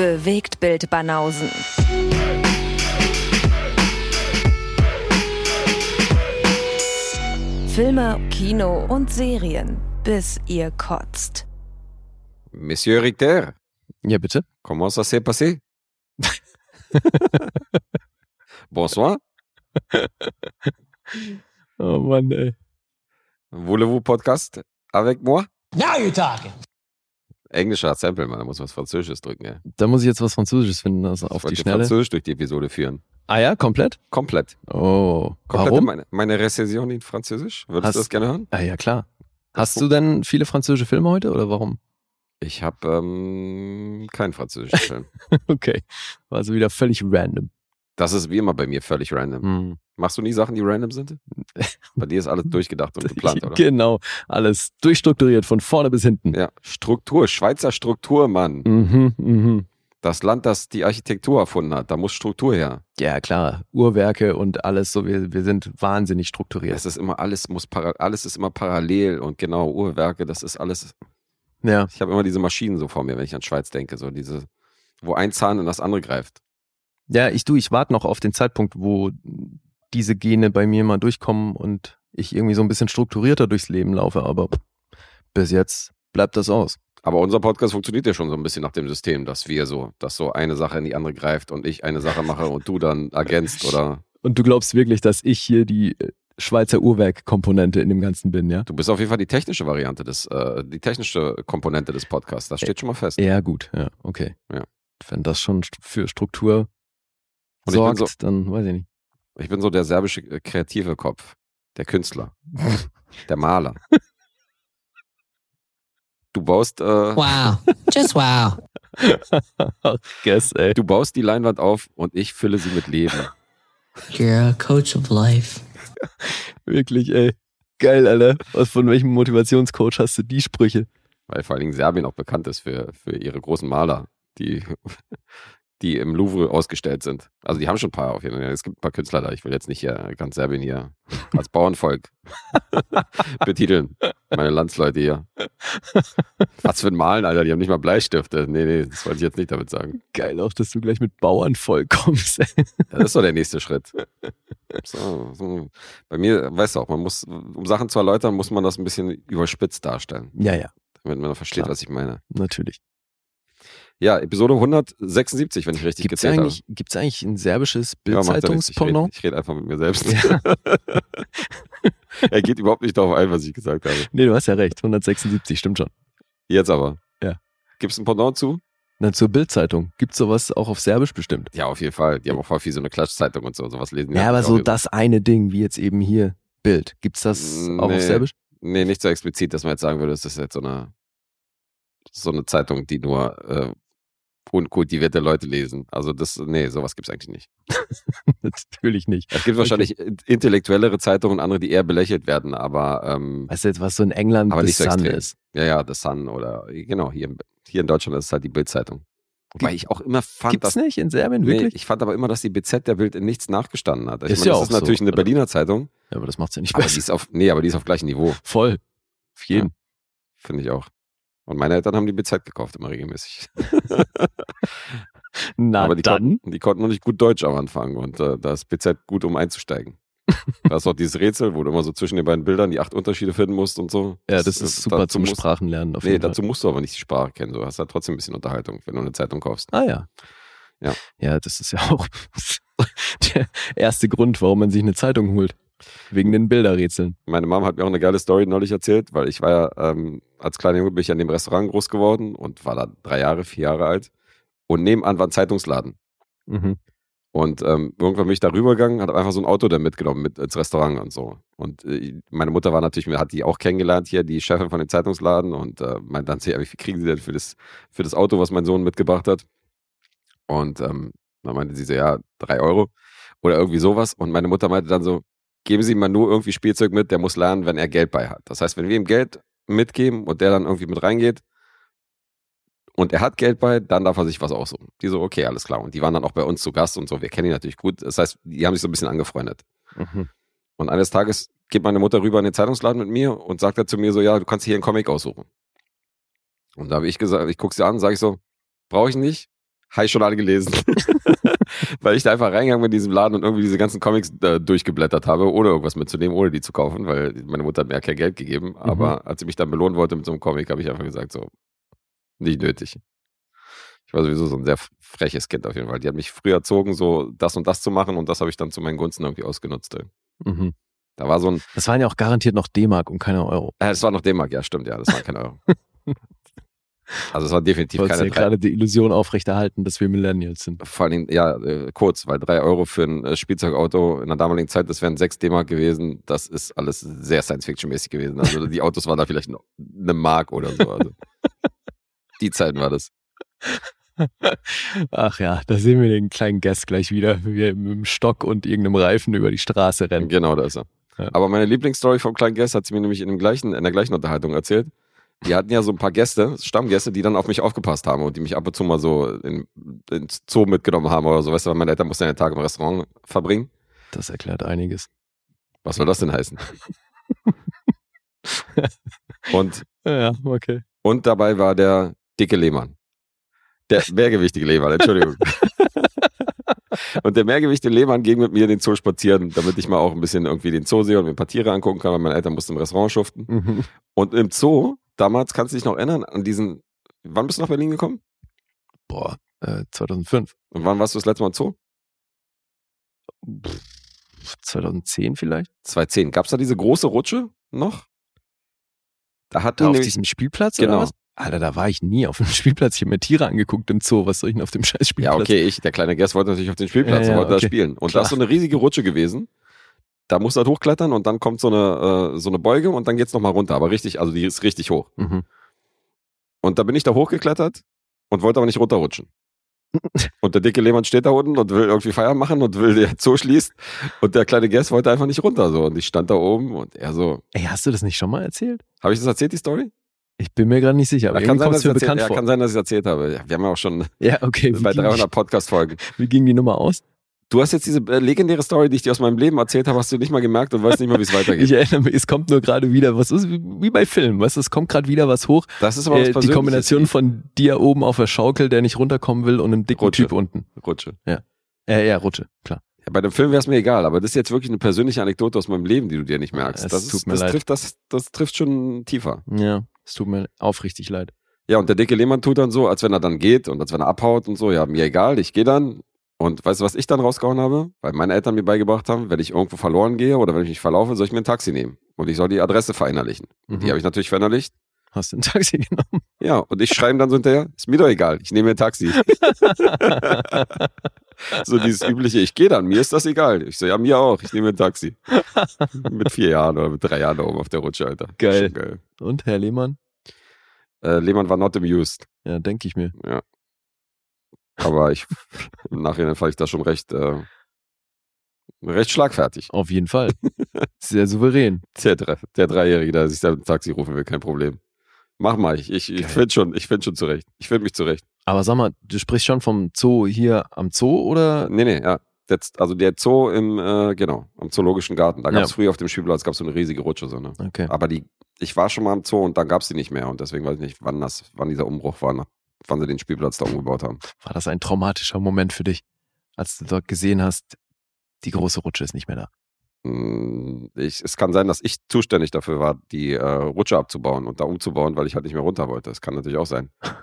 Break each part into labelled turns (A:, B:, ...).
A: Bewegt Bild Banausen. Filme, Kino und Serien, bis ihr kotzt.
B: Monsieur Richter,
C: Ja, bitte.
B: comment ça s'est passé? Bonsoir.
C: Oh Mann, ey.
B: Voulez-vous podcast avec moi?
D: Now you're talking.
B: Englischer Sample, man, da muss was Französisches drücken, ja.
C: Da muss ich jetzt was Französisches finden, also auf die Schnelle.
B: Französisch durch die Episode führen.
C: Ah ja, komplett?
B: Komplett.
C: Oh,
B: Komplett
C: warum?
B: meine, meine Rezession in Französisch. Würdest
C: Hast-
B: du das gerne hören?
C: Ah ja, klar. Hast du denn viele französische Filme heute oder warum?
B: Ich habe ähm, keinen französischen Film.
C: Okay, war also wieder völlig random.
B: Das ist wie immer bei mir völlig random.
C: Hm.
B: Machst du nie Sachen, die random sind? Bei dir ist alles durchgedacht und geplant, oder?
C: Genau, alles durchstrukturiert von vorne bis hinten.
B: Ja, Struktur, Schweizer Struktur, Mann.
C: Mhm, mhm.
B: Das Land, das die Architektur erfunden hat, da muss Struktur her.
C: Ja, klar. Uhrwerke und alles so, wir, wir sind wahnsinnig strukturiert.
B: Es ist immer alles muss alles ist immer parallel und genau Uhrwerke, das ist alles.
C: Ja,
B: Ich habe immer diese Maschinen so vor mir, wenn ich an Schweiz denke, so diese, wo ein Zahn in das andere greift.
C: Ja, ich du, ich warte noch auf den Zeitpunkt, wo diese Gene bei mir mal durchkommen und ich irgendwie so ein bisschen strukturierter durchs Leben laufe, aber bis jetzt bleibt das aus.
B: Aber unser Podcast funktioniert ja schon so ein bisschen nach dem System, dass wir so, dass so eine Sache in die andere greift und ich eine Sache mache und du dann ergänzt oder
C: Und du glaubst wirklich, dass ich hier die äh, Schweizer Uhrwerk-Komponente in dem Ganzen bin, ja?
B: du bist auf jeden Fall die technische Variante des, äh, die technische Komponente des Podcasts. Das steht schon mal fest.
C: Ja, gut, ja, okay.
B: Ja.
C: Wenn das schon für Struktur
B: Und ich bin
C: sorgt,
B: so-
C: dann weiß ich nicht.
B: Ich bin so der serbische äh, kreative Kopf, der Künstler, der Maler. Du baust, äh,
D: Wow. Just wow.
C: Guess, ey.
B: du baust die Leinwand auf und ich fülle sie mit Leben.
D: You're a coach of life.
C: Wirklich, ey. Geil, Alter. Was, von welchem Motivationscoach hast du die Sprüche?
B: Weil vor allen Dingen Serbien auch bekannt ist für, für ihre großen Maler, die, die im Louvre ausgestellt sind. Also die haben schon ein paar auf jeden Fall. Es gibt ein paar Künstler da. Ich will jetzt nicht hier ganz Serbien hier als Bauernvolk betiteln. Meine Landsleute hier. Was für ein Malen, Alter. Die haben nicht mal Bleistifte. Nee, nee, das wollte ich jetzt nicht damit sagen.
C: Geil auch, dass du gleich mit Bauernvolk kommst.
B: Das ist so der nächste Schritt. So, so. Bei mir, weißt du auch, man muss, um Sachen zu erläutern, muss man das ein bisschen überspitzt darstellen,
C: Ja, ja,
B: damit man versteht,
C: Klar.
B: was ich meine.
C: natürlich.
B: Ja, Episode 176, wenn ich richtig
C: Gibt es
B: gezählt habe.
C: eigentlich, gibt's eigentlich ein serbisches
B: macht ja ich rede red einfach mit mir selbst.
C: Ja.
B: er geht überhaupt nicht darauf ein, was ich gesagt habe.
C: Nee, du hast ja recht. 176, stimmt schon.
B: Jetzt aber.
C: Ja.
B: Gibt es ein Pendant zu?
C: Na, zur Bildzeitung. Gibt's sowas auch auf Serbisch bestimmt?
B: Ja, auf jeden Fall. Die haben auch voll viel so eine Klatschzeitung und so. Sowas lesen
C: Ja, aber so
B: auch
C: das eine Ding, wie jetzt eben hier Bild. Gibt's das auch
B: Nee.
C: auf Serbisch?
B: Nee, nicht so explizit, dass man jetzt sagen würde, es ist jetzt so eine, so eine Zeitung, die nur äh, unkultivierte Leute lesen. Also das, nee, sowas gibt's eigentlich nicht.
C: Natürlich nicht.
B: Es gibt wahrscheinlich intellektuellere Zeitungen und andere, die eher belächelt werden, aber ähm,
C: Weißt du jetzt, was so in England
B: Aber
C: The
B: nicht so
C: Sun
B: extrem.
C: ist?
B: ja, ja, The Sun oder genau, hier, in- hier in Deutschland ist es halt die Bildzeitung. Wobei ich auch immer fand,
C: Gibt's
B: dass
C: nicht in Serbien,
B: Nee,
C: wirklich?
B: ich fand aber immer, dass die BZ der Bild in nichts nachgestanden hat. Ich
C: Ist
B: meine,
C: ja
B: das
C: auch
B: ist natürlich
C: so,
B: eine
C: oder?
B: Berliner Zeitung,
C: Ja, aber das macht's ja nicht
B: aber die ist auf, nee, aber die ist auf gleichem Niveau,
C: Voll. Auf jeden.
B: finde ich auch. Und meine Eltern haben die BZ gekauft immer regelmäßig.
C: Na
B: aber die
C: dann.
B: konnten, die konnten noch nicht gut Deutsch am Anfang und äh, da ist BZ gut, um einzusteigen. da ist auch dieses Rätsel, wo du immer so zwischen den beiden Bildern die acht Unterschiede finden musst und so.
C: Ja, das ist super
B: dazu
C: zum
B: musst,
C: Sprachenlernen auf
B: Nee,
C: jeden Fall.
B: dazu musst du aber nicht die Sprache kennen. Du hast halt trotzdem ein bisschen Unterhaltung, wenn du eine Zeitung kaufst.
C: Ah ja.
B: Ja.
C: Ja, das ist ja auch der erste Grund, warum man sich eine Zeitung holt. Wegen den Bilderrätseln.
B: Meine Mom hat mir auch eine geile Story neulich erzählt, weil ich war ja, ähm, als kleiner Junge bin ich an dem Restaurant groß geworden und war da drei Jahre, vier Jahre alt. Und nebenan war ein Zeitungsladen.
C: Mhm.
B: Und ähm, irgendwann bin ich da rübergegangen, hat einfach so ein Auto da mitgenommen mit ins Restaurant und so. Und äh, meine Mutter war natürlich, hat die auch kennengelernt hier, die Chefin von dem Zeitungsladen und äh, meinte dann, wie viel kriegen sie denn für das, für das Auto, was mein Sohn mitgebracht hat? Und ähm, dann meinte sie so, ja, drei Euro oder irgendwie sowas. Und meine Mutter meinte dann so, geben Sie ihm mal nur irgendwie Spielzeug mit, der muss lernen, wenn er Geld bei hat. Das heißt, wenn wir ihm Geld mitgeben und der dann irgendwie mit reingeht und er hat Geld bei, dann darf er sich was aussuchen. Die so, okay, alles klar. Und die waren dann auch bei uns zu Gast und so. Wir kennen ihn natürlich gut. Das heißt, die haben sich so ein bisschen angefreundet.
C: Mhm.
B: Und eines Tages geht meine Mutter rüber in den Zeitungsladen mit mir und sagt dann zu mir so, ja, du kannst hier einen Comic aussuchen. Und da habe ich gesagt, ich gucke sie an, sage ich so, brauche ich nicht, Habe ich schon alle gelesen. weil ich da einfach reingegangen bin in diesen Laden und irgendwie diese ganzen Comics äh, durchgeblättert habe, ohne irgendwas mitzunehmen, ohne die zu kaufen, weil meine Mutter hat mir ja kein Geld gegeben. Aber als sie mich dann belohnen wollte mit so einem Comic, habe ich einfach gesagt, so, nicht nötig. Ich war sowieso so ein sehr freches Kind auf jeden Fall. Die hat mich früher erzogen, so das und das zu machen und das habe ich dann zu meinen Gunsten irgendwie ausgenutzt.
C: Mhm.
B: Da war so ein,
C: Das waren ja auch garantiert noch D-Mark und keine Euro.
B: äh, das war noch D-Mark, ja stimmt, ja, das war kein Euro. also es war definitiv
C: wollte
B: keine
C: ja
B: drei,
C: gerade die Illusion aufrechterhalten, dass wir Millennials sind.
B: vor allen Dingen, ja, äh, kurz, weil drei Euro für ein äh, Spielzeugauto in der damaligen Zeit, das wären sechs D-Mark gewesen, das ist alles sehr Science-Fiction-mäßig gewesen. Also die Autos waren da vielleicht eine Mark oder so. Also. Die Zeiten war das.
C: Ach ja, da sehen wir den kleinen Guest gleich wieder, wie wir mit dem Stock und irgendeinem Reifen über die Straße rennen.
B: Genau, da ist er.
C: Ja.
B: Aber meine Lieblingsstory vom kleinen Guest hat sie mir nämlich in, dem gleichen, in der gleichen Unterhaltung erzählt. Die hatten ja so ein paar Gäste, Stammgäste, die dann auf mich aufgepasst haben und die mich ab und zu mal so in, ins Zoo mitgenommen haben oder so. Weißt du, weil meine Eltern mussten ja einen Tag im Restaurant verbringen.
C: Das erklärt einiges.
B: Was soll das denn heißen? und,
C: Ja, okay.
B: und dabei war der dicke Lehmann. Der mehrgewichtige Lehmann, Entschuldigung. Und der mehrgewichtige Lehmann ging mit mir in den Zoo spazieren, damit ich mal auch ein bisschen irgendwie den Zoo sehe und mir ein paar Tiere angucken kann, weil meine Eltern mussten im Restaurant schuften.
C: Mhm.
B: Und im Zoo, damals kannst du dich noch erinnern, an diesen, wann bist du nach Berlin gekommen?
C: Boah, äh, 2005.
B: Und wann warst du das letzte Mal im Zoo?
C: Pff, 2010 vielleicht?
B: 2010. Gab es da diese große Rutsche noch? Da hatten
C: Da auf diesem Spielplatz
B: Genau.
C: oder was? Alter, da war ich nie auf dem Spielplatz. Ich habe mir Tiere angeguckt im Zoo. Was soll ich denn auf dem scheiß
B: Ja,
C: Spielplatz?
B: okay, ich, der kleine Guest wollte natürlich auf den Spielplatz
C: Ja,
B: und
C: ja,
B: wollte
C: okay.
B: da spielen. Und
C: Klar.
B: da ist so eine riesige Rutsche gewesen. Da musst du halt hochklettern und dann kommt so eine, äh, so eine Beuge und dann geht's noch mal runter. Aber richtig, also die ist richtig hoch.
C: Mhm.
B: Und da bin ich da hochgeklettert und wollte aber nicht runterrutschen. Und der dicke Lehmann steht da unten und will irgendwie Feier machen und will der Zoo schließt. Und der kleine Guest wollte einfach nicht runter. So. Und ich stand da oben und er so,
C: Ey, hast du das nicht schon mal erzählt?
B: habe ich das erzählt, die Story?
C: Ich bin mir gerade nicht sicher, aber
B: Ja, kann, sein, dass
C: mir
B: ich erzählt,
C: bekannt
B: ja,
C: vor.
B: kann sein, dass ich es erzählt habe. Ja, wir haben ja auch schon
C: Ja, okay.
B: Bei
C: ging,
B: 300 Podcast-Folgen.
C: wie ging die Nummer aus?
B: Du hast jetzt diese äh, legendäre Story, die ich dir aus meinem Leben erzählt habe, hast du nicht mal gemerkt und weißt nicht mal, wie es weitergeht.
C: Ich erinnere mich, es kommt nur gerade wieder was, ist wie bei Filmen, weißt du, es kommt gerade wieder was hoch.
B: Das ist aber was
C: Äh, die. Kombination von dir oben auf der Schaukel, der nicht runterkommen will, und einem dicken
B: Rutsche.
C: Typ unten.
B: Rutsche.
C: Äh, ja, Rutsche, klar.
B: Ja, bei dem Film wäre es mir egal, aber das ist jetzt wirklich eine persönliche Anekdote aus meinem Leben, die du dir nicht merkst.
C: Es
B: das,
C: tut
B: ist,
C: mir
B: das,
C: leid.
B: Trifft, das, das trifft schon tiefer.
C: Ja, es tut mir aufrichtig leid.
B: Ja, und der dicke Lehmann tut dann so, als wenn er dann geht und als wenn er abhaut und so. Ja, mir egal, ich gehe dann. Und weißt du, was ich dann rausgehauen habe? Weil meine Eltern mir beigebracht haben, wenn ich irgendwo verloren gehe oder wenn ich mich verlaufe, soll ich mir ein Taxi nehmen. Und ich soll die Adresse verinnerlichen. Und die
C: Mhm.
B: habe ich natürlich verinnerlicht.
C: Hast du ein Taxi genommen?
B: Ja, und ich schreibe dann so hinterher, ist mir doch egal, ich nehme mir ein Taxi. so dieses übliche, ich gehe dann, mir ist das egal. Ich so, ja, mir auch, ich nehme ein Taxi. mit vier Jahren oder mit drei Jahren da oben auf der Rutsche, Alter.
C: Geil.
B: Geil.
C: Und, Herr Lehmann?
B: Äh, Lehmann war not amused.
C: Ja, denke ich mir.
B: Aber ich, im Nachhinein fand ich das schon recht, äh, recht schlagfertig.
C: Auf jeden Fall. Sehr souverän.
B: Der, der Dreijährige, der sich da ein Taxi rufen will, kein Problem. Mach mal, ich, ich, ich finde schon, ich finde schon zurecht. Ich finde mich zurecht.
C: Aber sag mal, du sprichst schon vom Zoo hier am Zoo oder?
B: Nee, nee, ja. Jetzt, also der Zoo im, äh, genau, am Zoologischen Garten. Da gab es
C: Ja.
B: früher auf dem Spielplatz gab's so eine riesige Rutsche. So, ne?
C: Okay.
B: Aber die, ich war schon mal im Zoo und dann gab's die nicht mehr. Und deswegen weiß ich nicht, wann das, wann dieser Umbruch war, ne? Wann sie den Spielplatz da umgebaut haben.
C: War das ein traumatischer Moment für dich, als du dort gesehen hast, die große Rutsche ist nicht mehr da?
B: Mm, Ich, es kann sein, dass ich zuständig dafür war, die äh, Rutsche abzubauen und da umzubauen, weil ich halt nicht mehr runter wollte. Das kann natürlich auch sein.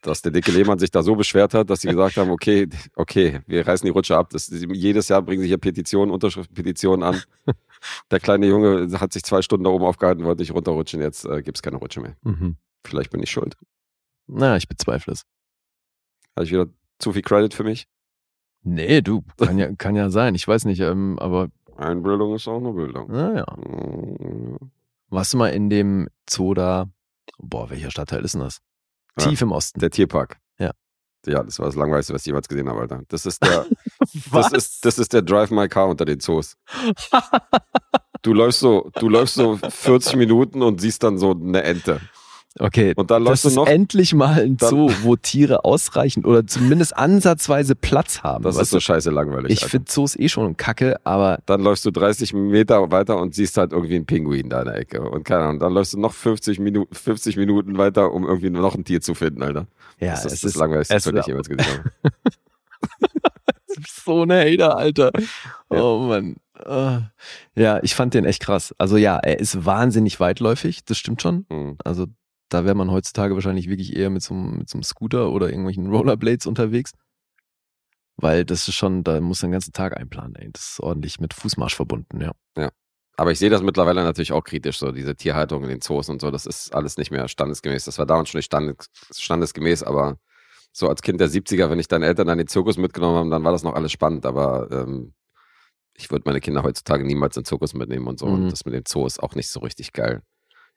B: Dass der dicke Lehmann sich da so beschwert hat, dass sie gesagt haben, okay, okay, wir reißen die Rutsche ab. Das, jedes Jahr bringen sie hier Petitionen, Unterschriftenpetitionen an. Der kleine Junge hat sich zwei Stunden da oben aufgehalten, wollte nicht runterrutschen. Jetzt äh, gibt's keine Rutsche mehr.
C: Mhm.
B: Vielleicht bin ich schuld.
C: Na, ich bezweifle es.
B: Habe ich wieder zu viel Credit für mich?
C: Nee, du, kann ja, kann ja sein. Ich weiß nicht, ähm, aber
B: Einbildung ist auch eine Bildung.
C: naja.
B: Mm,
C: Warst du mal in dem Zoo da? Boah, welcher Stadtteil ist denn das?
B: Ja.
C: Tief im Osten.
B: Der Tierpark.
C: Ja.
B: Ja, das war das Langweiligste, was ich jemals gesehen habe, Alter. Das ist der, das ist, das ist der Drive My Car unter den Zoos. Du läufst so, du läufst so 40 Minuten und siehst dann so eine Ente.
C: Okay,
B: Und dann
C: das
B: läufst du
C: ist
B: noch.
C: endlich mal ein Zoo, wo Tiere ausreichend oder zumindest ansatzweise Platz haben.
B: Das ist so
C: du?
B: scheiße langweilig.
C: ich finde Zoos eh schon kacke, aber
B: Dann läufst du 30 Meter weiter und siehst halt irgendwie einen Pinguin da in der Ecke. Und keine Ahnung, dann läufst du noch 50 Minuten, 50 Minuten weiter, um irgendwie noch ein Tier zu finden, Alter.
C: ja,
B: das ist
C: es
B: das
C: ist
B: langweiligste, was ich jemals gesehen habe.
C: so ein Hater, Alter. Oh Mann. Ah. Ja, ich fand den echt krass. Also ja, er ist wahnsinnig weitläufig, das stimmt schon.
B: Hm.
C: Also da wäre man heutzutage wahrscheinlich wirklich eher mit so, einem- mit so einem Scooter oder irgendwelchen Rollerblades unterwegs. Weil das ist schon, da muss den ganzen Tag einplanen, ey. Das ist ordentlich mit Fußmarsch verbunden, ja.
B: Aber ich sehe das mittlerweile natürlich auch kritisch, so diese Tierhaltung in den Zoos und so, das ist alles nicht mehr standesgemäß. Das war damals schon nicht standes, standesgemäß, aber so als Kind der 70er, wenn ich deine Eltern an den Zirkus mitgenommen haben, dann war das noch alles spannend, aber ähm, ich würde meine Kinder heutzutage niemals in den Zirkus mitnehmen und so.
C: Mhm.
B: Und das mit dem Zoo ist auch nicht so richtig geil.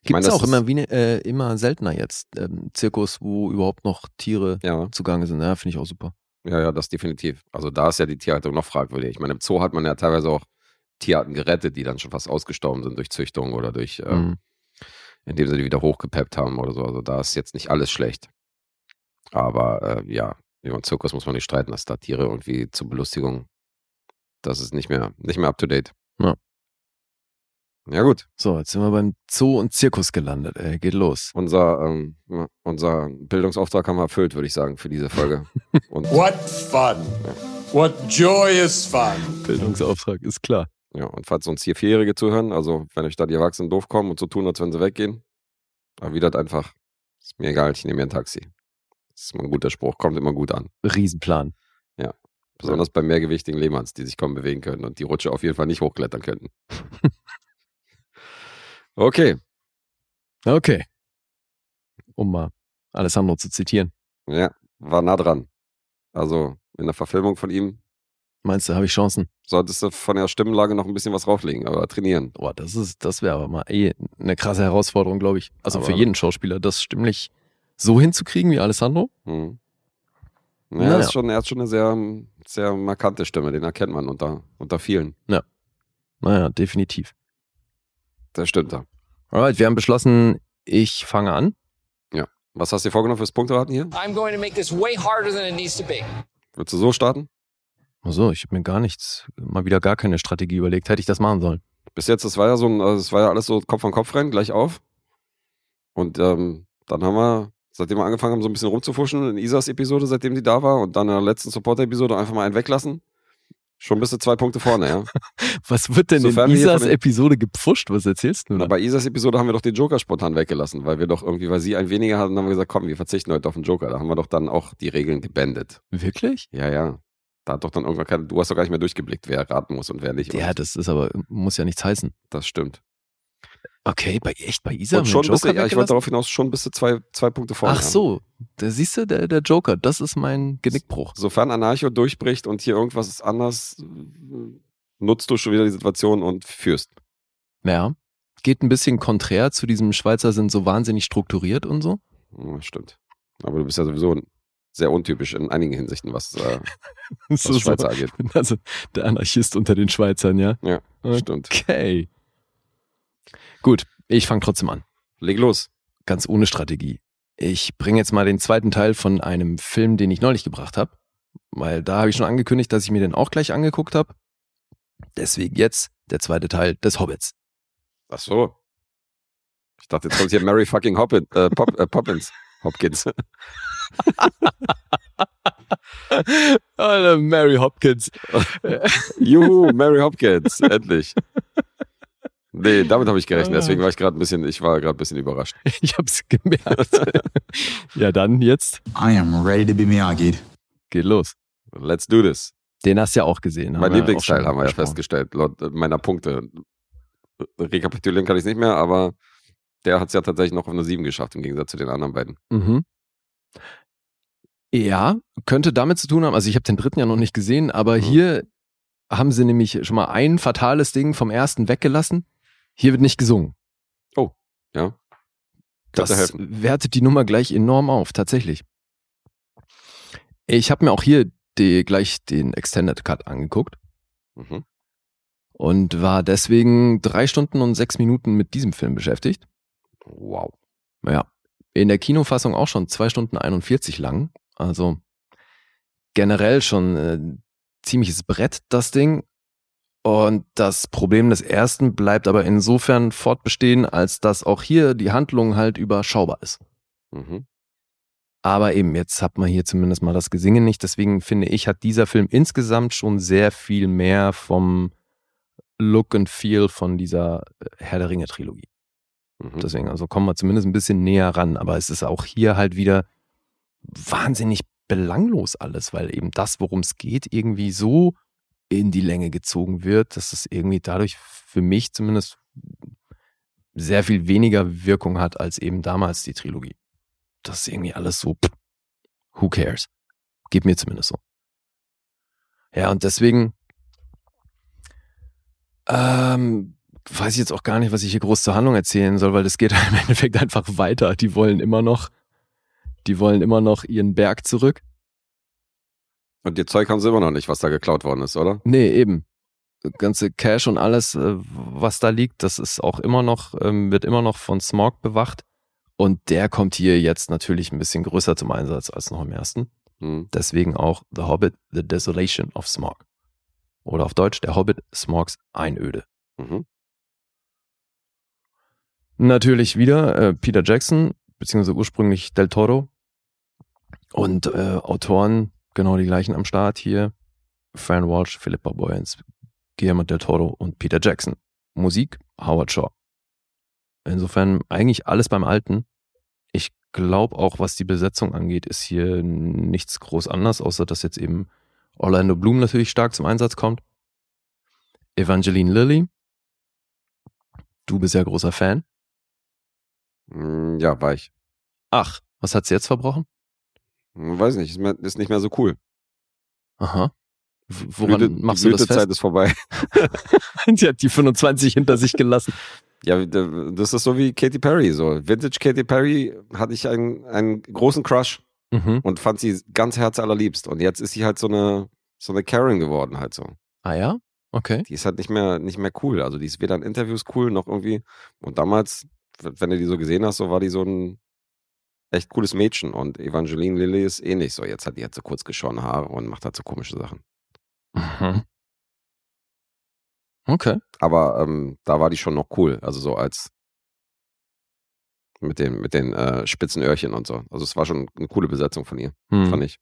C: Gibt es auch immer, wie, äh, immer seltener jetzt, ähm, Zirkus, wo überhaupt noch Tiere
B: Ja,
C: zugange sind. Ja, finde ich auch super.
B: ja, ja, das definitiv. Also da ist ja die Tierhaltung noch fragwürdig. Ich meine, im Zoo hat man ja teilweise auch Tierarten gerettet, die dann schon fast ausgestorben sind durch Züchtung oder durch, äh,
C: Mhm.
B: indem sie die wieder hochgepeppt haben oder so. Also da ist jetzt nicht alles schlecht. Aber äh, ja, über den Zirkus muss man nicht streiten, dass da Tiere irgendwie zur Belustigung, das ist nicht mehr, nicht mehr up to date.
C: Ja.
B: Ja gut,
C: So, jetzt sind wir beim Zoo und Zirkus gelandet. Ey, geht los.
B: unser, ähm, ja, unser Bildungsauftrag haben wir erfüllt, würde ich sagen, für diese Folge. Und
E: What fun! What joyous fun!
C: Bildungsauftrag ist klar.
B: Ja, und falls uns hier Vierjährige zuhören, also wenn euch da die Erwachsenen doof kommen und so tun, als wenn sie weggehen, erwidert einfach, ist mir egal, ich nehme mir ein Taxi. Das ist mal ein guter Spruch, kommt immer gut an.
C: Riesenplan.
B: Besonders bei mehrgewichtigen Lehmanns, die sich kaum bewegen können und die Rutsche auf jeden Fall nicht hochklettern könnten. okay,
C: Okay. Um mal Alessandro zu zitieren.
B: ja, war nah dran. Also in der Verfilmung von ihm
C: Meinst du, habe ich Chancen?
B: solltest du von der Stimmenlage noch ein bisschen was rauflegen, aber trainieren.
C: Boah, das ist, das wäre aber mal eh eine krasse Herausforderung, glaube ich. Also
B: Aber-
C: für jeden Schauspieler, das stimmlich so hinzukriegen wie Alessandro.
B: Mhm. Ja,
C: Naja.
B: er, ist schon, er hat schon eine sehr, sehr markante Stimme, den erkennt man unter, unter vielen.
C: Naja, definitiv.
B: Das stimmt da.
C: Alright, wir haben beschlossen, ich fange an.
B: Was hast du dir vorgenommen fürs Punkteraten hier?
F: I'm going to make this way harder than it needs to be.
B: Würdest du so starten?
C: Also, ich habe mir gar nichts, mal wieder gar keine Strategie überlegt. Hätte ich das machen sollen.
B: Bis jetzt, das war ja so ein, also das war ja alles so Kopf an Kopf rennen, gleich auf. Und ähm, dann haben wir, seitdem wir angefangen haben, so ein bisschen rumzufuschen in Isas Episode, seitdem die da war, und dann in der letzten Supporter-Episode einfach mal einen weglassen. Schon bist du zwei Punkte vorne, ja.
C: Was wird denn
B: Sofern
C: in Isas
B: den-
C: Episode gepfuscht? Was erzählst du
B: Na, bei Isas Episode haben wir doch den Joker spontan weggelassen, weil wir doch irgendwie, weil sie ein weniger hatten, haben wir gesagt, komm, wir verzichten heute auf den Joker. Da haben wir doch dann auch die Regeln gebändet.
C: Wirklich?
B: Ja, ja. Da hat doch dann irgendwann keine, du hast doch gar nicht mehr durchgeblickt, wer raten muss und wer nicht.
C: Ja, das ist aber, muss ja nichts heißen.
B: das stimmt.
C: Okay, bei, echt bei Isa?
B: Und schon
C: den
B: bist du,
C: Joker
B: ja, ich wollte darauf hinaus, schon bist du zwei, zwei Punkte vorne.
C: Ach so, da siehst du, der, der Joker, das ist mein Genickbruch.
B: Sofern Anarcho durchbricht und hier irgendwas ist anders, nutzt du schon wieder die Situation und führst.
C: Ja. Geht ein bisschen konträr zu diesem Schweizer sind so wahnsinnig strukturiert und so.
B: Ja, stimmt. Aber du bist ja sowieso sehr untypisch in einigen Hinsichten, was, äh, was
C: So, so.
B: Schweizer angeht.
C: Also der Anarchist unter den Schweizern, ja.
B: Ja, stimmt.
C: Okay. Gut, ich fange trotzdem an.
B: Leg los.
C: Ganz ohne Strategie. Ich bringe jetzt mal den zweiten Teil von einem Film, den ich neulich gebracht habe. Weil da habe ich schon angekündigt, dass ich mir den auch gleich angeguckt habe. Deswegen jetzt der zweite Teil des Hobbits.
B: Ach so. Ich dachte, jetzt kommt hier Mary fucking Hoppin, äh, Pop, äh, Poppins. Hopkins.
C: Mary Hopkins.
B: Juhu, Mary Hopkins. Endlich. Nee, damit habe ich gerechnet. Deswegen war ich gerade ein bisschen, ich war gerade ein bisschen überrascht.
C: Ich hab's gemerkt. ja, dann jetzt
E: I am ready to be Miyagi.
C: geht los.
B: Let's do this.
C: Den hast du ja auch gesehen.
B: mein Lieblingsteil haben wir ja festgestellt, laut äh, meiner Punkte. Rekapitulieren kann ich es nicht mehr, aber der hat es ja tatsächlich noch auf eine 7 geschafft, im Gegensatz zu den anderen beiden.
C: Mhm. Ja, könnte damit zu tun haben, also ich habe den dritten ja noch nicht gesehen, aber
B: Mhm.
C: hier haben sie nämlich schon mal ein fatales Ding vom ersten weggelassen. Hier wird nicht gesungen.
B: Ja. Könnte
C: Das wertet die Nummer gleich enorm auf, tatsächlich. Ich habe mir auch hier die, gleich den Extended Cut angeguckt
B: Mhm.
C: und war deswegen drei Stunden und sechs Minuten mit diesem Film beschäftigt.
B: Wow.
C: Ja, In der Kinofassung auch schon zwei Stunden 41 lang. Also generell schon äh, ziemliches Brett, das Ding. Und das Problem des ersten bleibt aber insofern fortbestehen, als dass auch hier die Handlung halt überschaubar ist.
B: Mhm.
C: Aber eben, jetzt hat man hier zumindest mal das Gesinge nicht. Deswegen finde ich, hat dieser Film insgesamt schon sehr viel mehr vom Look and Feel von dieser äh, Herr der Ringe Trilogie.
B: Mhm.
C: Deswegen, also kommen wir zumindest ein bisschen näher ran. Aber es ist auch hier halt wieder wahnsinnig belanglos alles, weil eben das, worum es geht, irgendwie so in die Länge gezogen wird, dass es irgendwie dadurch für mich zumindest sehr viel weniger Wirkung hat als eben damals die Trilogie. Das ist irgendwie alles so, pff, who cares? Geht mir zumindest so. Ja, und deswegen ähm, weiß ich jetzt auch gar nicht, was ich hier groß zur Handlung erzählen soll, weil das geht im Endeffekt einfach weiter. Die wollen immer noch, die wollen immer noch ihren Berg zurück.
B: Und ihr Zeug haben sie immer noch nicht, was da geklaut worden ist, oder?
C: Nee, eben. Ganze Cash und alles, äh, was da liegt, das ist auch immer noch, ähm, wird immer noch von Smog bewacht. Und der kommt hier jetzt natürlich ein bisschen größer zum Einsatz als noch im ersten.
B: Mhm.
C: Deswegen auch The Hobbit, The Desolation of Smog. Oder auf Deutsch, der Hobbit, Smogs Einöde.
B: Mhm.
C: Natürlich wieder äh, Peter Jackson, beziehungsweise ursprünglich Del Toro. Und äh, Autoren genau die gleichen am Start hier. Fran Walsh, Philippa Boyens, Guillermo del Toro und Peter Jackson. Musik Howard Shaw. Insofern eigentlich alles beim Alten. Ich glaube auch, was die Besetzung angeht, ist hier nichts groß anders, außer dass jetzt eben Orlando Bloom natürlich stark zum Einsatz kommt. Evangeline Lilly. Du bist ja großer Fan.
B: Mm, Ja, war ich.
C: Ach, was hat sie jetzt verbrochen?
B: Hm, Weiß nicht, ist, mehr, ist nicht mehr so cool.
C: Aha. Woran
B: Blüte,
C: machst
B: die
C: du das
B: Blütezeit
C: fest?
B: ist vorbei.
C: Sie hat die 25 hinter sich gelassen.
B: Ja, das ist so wie Katy Perry. So Vintage Katy Perry hatte ich einen, einen großen Crush
C: Mhm.
B: und fand sie ganz herzallerliebst. Und jetzt ist sie halt so eine so eine Karen geworden halt so.
C: Ah ja? Okay.
B: Die ist halt nicht mehr nicht mehr cool. Also die ist weder in Interviews cool noch irgendwie. Und damals, wenn du die so gesehen hast, so war die so ein echt cooles Mädchen. Und Evangeline Lilly ist ähnlich so. Jetzt hat die halt so kurz geschorene Haare und macht halt so komische Sachen.
C: Mhm. Okay.
B: Aber ähm, da war die schon noch cool. Also so als mit den, mit den äh, spitzen Öhrchen und so. Also es war schon eine coole Besetzung von ihr,
C: Hm.
B: fand ich.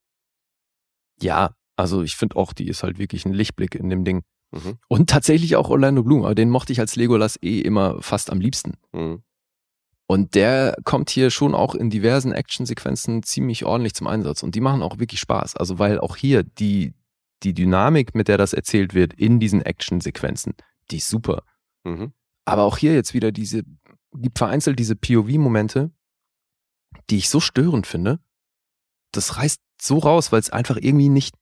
C: Ja, also ich finde auch, die ist halt wirklich ein Lichtblick in dem Ding.
B: Mhm.
C: Und tatsächlich auch Orlando Bloom, aber den mochte ich als Legolas eh immer fast am liebsten.
B: Mhm.
C: Und der kommt hier schon auch in diversen Actionsequenzen ziemlich ordentlich zum Einsatz. Und die machen auch wirklich Spaß. Also weil auch hier die, die Dynamik, mit der das erzählt wird in diesen Actionsequenzen, die ist super.
B: Mhm.
C: Aber auch hier jetzt wieder diese, gibt vereinzelt diese POV-Momente, die ich so störend finde. Das reißt so raus, weil es einfach irgendwie nicht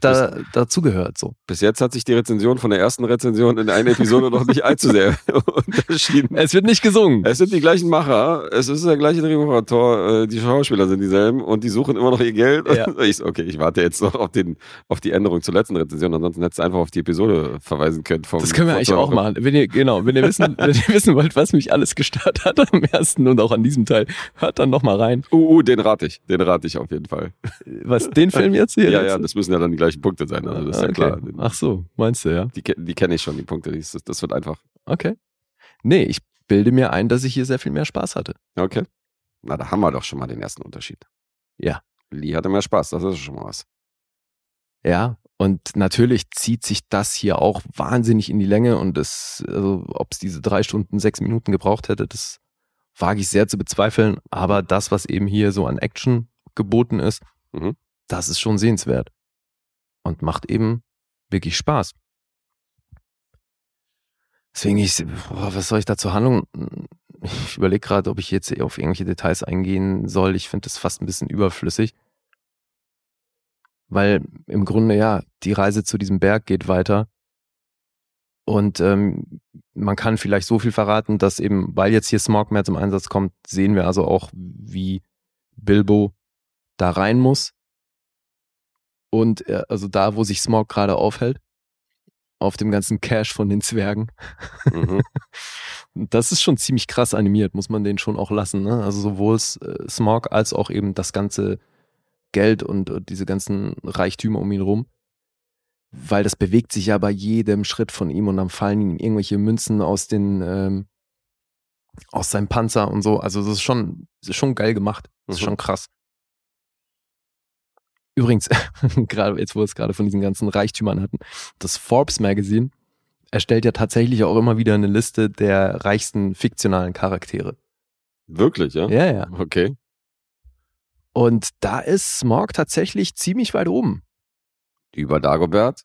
C: da, dazugehört. So.
B: Bis jetzt hat sich die Rezension von der ersten Rezension in einer Episode noch nicht allzu sehr unterschieden.
C: Es wird nicht gesungen.
B: Es sind die gleichen Macher, es ist der gleiche Drehbuchautor, äh, die Schauspieler sind dieselben und die suchen immer noch ihr Geld.
C: Ja.
B: Ich okay, ich warte jetzt noch auf, den, auf die Änderung zur letzten Rezension, ansonsten hättest du einfach auf die Episode verweisen können. Vom,
C: Das können wir eigentlich auch machen. Wenn ihr, genau, wenn ihr wissen, wenn ihr wissen wollt, was mich alles gestört hat am ersten und auch an diesem Teil, hört dann nochmal rein.
B: Uh, uh, den rate ich, den rate ich auf jeden Fall.
C: Was, den Film jetzt hier?
B: ja,
C: jetzt?
B: ja, das müssen ja dann die gleichen Punkte sein, also das ist ja
C: Okay.
B: klar.
C: Ach so, meinst du, ja?
B: Die, die kenne ich schon, die Punkte, das, das wird einfach.
C: Okay. Nee, ich bilde mir ein, dass ich hier sehr viel mehr Spaß hatte.
B: Okay. Na, da haben wir doch schon mal den ersten Unterschied.
C: Ja.
B: Lee hatte mehr Spaß, das ist schon mal was.
C: Ja, und natürlich zieht sich das hier auch wahnsinnig in die Länge und das, also, ob es diese drei Stunden, sechs Minuten gebraucht hätte, das wage ich sehr zu bezweifeln. Aber das, was eben hier so an Action geboten ist,
B: Mhm.
C: das ist schon sehenswert. Und macht eben wirklich Spaß. Deswegen, ich, boah, was soll ich da zur Handlung? Ich überlege gerade, ob ich jetzt auf irgendwelche Details eingehen soll. Ich finde das fast ein bisschen überflüssig. Weil im Grunde ja, die Reise zu diesem Berg geht weiter. Und ähm, man kann vielleicht so viel verraten, dass eben, weil jetzt hier Smog mehr zum Einsatz kommt, sehen wir also auch, wie Bilbo da rein muss. Und äh, also da, wo sich Smog gerade aufhält, auf dem ganzen Cash von den Zwergen.
B: Mhm.
C: Das ist schon ziemlich krass animiert, muss man den schon auch lassen. Ne? Also sowohl äh, Smog als auch eben das ganze Geld und äh, diese ganzen Reichtümer um ihn rum. Weil das bewegt sich ja bei jedem Schritt von ihm und dann fallen ihm irgendwelche Münzen aus den ähm, aus seinem Panzer und so. Also das ist schon, das ist schon geil gemacht. Das ist
B: Mhm.
C: schon krass. Übrigens, gerade jetzt, wo wir es gerade von diesen ganzen Reichtümern hatten, das Forbes Magazine erstellt ja tatsächlich auch immer wieder eine Liste der reichsten fiktionalen Charaktere.
B: Wirklich, ja?
C: Ja, ja.
B: Okay.
C: Und da ist Smog tatsächlich ziemlich weit oben.
B: Über Dagobert?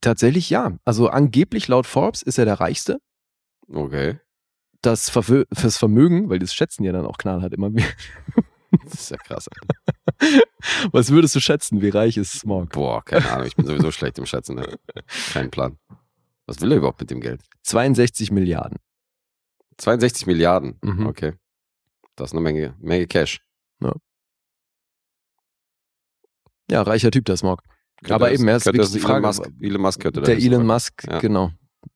C: Tatsächlich ja. Also angeblich laut Forbes ist er der reichste.
B: Okay.
C: Das Verwö fürs Vermögen, weil das schätzen ja dann auch knallhart immer wieder.
B: Das ist ja krass. Alter.
C: Was würdest du schätzen, wie reich ist Smog?
B: Boah, keine Ahnung. Ich bin sowieso schlecht im Schätzen. Ne? Kein Plan. Was will er überhaupt mit dem Geld?
C: 62 Milliarden.
B: 62 Milliarden.
C: Mhm.
B: Okay. Das ist eine Menge, Menge Cash.
C: Ja, reicher Typ, der Smog.
B: Könnte
C: Aber
B: das-
C: eben, er ist wirklich die
B: Elon
C: Frage,
B: Musk, Elon Musk könnte
C: Der Elon
B: sein.
C: Musk,
B: Ja.
C: genau.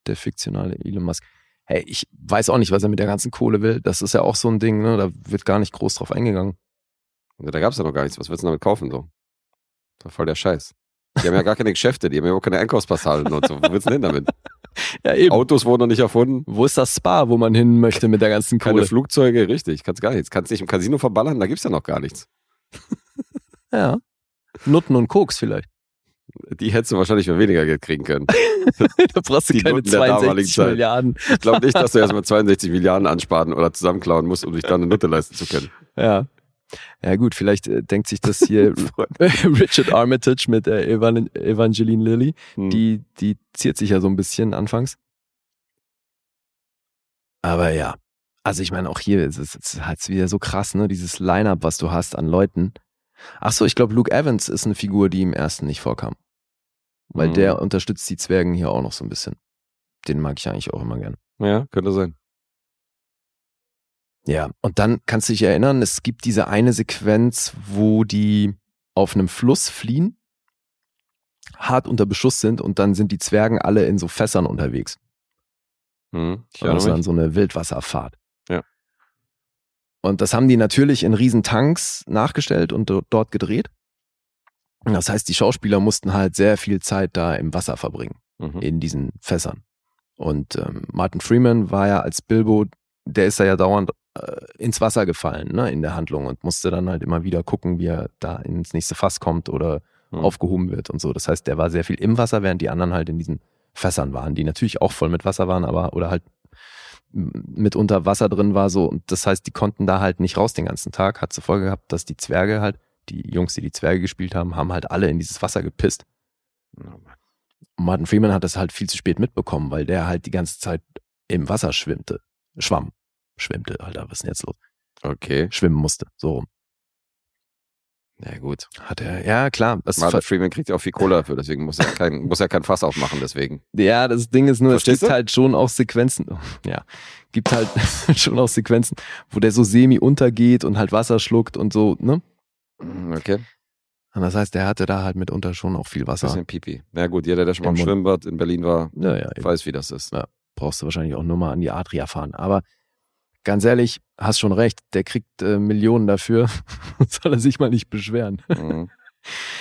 C: Der fiktionale Elon Musk. Hey, ich weiß auch nicht, was er mit der ganzen Kohle will. Das ist ja auch so ein Ding, ne? Da wird gar nicht groß drauf eingegangen.
B: Da gab es ja noch gar nichts. Was willst du damit kaufen? So? Das war voll der Scheiß. Die haben ja gar keine Geschäfte, die haben ja auch keine Einkaufspassagen und so. Wo willst du denn hin damit?
C: Ja, eben.
B: Autos wurden noch nicht erfunden.
C: Wo ist das Spa, wo man hin möchte mit der ganzen
B: Keine
C: Kohle?
B: Flugzeuge, richtig. Kannst gar nichts. Kannst nicht im Casino verballern, da gibt's ja noch gar nichts.
C: Ja. Nutten und Koks vielleicht.
B: Die hättest du wahrscheinlich für weniger Geld kriegen können.
C: da brauchst du
B: Die
C: keine
B: Nutten der damaligen
C: 62
B: Zeit.
C: Milliarden.
B: Ich glaube nicht, dass du erstmal 62 Milliarden ansparen oder zusammenklauen musst, um dich dann eine Nutte leisten zu können.
C: Ja. Ja gut, vielleicht äh, denkt sich das hier Richard Armitage mit äh, Evan Evangeline Lilly.
B: Hm.
C: Die, die ziert sich ja so ein bisschen anfangs. Aber ja, also ich meine, auch hier ist es ist halt wieder so krass, ne? Dieses Line-Up, was du hast an Leuten. Ach so, ich glaube, Luke Evans ist eine Figur, die im ersten nicht vorkam. Weil
B: Mhm.
C: der unterstützt die Zwergen hier auch noch so ein bisschen. Den mag ich eigentlich auch immer gern.
B: Ja, könnte sein.
C: Ja, und dann kannst du dich erinnern, es gibt diese eine Sequenz, wo die auf einem Fluss fliehen, hart unter Beschuss sind und dann sind die Zwergen alle in so Fässern unterwegs.
B: Hm. Ich
C: Und das ist dann so eine Wildwasserfahrt.
B: Ja.
C: Und das haben die natürlich in riesen Tanks nachgestellt und do- dort gedreht. Das heißt, die Schauspieler mussten halt sehr viel Zeit da im Wasser verbringen
B: Mhm.
C: in diesen Fässern. Und ähm, Martin Freeman war ja als Bilbo, der ist da ja dauernd ins Wasser gefallen, ne, in der Handlung und musste dann halt immer wieder gucken, wie er da ins nächste Fass kommt oder
B: Mhm.
C: aufgehoben wird und so. Das heißt, der war sehr viel im Wasser, während die anderen halt in diesen Fässern waren, die natürlich auch voll mit Wasser waren, aber oder halt mitunter Wasser drin war so. Und das heißt, die konnten da halt nicht raus den ganzen Tag. Hat zur Folge gehabt, dass die Zwerge halt, die Jungs, die die Zwerge gespielt haben, haben halt alle in dieses Wasser gepisst.
B: Oh
C: Martin Freeman hat das halt viel zu spät mitbekommen, weil der halt die ganze Zeit im Wasser schwimmte. Schwamm. Schwimmte, Alter, was ist denn jetzt los?
B: Okay.
C: Schwimmen musste. So rum.
B: Ja, gut.
C: Hat er, ja klar. Das
B: Martin Freeman kriegt ja auch viel Kohle dafür, deswegen muss er kein, muss er kein Fass aufmachen, deswegen.
C: ja, das Ding ist nur, es
B: Verstehst
C: gibt
B: du?
C: halt schon auch Sequenzen, ja, gibt halt schon auch Sequenzen, wo der so semi untergeht und halt Wasser schluckt und so, ne?
B: Hm, Okay.
C: Und das heißt, der hatte da halt mitunter schon auch viel Wasser.
B: Bisschen Pipi. Na gut, jeder, der schon mal
C: Im.
B: Schwimmbad in Berlin war,
C: eben.
B: weiß, wie das ist.
C: brauchst du wahrscheinlich auch nur mal an die Adria fahren. Aber ganz ehrlich, hast schon recht, der kriegt äh, Millionen dafür, soll er sich mal nicht beschweren.
B: Mhm.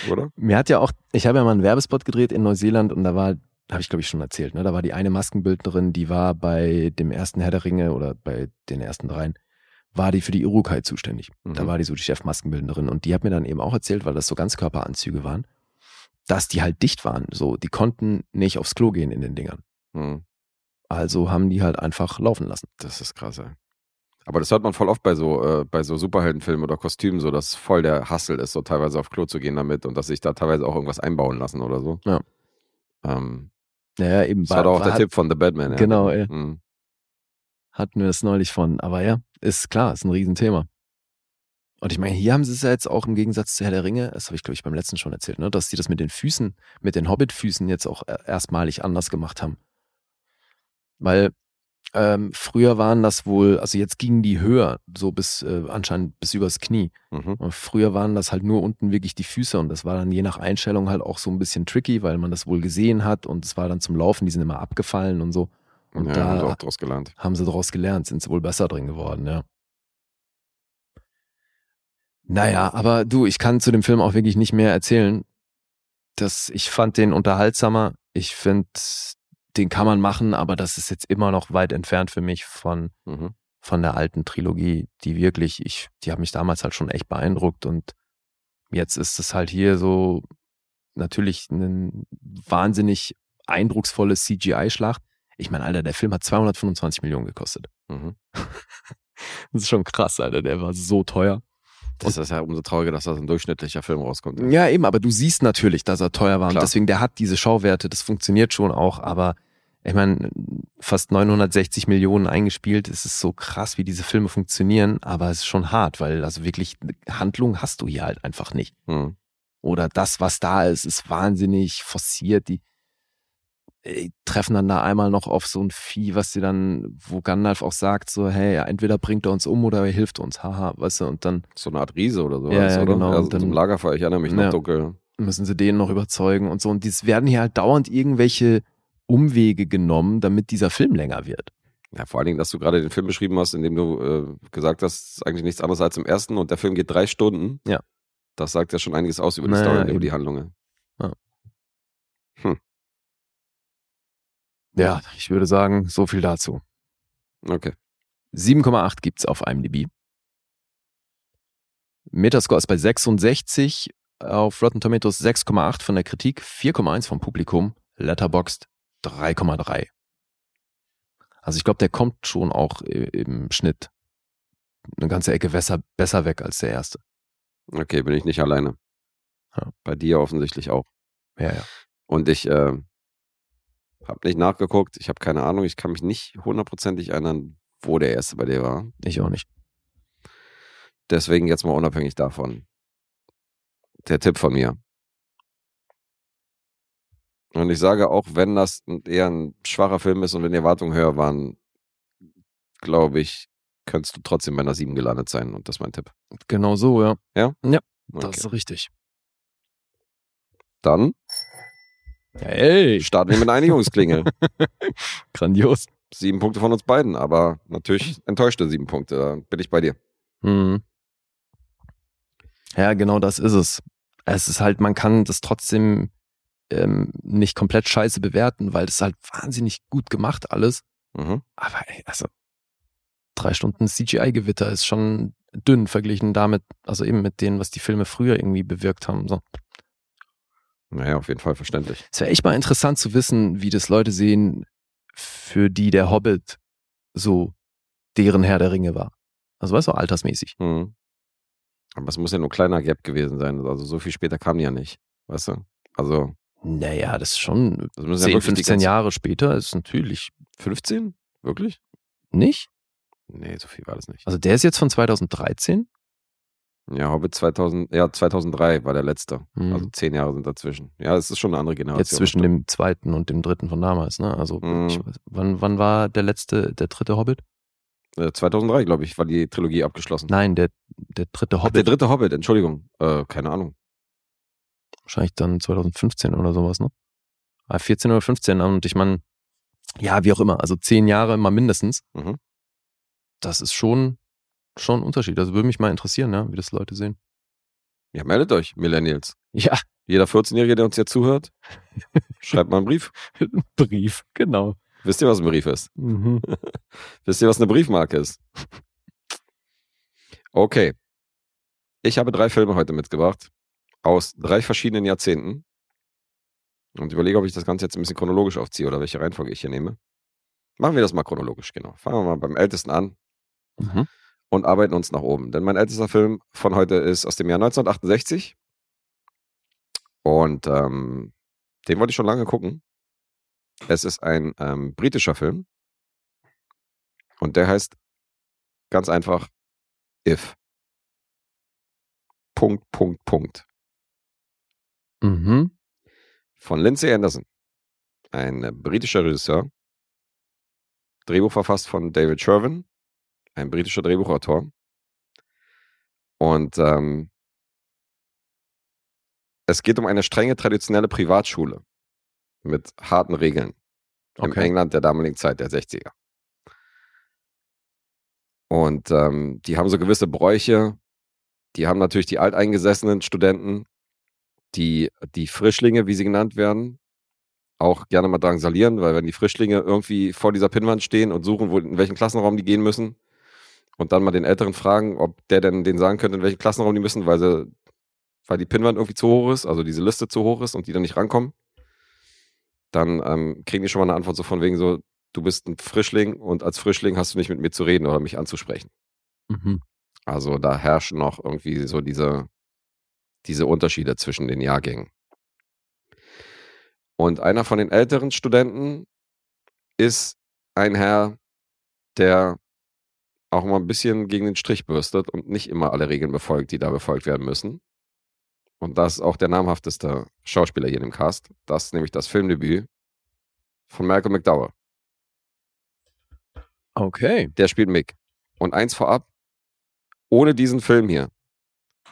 B: Oder?
C: Mir hat ja auch, ich habe ja mal einen Werbespot gedreht in Neuseeland und da war, habe ich glaube ich schon erzählt, ne? Da war die eine Maskenbildnerin, die war bei dem ersten Herr der Ringe oder bei den ersten dreien, war die für die Urukai zuständig. Da
B: Mhm.
C: war die so die Chefmaskenbildnerin und die hat mir dann eben auch erzählt, weil das so Ganzkörperanzüge waren, dass die halt dicht waren. So, die konnten nicht aufs Klo gehen in den Dingern.
B: Mhm.
C: Also haben die halt einfach laufen lassen.
B: Das ist krass, ey. Aber das hört man voll oft bei so, äh, bei so Superheldenfilmen oder Kostümen, so dass voll der Hassel ist, so teilweise auf Klo zu gehen damit und dass sich da teilweise auch irgendwas einbauen lassen oder so.
C: Ja.
B: Ähm,
C: Naja, eben
B: das war doch auch der
C: hat,
B: Tipp von The Batman, ja.
C: Genau, ey.
B: Mhm.
C: hatten wir das neulich von. Aber ja, ist klar, ist ein Riesenthema. Und ich meine, hier haben sie es ja jetzt auch im Gegensatz zu Herr der Ringe, das habe ich glaube ich beim letzten schon erzählt, ne, dass sie das mit den Füßen, mit den Hobbit-Füßen jetzt auch äh, erstmalig anders gemacht haben. Weil ähm, früher waren das wohl, also jetzt gingen die höher, so bis äh, anscheinend bis übers Knie.
B: Mhm.
C: Und früher waren das halt nur unten wirklich die Füße und das war dann je nach Einstellung halt auch so ein bisschen tricky, weil man das wohl gesehen hat und es war dann zum Laufen, die sind immer abgefallen und so. Und
B: ja,
C: da
B: haben sie auch draus gelernt.
C: haben sie daraus gelernt, sind sie wohl besser drin geworden, ja. Naja, aber du, ich kann zu dem Film auch wirklich nicht mehr erzählen. Das, ich fand den unterhaltsamer. Ich finde, den kann man machen, aber das ist jetzt immer noch weit entfernt für mich von,
B: Mhm.
C: von der alten Trilogie, die wirklich, ich, die hat mich damals halt schon echt beeindruckt und jetzt ist es halt hier so natürlich ein wahnsinnig eindrucksvolles CGI-Schlacht. Ich meine, Alter, der Film hat 225 Millionen gekostet.
B: Mhm.
C: Das ist schon krass, Alter. Der war so teuer.
B: Das ist ja umso trauriger, dass das ein durchschnittlicher Film rauskommt.
C: Ja, eben, aber du siehst natürlich, dass er teuer war. Und
B: Klar.
C: deswegen, der hat diese Schauwerte, das funktioniert schon auch, aber ich meine, fast 960 Millionen eingespielt, es ist so krass, wie diese Filme funktionieren, aber es ist schon hart, weil also wirklich Handlung hast du hier halt einfach nicht.
B: Mhm.
C: Oder das, was da ist, ist wahnsinnig forciert. Die treffen dann da einmal noch auf so ein Vieh, was sie dann, wo Gandalf auch sagt, so, hey, entweder bringt er uns um oder er hilft uns, haha, weißt du, und dann
B: So eine Art Riese oder so.
C: Ja, ja,
B: oder?
C: genau.
B: Ja,
C: Und
B: so
C: dann-
B: ein Lagerfeuer, ich erinnere mich noch
C: Ja.
B: dunkel.
C: müssen sie den noch überzeugen und so. Und es werden hier halt dauernd irgendwelche Umwege genommen, damit dieser Film länger wird.
B: Ja, vor allen Dingen, dass du gerade den Film beschrieben hast, in dem du äh, gesagt hast, eigentlich nichts anderes als im ersten und der Film geht drei Stunden.
C: Ja.
B: Das sagt ja schon einiges aus über die
C: Naja,
B: Story über die Handlungen.
C: Ja, ich würde sagen, so viel dazu.
B: Okay.
C: 7,8 gibt's auf IMDb. Metascore ist bei 66, auf Rotten Tomatoes 6,8 von der Kritik, 4,1 vom Publikum, Letterboxd 3,3. Also ich glaube, der kommt schon auch i- im Schnitt eine ganze Ecke besser, besser weg als der erste.
B: Okay, bin ich nicht alleine.
C: Ja.
B: Bei dir offensichtlich auch.
C: Ja, ja.
B: Und ich äh, habe nicht nachgeguckt, ich habe keine Ahnung, ich kann mich nicht hundertprozentig erinnern, wo der erste bei dir war.
C: Ich auch nicht.
B: Deswegen jetzt mal unabhängig davon. Der Tipp von mir. Und ich sage auch, wenn das eher ein schwacher Film ist und wenn die Erwartungen höher waren, glaube ich, könntest du trotzdem bei einer 7 gelandet sein. Und das ist mein Tipp.
C: Genau so, ja. Das
B: Okay.
C: ist richtig.
B: Dann
C: Hey,
B: starten wir mit einer Einigungsklingel.
C: grandios.
B: sieben Punkte von uns beiden, aber natürlich enttäuschte sieben Punkte. Da bin ich bei dir.
C: Mhm. Ja, genau das ist es. Es ist halt, man kann das trotzdem ähm, nicht komplett scheiße bewerten, weil das ist halt wahnsinnig gut gemacht alles.
B: Mhm.
C: Aber ey, also drei Stunden CGI-Gewitter ist schon dünn verglichen damit, also eben mit denen, was die Filme früher irgendwie bewirkt haben. So.
B: Naja, auf jeden Fall verständlich.
C: Es wäre echt mal interessant zu wissen, wie das Leute sehen, für die der Hobbit so deren Herr der Ringe war. Also weißt du, altersmäßig.
B: Mhm. Aber es muss ja nur ein kleiner Gap gewesen sein. Also so viel später kam die ja nicht. Weißt du? Also,
C: Naja, das ist schon
B: das müssen
C: 10,
B: ja wirklich die
C: 15
B: ganze-
C: Jahre später ist natürlich
B: 15? Wirklich?
C: nicht.
B: Nee, so viel war das nicht.
C: Also der ist jetzt von 2013.
B: Ja, Hobbit 2000, ja, 2003 war der letzte.
C: Mhm.
B: Also zehn Jahre sind dazwischen. Ja, es ist schon eine andere Generation.
C: Jetzt zwischen dem zweiten und dem dritten von damals, ne? Also
B: Mhm.
C: ich weiß, wann, wann war der letzte, der dritte Hobbit?
B: Äh, 2003, glaube ich, war die Trilogie abgeschlossen.
C: Nein, der, der dritte
B: Ach,
C: Hobbit.
B: der dritte Hobbit, Entschuldigung. Äh, keine Ahnung.
C: wahrscheinlich dann 2015 oder sowas, ne? Ah, 14 oder 15 und ich meine, ja, wie auch immer, also zehn Jahre immer mindestens.
B: Mhm.
C: Das ist schon, schon ein Unterschied. Also würde mich mal interessieren, ja, wie das Leute sehen.
B: Ja, meldet euch, Millennials.
C: Ja,
B: Jeder 14-Jährige, der uns jetzt zuhört, schreibt mal einen Brief.
C: Brief, genau.
B: Wisst ihr, was ein Brief ist?
C: Mhm.
B: Wisst ihr, was eine Briefmarke ist? Okay. Ich habe drei Filme heute mitgebracht. Aus drei verschiedenen Jahrzehnten. Und überlege, ob ich das Ganze jetzt ein bisschen chronologisch aufziehe oder welche Reihenfolge ich hier nehme. Machen wir das mal chronologisch, genau. Fangen wir mal beim ältesten an
C: Mhm.
B: Und arbeiten uns nach oben. Denn mein ältester Film von heute ist aus dem Jahr 1968. Und ähm, den wollte ich schon lange gucken. Es ist ein ähm, britischer Film. Und der heißt ganz einfach If. Punkt, Punkt, Punkt.
C: Mhm.
B: Von Lindsay Anderson. Ein äh, britischer Regisseur. Drehbuch verfasst von David Sherwin. Ein britischer Drehbuchautor. Und ähm, es geht um eine strenge traditionelle Privatschule mit harten Regeln. im
C: Okay.
B: England der damaligen Zeit, der 60er. Und ähm, die haben so gewisse Bräuche. Die haben natürlich die alteingesessenen Studenten, die, die Frischlinge, wie sie genannt werden, auch gerne mal drangsalieren, weil wenn die Frischlinge irgendwie vor dieser Pinnwand stehen und suchen, wo, in welchen Klassenraum die gehen müssen, und dann mal den Älteren fragen, ob der denn denen sagen könnte, in welchen Klassenraum die müssen, weil sie, weil die Pinnwand irgendwie zu hoch ist, also diese Liste zu hoch ist und die dann nicht rankommen, dann ähm, kriegen die schon mal eine Antwort so von wegen so, du bist ein Frischling und als Frischling hast du nicht mit mir zu reden oder mich anzusprechen.
C: Mhm.
B: Also da herrschen noch irgendwie so diese, diese Unterschiede zwischen den Jahrgängen. Und einer von den älteren Studenten ist ein Herr, der auch mal ein bisschen gegen den Strich bürstet und nicht immer alle Regeln befolgt, die da befolgt werden müssen. Und das ist auch der namhafteste Schauspieler hier in dem Cast. Das ist nämlich das Filmdebüt von Malcolm McDowell.
C: Okay.
B: Der spielt Mick. Und eins vorab, ohne diesen Film hier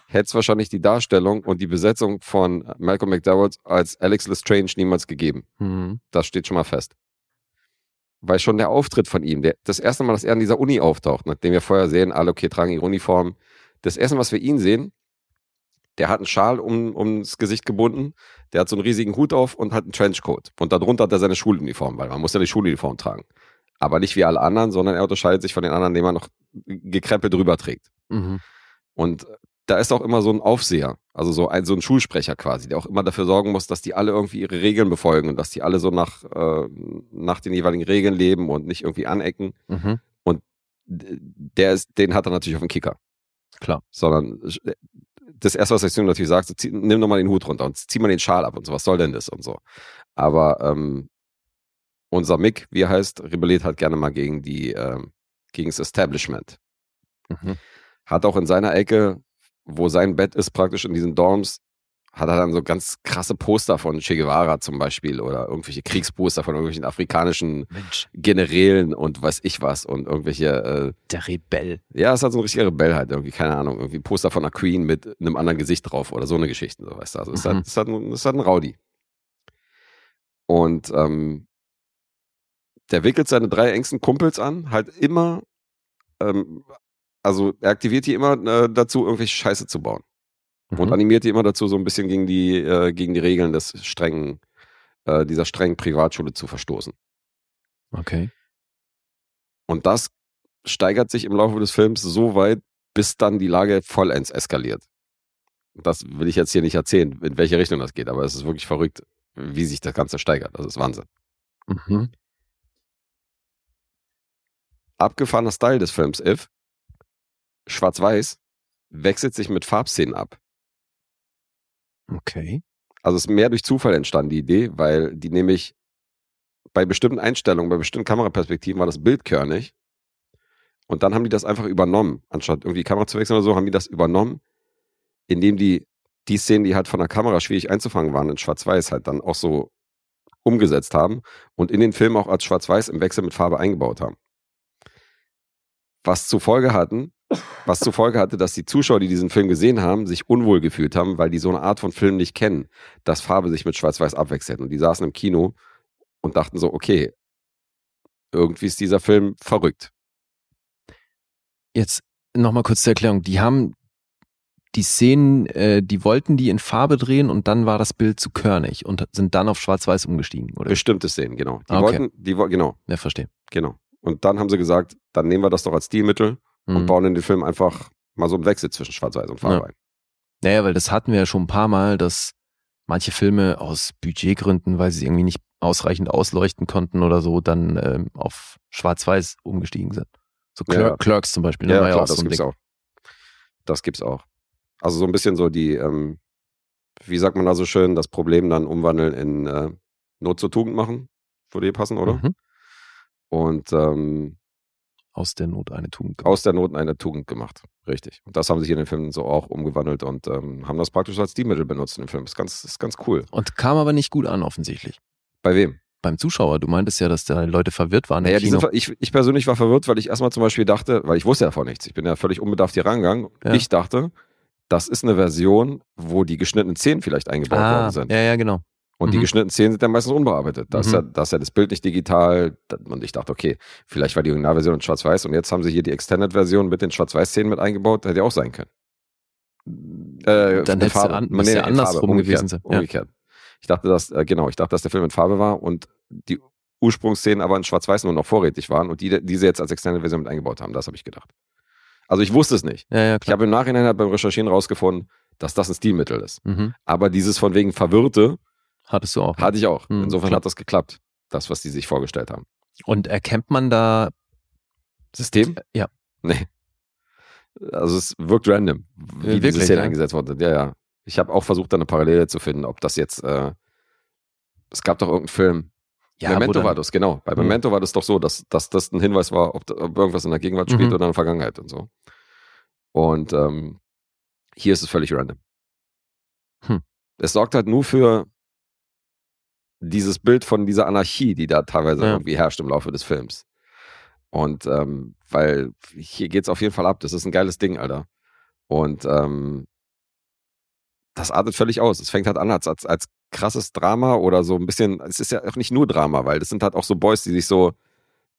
B: hätte es wahrscheinlich die Darstellung und die Besetzung von Malcolm McDowell als Alex Lestrange niemals gegeben.
C: Mhm.
B: Das steht schon mal fest. Weil schon der Auftritt von ihm, der, das erste Mal, dass er in dieser Uni auftaucht, nachdem wir vorher sehen, alle okay, tragen ihre Uniform. Das erste Mal, was wir ihn sehen, der hat einen Schal um, ums Gesicht gebunden, der hat so einen riesigen Hut auf und hat einen Trenchcoat. Und darunter hat er seine Schuluniform, weil man muss ja die Schuluniform tragen. Aber nicht wie alle anderen, sondern er unterscheidet sich von den anderen, indem er noch gekrempelt drüber trägt.
C: Mhm.
B: Und da ist auch immer so ein Aufseher, also so ein, so ein Schulsprecher quasi, der auch immer dafür sorgen muss, dass die alle irgendwie ihre Regeln befolgen und dass die alle so nach, äh, nach den jeweiligen Regeln leben und nicht irgendwie anecken.
C: Mhm.
B: D- Der ist, den hat er natürlich auf dem Kicker.
C: Klar.
B: Sondern äh, das erste, was ich ihm natürlich sagt, so, zieh, nimm doch mal den Hut runter und zieh mal den Schal ab und so, was soll denn das und so. Aber ähm, unser Mick, wie er heißt, rebelliert halt gerne mal gegen die, ähm, gegen das Establishment.
C: Mhm.
B: Hat auch in seiner Ecke, wo sein Bett ist, praktisch in diesen Dorms, hat er dann so ganz krasse Poster von Che Guevara zum Beispiel oder irgendwelche Kriegsposter von irgendwelchen afrikanischen
C: Mensch,
B: Generälen und weiß ich was und irgendwelche, äh,
C: der Rebell.
B: ja, es hat so ein richtiger Rebell halt irgendwie, keine Ahnung, irgendwie Poster von einer Queen mit einem anderen Gesicht drauf oder so eine Geschichte, so weißt du. Also es,
C: Mhm.
B: hat, es, hat, ein- es hat ein Rowdy. Und ähm, der wickelt seine drei engsten Kumpels an, halt immer, ähm, also er aktiviert die immer äh, dazu, irgendwelche Scheiße zu bauen. Und
C: Mhm.
B: animiert die immer dazu, so ein bisschen gegen die, äh, gegen die Regeln des strengen, äh, dieser strengen Privatschule zu verstoßen.
C: Okay.
B: Und das steigert sich im Laufe des Films so weit, bis dann die Lage vollends eskaliert. Das will ich jetzt hier nicht erzählen, in welche Richtung das geht, aber es ist wirklich verrückt, wie sich das Ganze steigert. Das ist Wahnsinn.
C: Mhm.
B: Abgefahrener Style des Films If, schwarz-weiß, wechselt sich mit Farbszenen ab.
C: Okay.
B: Also es ist mehr durch Zufall entstanden, die Idee, weil die nämlich bei bestimmten Einstellungen, bei bestimmten Kameraperspektiven war das Bild körnig. Und dann haben die das einfach übernommen. Anstatt irgendwie die Kamera zu wechseln oder so, haben die das übernommen, indem die die Szenen, die halt von der Kamera schwierig einzufangen waren, in Schwarz-Weiß halt dann auch so umgesetzt haben und in den Film auch als Schwarz-Weiß im Wechsel mit Farbe eingebaut haben. Was zur Folge hatten, was zur Folge hatte, dass die Zuschauer, die diesen Film gesehen haben, sich unwohl gefühlt haben, weil die so eine Art von Film nicht kennen, dass Farbe sich mit Schwarz-Weiß abwechselt. Und die saßen im Kino und dachten so, okay, irgendwie ist dieser Film verrückt.
C: Jetzt nochmal kurz zur Erklärung. Die haben die Szenen, äh, die wollten die in Farbe drehen und dann war das Bild zu körnig und sind dann auf Schwarz-Weiß umgestiegen, oder?
B: Bestimmte Szenen, genau. Die
C: Okay.
B: wollten, die wollten, genau,
C: Ja, verstehe.
B: genau. Und dann haben sie gesagt, dann nehmen wir das doch als Stilmittel und
C: Mhm.
B: bauen in den Film einfach mal so einen Wechsel zwischen Schwarz-Weiß und Farbe
C: Ja.
B: ein.
C: Naja, weil das hatten wir ja schon ein paar Mal, dass manche Filme aus Budgetgründen, weil sie irgendwie nicht ausreichend ausleuchten konnten oder so, dann ähm, auf Schwarz-Weiß umgestiegen sind. So
B: Ja,
C: Cler
B: ja.
C: Clerks zum Beispiel. ne,
B: Ja, klar,
C: auch
B: das
C: so
B: gibt's
C: Ding.
B: auch. Das gibt's auch. Also so ein bisschen so die, ähm, wie sagt man da so schön, das Problem dann umwandeln in äh, Not zur Tugend machen. Würde hier passen, oder?
C: Mhm.
B: Und ähm,
C: Aus der Not eine Tugend.
B: aus der Not eine Tugend gemacht. Richtig. Und das haben sie hier in den Filmen so auch umgewandelt und ähm, haben das praktisch als Stilmittel benutzt in dem Film. Ist ganz, ist ganz cool.
C: Und kam aber nicht gut an, offensichtlich.
B: Bei wem?
C: Beim Zuschauer. Du meintest ja, dass da Leute verwirrt waren
B: Naja, sind, ich, ich persönlich war verwirrt, weil ich erstmal zum Beispiel dachte, weil ich wusste ja davon nichts. Ich bin ja völlig unbedarft hier rangegangen.
C: Ja.
B: Ich dachte, das ist eine Version, wo die geschnittenen Szenen vielleicht eingebaut
C: ah,
B: worden sind.
C: ja, ja, genau.
B: Und die
C: Mhm.
B: geschnittenen Szenen sind dann meistens unbearbeitet. Da, ist
C: Mhm.
B: ist ja das. Da- ist ja das Bild nicht digital. Und ich dachte, okay, vielleicht war die Originalversion in Schwarz-Weiß und jetzt haben sie hier die Extended-Version mit den Schwarz-Weiß-Szenen mit eingebaut. Hätte ja auch sein können. Äh,
C: Dann hättest du an- müsste ja andersrum gewesen sein, ja.
B: Umgekehrt. Ich dachte, dass, äh, genau, ich dachte, dass der Film in Farbe war und die Ursprungsszenen aber in Schwarz-Weiß nur noch vorrätig waren und die, diese jetzt als Extended-Version mit eingebaut haben. Das habe ich gedacht. Also ich wusste es nicht.
C: Ja, ja,
B: Ich habe im Nachhinein halt beim Recherchieren rausgefunden, dass das ein Stilmittel ist.
C: Mhm.
B: Aber dieses von wegen Verwirrte
C: Hattest du auch.
B: hatte ich auch.
C: Mhm,
B: Insofern
C: klar.
B: hat das geklappt. Das, was die sich vorgestellt haben.
C: Und erkennt man da
B: System?
C: Ja.
B: Nee. Also es wirkt random, wie
C: Äh,
B: diese Szene
C: ja?
B: eingesetzt wurde. Ja, ja. Ich habe auch versucht, da eine Parallele zu finden, ob das jetzt, äh, es gab doch irgendeinen Film.
C: Ja,
B: Memento war das, genau. Bei
C: Mhm.
B: Memento war das doch so, dass, dass das ein Hinweis war, ob, ob irgendwas in der Gegenwart spielt
C: Mhm.
B: oder in der Vergangenheit und so. Und ähm, hier ist es völlig random.
C: Hm.
B: Es sorgt halt nur für dieses Bild von dieser Anarchie, die da teilweise
C: Ja.
B: irgendwie herrscht im Laufe des Films. Und ähm, weil hier geht's auf jeden Fall ab. Das ist ein geiles Ding, Alter. Und ähm, das artet völlig aus. Es fängt halt an als, als, als krasses Drama oder so ein bisschen, es ist ja auch nicht nur Drama, weil das sind halt auch so Boys, die sich so,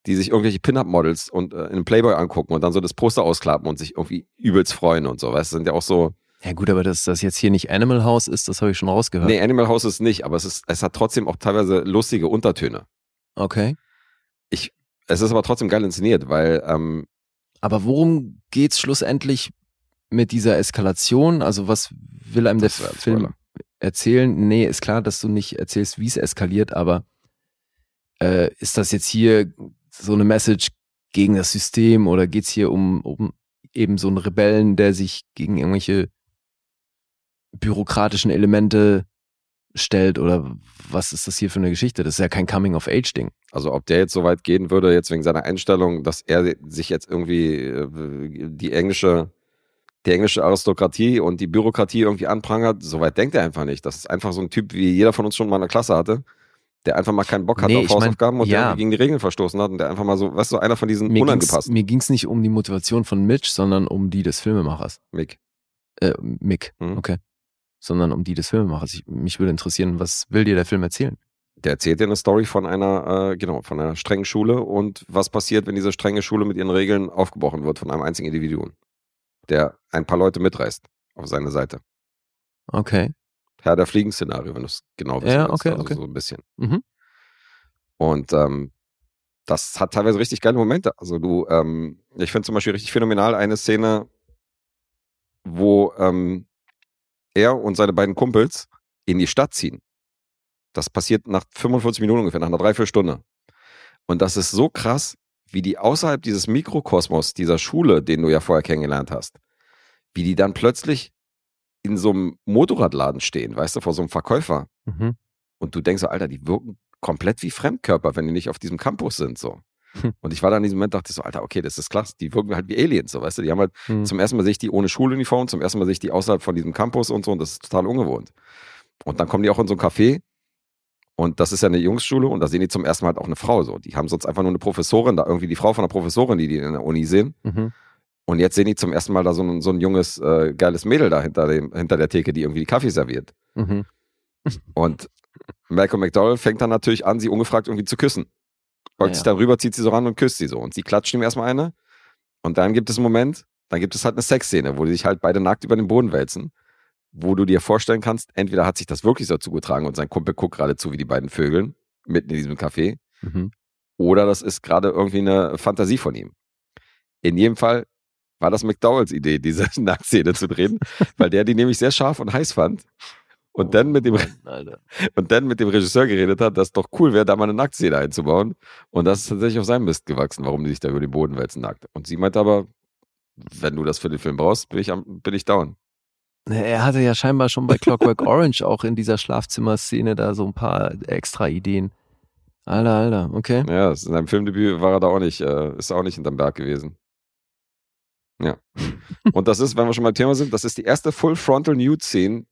B: die sich irgendwelche Pin-Up-Models und äh, in einem Playboy angucken und dann so das Poster ausklappen und sich irgendwie übelst freuen und so. Weißt du, sind ja auch so,
C: Ja gut, aber dass das jetzt hier nicht Animal House ist, das habe ich schon rausgehört.
B: nee, Animal House ist nicht, aber es ist, es hat trotzdem auch teilweise lustige Untertöne.
C: Okay.
B: Es ist aber trotzdem geil inszeniert, weil ähm,
C: Aber worum geht's schlussendlich mit dieser Eskalation? Also was will einem der Film
B: Spoiler.
C: erzählen? Nee, ist klar, dass du nicht erzählst, wie es eskaliert, aber äh, ist das jetzt hier so eine Message gegen das System oder geht's hier um, um eben so einen Rebellen, der sich gegen irgendwelche bürokratischen Elemente stellt oder was ist das hier für eine Geschichte? Das ist ja kein Coming-of-Age-Ding.
B: Also ob der jetzt so weit gehen würde, jetzt wegen seiner Einstellung, dass er sich jetzt irgendwie äh, die englische, die englische Aristokratie und die Bürokratie irgendwie anprangert, so weit denkt er einfach nicht. Das ist einfach so ein Typ, wie jeder von uns schon mal in der Klasse hatte, der einfach mal keinen Bock hat
C: Nee,
B: auf
C: ich mein,
B: Hausaufgaben und der
C: ja.
B: irgendwie gegen die Regeln verstoßen hat und der einfach mal so, weißt du, einer von diesen
C: Mir ging's,
B: unangepassten.
C: mir ging's nicht um die Motivation von Mitch, sondern um die des Filmemachers.
B: Mick.
C: Äh, Mick,
B: Mhm.
C: okay. Sondern um die des Filmemachers. Ich, mich würde interessieren, was will dir der Film erzählen?
B: Der erzählt dir eine Story von einer, äh, genau, von einer strengen Schule und was passiert, wenn diese strenge Schule mit ihren Regeln aufgebrochen wird von einem einzigen Individuum, der ein paar Leute mitreißt auf seine Seite.
C: Okay.
B: Herr der Fliegen-Szenario, wenn du es genau wissen
C: Ja,
B: willst.
C: okay,
B: also
C: okay.
B: So ein bisschen.
C: Mhm.
B: Und ähm, das hat teilweise richtig geile Momente. Also du, ähm, ich finde zum Beispiel richtig phänomenal eine Szene, wo ähm, er und seine beiden Kumpels in die Stadt ziehen. Das passiert nach 45 Minuten ungefähr, nach einer Dreiviertelstunde. Und das ist so krass, wie die außerhalb dieses Mikrokosmos dieser Schule, den du ja vorher kennengelernt hast, wie die dann plötzlich in so einem Motorradladen stehen, weißt du, vor so einem Verkäufer.
C: Mhm.
B: Und du denkst so, Alter, die wirken komplett wie Fremdkörper, wenn die nicht auf diesem Campus sind, so.
C: Hm.
B: Und ich war da in diesem Moment, dachte ich so, Alter, okay, das ist klasse. Die wirken halt wie Aliens, so, weißt du. Die haben halt,
C: Mhm.
B: zum ersten Mal sehe ich die ohne Schuluniform, zum ersten Mal sehe ich die außerhalb von diesem Campus und so, und das ist total ungewohnt. Und dann kommen die auch in so ein Café, und das ist ja eine Jungsschule, und da sehen die zum ersten Mal halt auch eine Frau, so. Die haben sonst einfach nur eine Professorin, da irgendwie die Frau von der Professorin, die die in der Uni sehen.
C: Mhm.
B: Und jetzt sehen die zum ersten Mal da so ein, so ein junges, äh, geiles Mädel da hinter, dem, hinter der Theke, die irgendwie die Kaffee serviert.
C: Mhm.
B: Und Malcolm McDowell fängt dann natürlich an, sie ungefragt irgendwie zu küssen. Beugt
C: Ja,
B: sich dann rüber, zieht sie so ran und küsst sie so. Und sie klatscht ihm erstmal eine. Und dann gibt es einen Moment, dann gibt es halt eine Sexszene, wo die sich halt beide nackt über den Boden wälzen. Wo du dir vorstellen kannst, entweder hat sich das wirklich so zugetragen und sein Kumpel guckt gerade zu, wie die beiden Vögeln mitten in diesem Café.
C: Mhm.
B: Oder das ist gerade irgendwie eine Fantasie von ihm. In jedem Fall war das McDowells Idee, diese Nacktszene zu drehen, weil der die nämlich sehr scharf und heiß fand. Und dann mit dem
C: Alter.
B: und dann mit dem Regisseur geredet hat, dass es doch cool wäre, da mal eine Nacktszene einzubauen. Und das ist tatsächlich auf seinem Mist gewachsen, warum die sich da über den Boden wälzen nackt. Und sie meinte aber, wenn du das für den Film brauchst, bin ich, am, bin ich down.
C: Er hatte ja scheinbar schon bei Clockwork Orange auch in dieser Schlafzimmerszene da so ein paar extra Ideen. Alter, Alter, okay.
B: Ja, in seinem Filmdebüt war er da auch nicht, äh, ist er auch nicht hinterm Berg gewesen. Ja. Und das ist, wenn wir schon beim Thema sind, das ist die erste Full Frontal Nude Szene,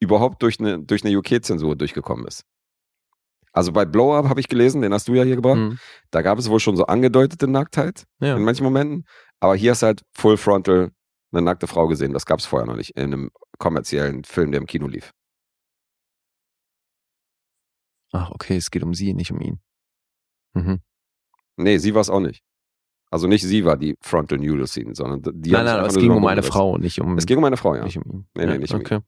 B: überhaupt durch eine, durch eine UK-Zensur durchgekommen ist. Also bei Blow Up habe ich gelesen, den hast du ja hier gebracht.
C: Mhm.
B: Da gab es wohl schon so angedeutete Nacktheit
C: Ja.
B: in manchen Momenten. Aber hier hast du halt Full Frontal eine nackte Frau gesehen. Das gab es vorher noch nicht in einem kommerziellen Film, der im Kino lief.
C: Ach, okay, es geht um sie, nicht um ihn. Mhm.
B: Nee, sie war es auch nicht. Also nicht sie war die Frontal Nudal Scene, sondern die
C: nein, nein, aber es ging um eine Frau, nicht um.
B: Es ging um eine Frau, ja.
C: nicht um ihn.
B: Nee, nee, nicht um ihn.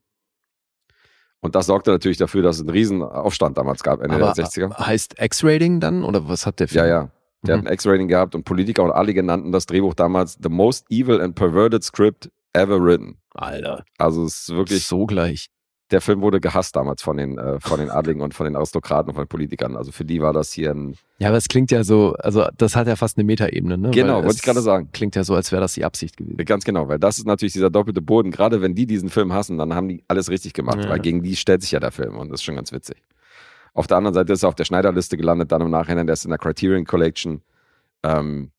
B: Und das sorgte natürlich dafür, dass es einen riesen Aufstand damals gab, Ende
C: Aber
B: der 60er.
C: heißt X-Rating dann oder was hat der Film?
B: Ja, ja. Der
C: Mhm.
B: hat ein X-Rating gehabt und Politiker und alle nannten das Drehbuch damals The Most Evil and Perverted Script Ever Written.
C: Alter,
B: Also es ist wirklich,
C: so gleich.
B: Der Film wurde gehasst damals von den, äh, von den Adligen und von den Aristokraten und von den Politikern. Also für die war das hier ein,
C: Ja, aber es klingt ja so, also das hat ja fast eine Metaebene, ne?
B: Genau,
C: Weil
B: wollte ich gerade sagen.
C: Klingt ja so, als wäre das die Absicht gewesen.
B: ganz genau, weil das ist natürlich dieser doppelte Boden. Gerade wenn die diesen Film hassen, dann haben die alles richtig gemacht,
C: Ja.
B: weil gegen die stellt sich ja der Film und das ist schon ganz witzig. Auf der anderen Seite ist er auf der Schneiderliste gelandet, dann im Nachhinein, der ist in der Criterion Collection. Ähm,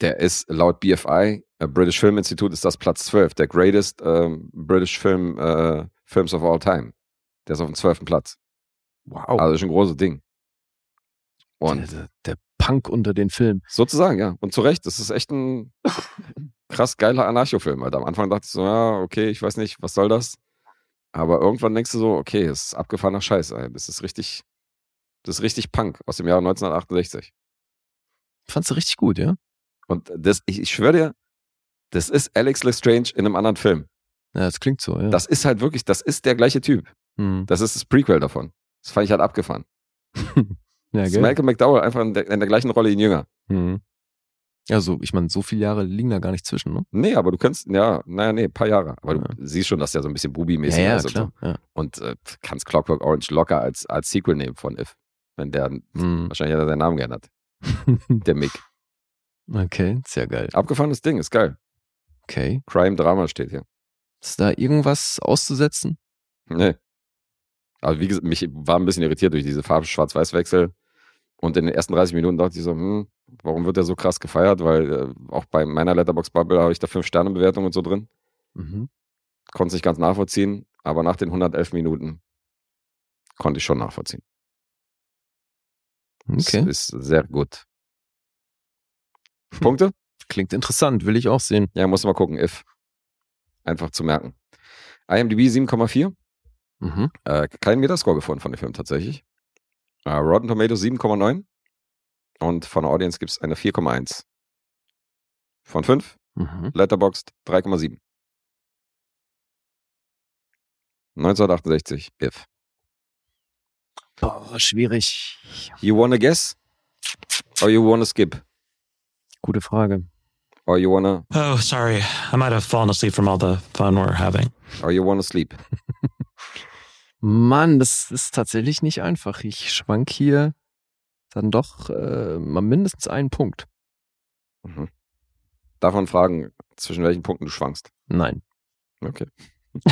B: der ist laut BFI, äh, British Film Institute, ist das Platz 12, der greatest ähm, British Film äh, Films of all time. Der ist auf dem 12. Platz.
C: Wow.
B: Also ist ein großes Ding. Und
C: der, der Punk unter den Filmen.
B: Sozusagen, ja. Und zu Recht, das ist echt ein krass geiler Anarcho-Film. Alter. Am Anfang dachte ich so, ja, okay, ich weiß nicht, was soll das? Aber irgendwann denkst du so, okay, es ist abgefahrener Scheiß. Ey. Das ist richtig, das ist richtig Punk aus dem Jahr 1968.
C: Fandst du richtig gut, ja?
B: Und das, ich, ich schwöre dir, das ist Alex Lestrange in einem anderen Film.
C: Ja, das klingt so, ja.
B: Das ist halt wirklich, das ist der gleiche Typ.
C: Hm.
B: Das ist das Prequel davon. Das fand ich halt abgefahren.
C: ja,
B: das? Malcolm McDowell einfach in der, in der gleichen Rolle in Jünger.
C: Hm. Ja, so, ich meine, so viele Jahre liegen da gar nicht zwischen, ne?
B: Nee, aber du kannst, ja, naja, nee, ein paar Jahre. Aber
C: Ja.
B: du siehst schon, dass der so ein bisschen Bubi-mäßig
C: ja, ja,
B: ist und so.
C: klar. Ja.
B: Und äh, kannst Clockwork Orange locker als, als Sequel nehmen von If. Wenn der,
C: Hm.
B: wahrscheinlich hat er seinen Namen geändert. Der Mick.
C: okay, sehr geil.
B: Abgefahrenes Ding, ist geil.
C: Okay.
B: Crime Drama steht hier.
C: Ist da irgendwas auszusetzen?
B: Nee. Also wie gesagt, mich war ein bisschen irritiert durch diese Farb-Schwarz-Weiß-Wechsel. Und in den ersten 30 Minuten dachte ich so, hm, warum wird der so krass gefeiert? Weil äh, auch bei meiner Letterbox-Bubble habe ich da 5-Sterne-Bewertungen und so drin.
C: Mhm.
B: Konnte es nicht ganz nachvollziehen. Aber nach den 111 Minuten konnte ich schon nachvollziehen.
C: Okay.
B: Das ist sehr gut. Punkte?
C: Klingt interessant, will ich auch sehen.
B: Ja, musst du mal gucken, if. Einfach zu merken. IMDb 7,4.
C: Mhm.
B: Äh, kein Metascore gefunden von dem Film tatsächlich. Äh, Rotten Tomatoes 7,9. Und von der Audience gibt es eine 4,1. Von 5.
C: Mhm.
B: Letterboxd 3,7. 1968, if.
C: Boah, schwierig.
B: You wanna guess? Or you wanna skip?
C: Gute Frage.
B: Or you wanna,
G: Oh, sorry. I might have fallen asleep from all the fun we're having.
B: or you wanna sleep?
C: Mann, das ist tatsächlich nicht einfach. Ich schwank hier dann doch äh, mal mindestens einen Punkt.
B: Mhm. Darf man fragen, zwischen welchen Punkten du schwankst?
C: Nein.
B: Okay.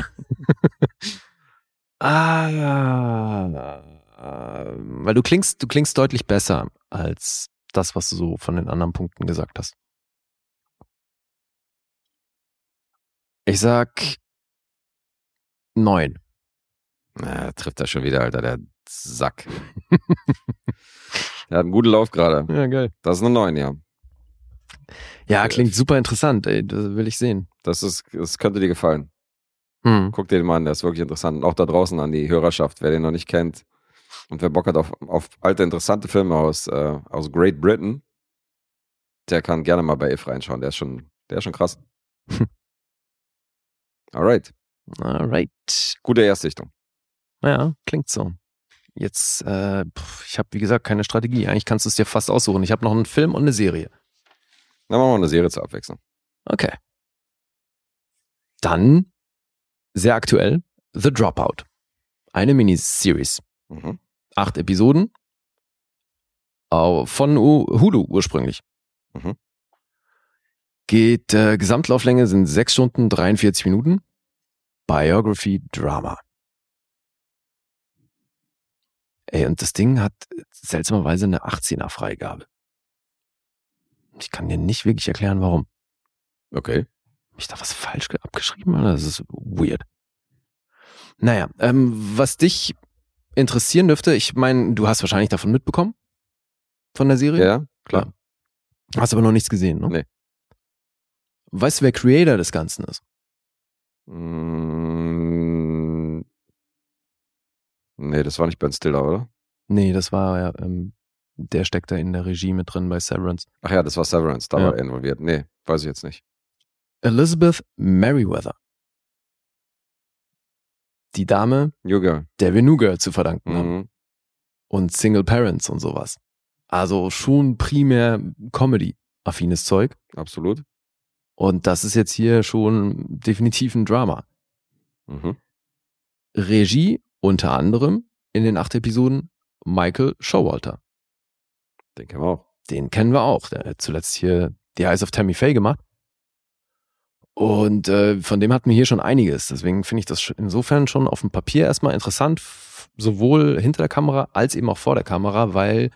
C: Ah, äh, weil du klingst, du klingst deutlich besser als das, was du so von den anderen Punkten gesagt hast. Ich sag neun.
B: Na, trifft er schon wieder, Alter, der Sack. der hat einen guten Lauf gerade.
C: Ja, geil.
B: Das ist eine 9, ja.
C: Ja, klingt super interessant, ey. Das will ich sehen.
B: Das, ist, das könnte dir gefallen.
C: Hm.
B: Guck dir den mal an, der ist wirklich interessant. Und auch da draußen an die Hörerschaft, wer den noch nicht kennt und wer Bock hat auf, auf alte, interessante Filme aus, äh, aus Great Britain, der kann gerne mal bei If reinschauen. Der ist schon, der ist schon krass. Alright.
C: Alright.
B: Gute Erstsichtung.
C: Ja, klingt so. Jetzt, äh, ich habe wie gesagt keine Strategie. Eigentlich kannst du es dir fast aussuchen. Ich habe noch einen Film und eine Serie.
B: Dann machen wir eine Serie zur Abwechslung.
C: Okay. Dann, sehr aktuell, The Dropout. Eine Miniseries.
B: Mhm.
C: Acht Episoden. Von Hulu ursprünglich.
B: Mhm.
C: Geht, äh, Gesamtlauflänge sind 6 Stunden 43 Minuten. Biography Drama. Ey, und das Ding hat seltsamerweise eine 18er Freigabe. Ich kann dir nicht wirklich erklären, warum.
B: Okay.
C: Ich da was falsch ge- abgeschrieben? Oder? Das ist weird. Naja, ähm, was dich interessieren dürfte, ich meine, du hast wahrscheinlich davon mitbekommen? Von der Serie?
B: Ja, klar.
C: Hast aber noch nichts gesehen, ne?
B: Nee.
C: Weißt du, wer Creator des Ganzen ist?
B: Mm, nee, das war nicht Ben Stiller, oder?
C: Nee, das war ja, ähm, der steckt da in der Regie mit drin bei Severance.
B: Ach ja, das war Severance, da
C: Ja.
B: war er involviert. Nee, weiß ich jetzt nicht.
C: Elizabeth Merriweather. Die Dame, der wir New Girl zu verdanken haben.
B: Mhm.
C: Und Single Parents und sowas. Also schon primär Comedy-affines Zeug.
B: Absolut.
C: Und das ist jetzt hier schon definitiv ein Drama.
B: Mhm.
C: Regie unter anderem in den acht Episoden Michael Showalter.
B: Den kennen wir auch.
C: Den kennen wir auch. Der hat zuletzt hier die Eyes of Tammy Faye gemacht. Und äh, von dem hatten wir hier schon einiges. Deswegen finde ich das insofern schon auf dem Papier erstmal interessant, sowohl hinter der Kamera als eben auch vor der Kamera, weil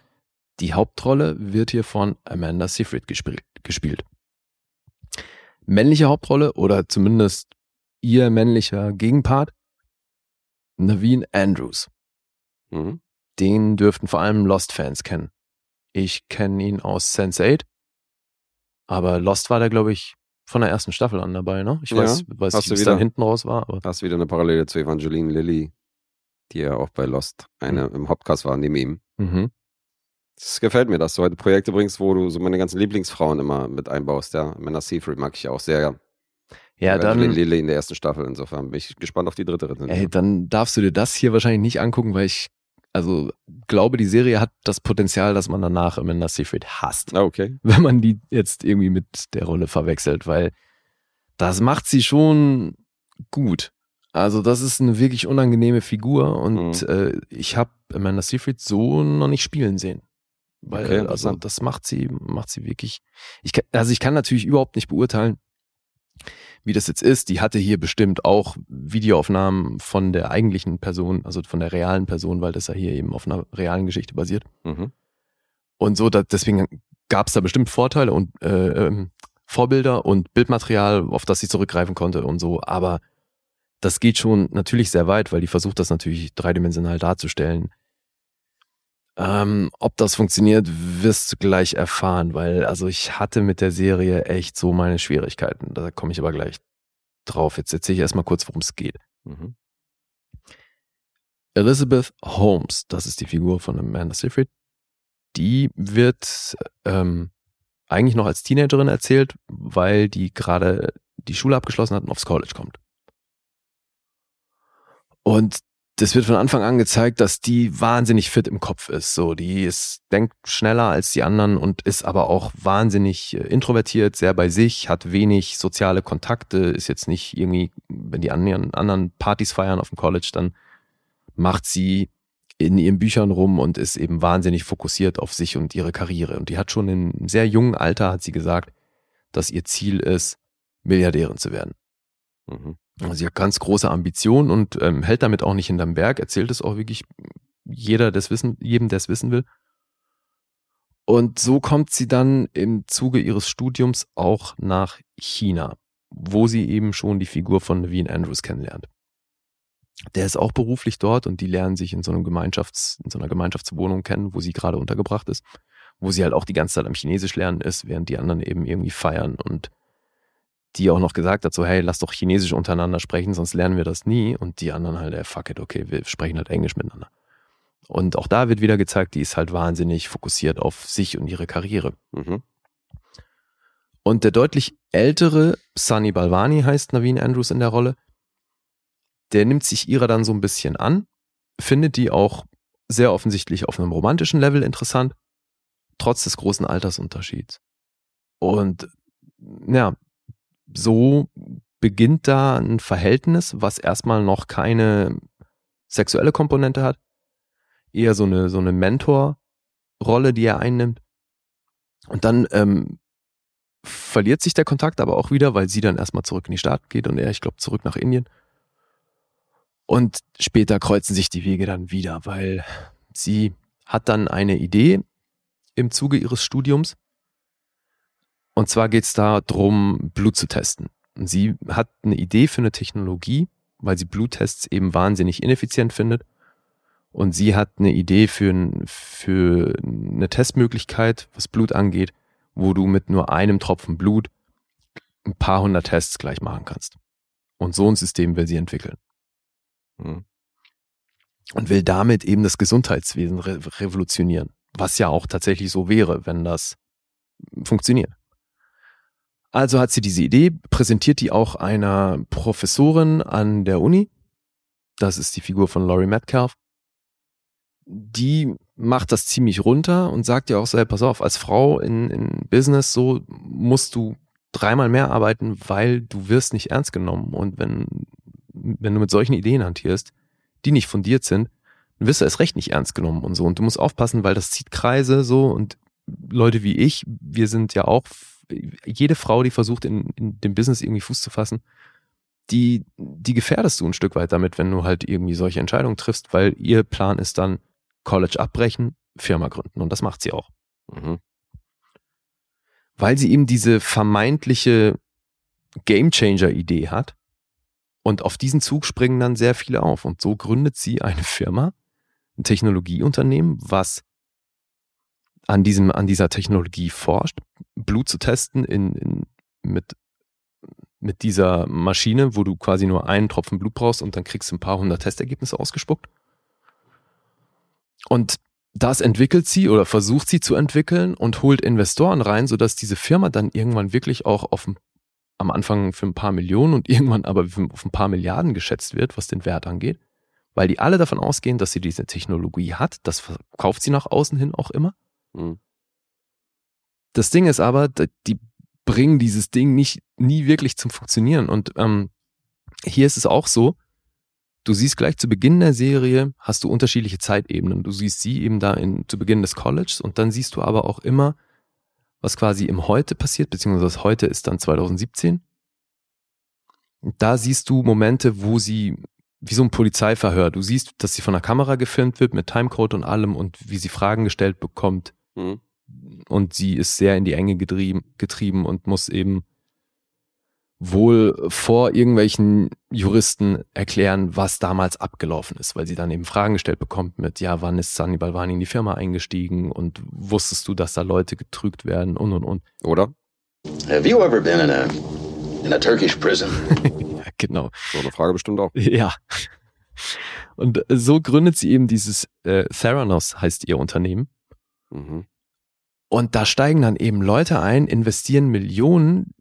C: die Hauptrolle wird hier von Amanda Seyfried gespielt. gespielt. Männliche Hauptrolle oder zumindest ihr männlicher Gegenpart, Naveen Andrews.
B: Mhm.
C: Den dürften vor allem Lost-Fans kennen. Ich kenne ihn aus Sense8, aber Lost war da, glaube ich, von der ersten Staffel an dabei, ne? Ich
B: Ja,
C: weiß, nicht, es dann hinten raus war, aber
B: hast du wieder eine Parallele zu Evangeline Lilly, die ja auch bei Lost eine im Hauptcast war, neben ihm.
C: mhm.
B: Das gefällt mir, dass du heute Projekte bringst, wo du so meine ganzen Lieblingsfrauen immer mit einbaust. Ja, Amanda Seyfried mag ich auch sehr.
C: ja,
B: Evangeline
C: dann,
B: Lilly in der ersten Staffel. Insofern bin ich gespannt auf die dritte.
C: ey, dann darfst du dir das hier wahrscheinlich nicht angucken, weil ich, also, glaube, die Serie hat das Potenzial, dass man danach Amanda Seyfried hasst.
B: ah, okay.
C: wenn man die jetzt irgendwie mit der Rolle verwechselt, weil das macht sie schon gut. Also das ist eine wirklich unangenehme Figur und
B: Mhm.
C: äh, ich habe Amanda Seyfried so noch nicht spielen sehen. Weil
B: Okay,
C: also
B: interessant.
C: das macht sie macht sie wirklich. Ich kann, also ich kann natürlich überhaupt nicht beurteilen, wie das jetzt ist. Die hatte hier bestimmt auch Videoaufnahmen von der eigentlichen Person, also von der realen Person, weil das ja hier eben auf einer realen Geschichte basiert.
B: Mhm.
C: Und so, da, deswegen gab es da bestimmt Vorteile und äh, ähm, Vorbilder und Bildmaterial, auf das sie zurückgreifen konnte und so. Aber das geht schon natürlich sehr weit, weil die versucht das natürlich dreidimensional darzustellen. Ähm, ob das funktioniert, wirst du gleich erfahren, weil also ich hatte mit der Serie echt so meine Schwierigkeiten. Da komme ich aber gleich drauf. Jetzt erzähle ich erstmal kurz, worum es geht.
B: Mhm.
C: Elizabeth Holmes, das ist die Figur von Amanda Seyfried, die wird ähm, eigentlich noch als Teenagerin erzählt, weil die gerade die Schule abgeschlossen hat und aufs College kommt. Und das wird von Anfang an gezeigt, dass die wahnsinnig fit im Kopf ist. So, die ist, denkt schneller als die anderen und ist aber auch wahnsinnig äh, introvertiert, sehr bei sich, hat wenig soziale Kontakte, ist jetzt nicht irgendwie, wenn die anderen, Partys feiern auf dem College, dann macht sie in ihren Büchern rum und ist eben wahnsinnig fokussiert auf sich und ihre Karriere. Und die hat schon in sehr jungen Alter, hat sie gesagt, dass ihr Ziel ist, Milliardärin zu werden.
B: Mhm.
C: Also sie hat ganz große Ambitionen und ähm, hält damit auch nicht hinterm Berg, erzählt es auch wirklich jeder, das wissen, jedem, der es wissen will. Und so kommt sie dann im Zuge ihres Studiums auch nach China, wo sie eben schon die Figur von Naveen Andrews kennenlernt. Der ist auch beruflich dort und die lernen sich in so, einem Gemeinschafts-, in so einer Gemeinschaftswohnung kennen, wo sie gerade untergebracht ist, wo sie halt auch die ganze Zeit am Chinesisch lernen ist, während die anderen eben irgendwie feiern und die auch noch gesagt hat, so, hey, lass doch Chinesisch untereinander sprechen, sonst lernen wir das nie. Und die anderen halt, ey, fuck it, okay, wir sprechen halt Englisch miteinander. Und auch da wird wieder gezeigt, die ist halt wahnsinnig fokussiert auf sich und ihre Karriere.
B: Mhm.
C: Und der deutlich ältere Sunny Balvani heißt Naveen Andrews in der Rolle. Der nimmt sich ihrer dann so ein bisschen an, findet die auch sehr offensichtlich auf einem romantischen Level interessant, trotz des großen Altersunterschieds. Und ja, so beginnt da ein Verhältnis, was erstmal noch keine sexuelle Komponente hat, eher so eine, so eine Mentor-Rolle, die er einnimmt. Und dann ähm, verliert sich der Kontakt aber auch wieder, weil sie dann erstmal zurück in die Staaten geht und er, ich glaube, zurück nach Indien. Und später kreuzen sich die Wege dann wieder, weil sie hat dann eine Idee im Zuge ihres Studiums. Und zwar geht es da drum, Blut zu testen. Und sie hat eine Idee für eine Technologie, weil sie Bluttests eben wahnsinnig ineffizient findet. Und sie hat eine Idee für, ein, für eine Testmöglichkeit, was Blut angeht, wo du mit nur einem Tropfen Blut ein paar hundert Tests gleich machen kannst. Und so ein System will sie entwickeln.
B: Mhm.
C: und will damit eben das Gesundheitswesen re revolutionieren. Was ja auch tatsächlich so wäre, wenn das funktioniert. Also hat sie diese Idee, präsentiert die auch einer Professorin an der Uni. Das ist die Figur von Laurie Metcalf. Die macht das ziemlich runter und sagt ja auch so, hey, pass auf, als Frau in, in Business so musst du dreimal mehr arbeiten, weil du wirst nicht ernst genommen. Und wenn, wenn du mit solchen Ideen hantierst, die nicht fundiert sind, dann wirst du erst recht nicht ernst genommen und so. Und du musst aufpassen, weil das zieht Kreise so und Leute wie ich, wir sind ja auch jede Frau, die versucht, in, in dem Business irgendwie Fuß zu fassen, die, die gefährdest du ein Stück weit damit, wenn du halt irgendwie solche Entscheidungen triffst, weil ihr Plan ist dann College abbrechen, Firma gründen. Und das macht sie auch.
B: Mhm.
C: Weil sie eben diese vermeintliche Gamechanger-Idee hat. Und auf diesen Zug springen dann sehr viele auf. Und so gründet sie eine Firma, ein Technologieunternehmen, was an diesem, an dieser Technologie forscht, Blut zu testen in, in, mit, mit dieser Maschine, wo du quasi nur einen Tropfen Blut brauchst und dann kriegst du ein paar hundert Testergebnisse ausgespuckt. Und das entwickelt sie oder versucht sie zu entwickeln und holt Investoren rein, sodass diese Firma dann irgendwann wirklich auch auf am Anfang für ein paar Millionen und irgendwann aber auf ein paar Milliarden geschätzt wird, was den Wert angeht. Weil die alle davon ausgehen, dass sie diese Technologie hat. Das verkauft sie nach außen hin auch immer.
B: Mhm.
C: Das Ding ist aber, die bringen dieses Ding nicht nie wirklich zum Funktionieren. Und ähm, hier ist es auch so, du siehst gleich zu Beginn der Serie, hast du unterschiedliche Zeitebenen. Du siehst sie eben da in, zu Beginn des Colleges und dann siehst du aber auch immer, was quasi im Heute passiert, beziehungsweise Heute ist dann 2017. Und da siehst du Momente, wo sie, wie so ein Polizeiverhör, du siehst, dass sie von der Kamera gefilmt wird mit Timecode und allem und wie sie Fragen gestellt bekommt.
B: Mhm.
C: Und sie ist sehr in die Enge getrieben, getrieben und muss eben wohl vor irgendwelchen Juristen erklären, was damals abgelaufen ist, weil sie dann eben Fragen gestellt bekommt mit, ja, wann ist Sunny Balvani in die Firma eingestiegen und wusstest du, dass da Leute getrügt werden und und und.
B: Oder?
H: Have you ever been in a in a Turkish prison?
C: ja, genau.
B: So eine Frage bestimmt auch.
C: Ja. Und so gründet sie eben dieses äh, Theranos heißt ihr Unternehmen.
B: Mhm.
C: Und da steigen dann eben Leute ein, investieren Millionen.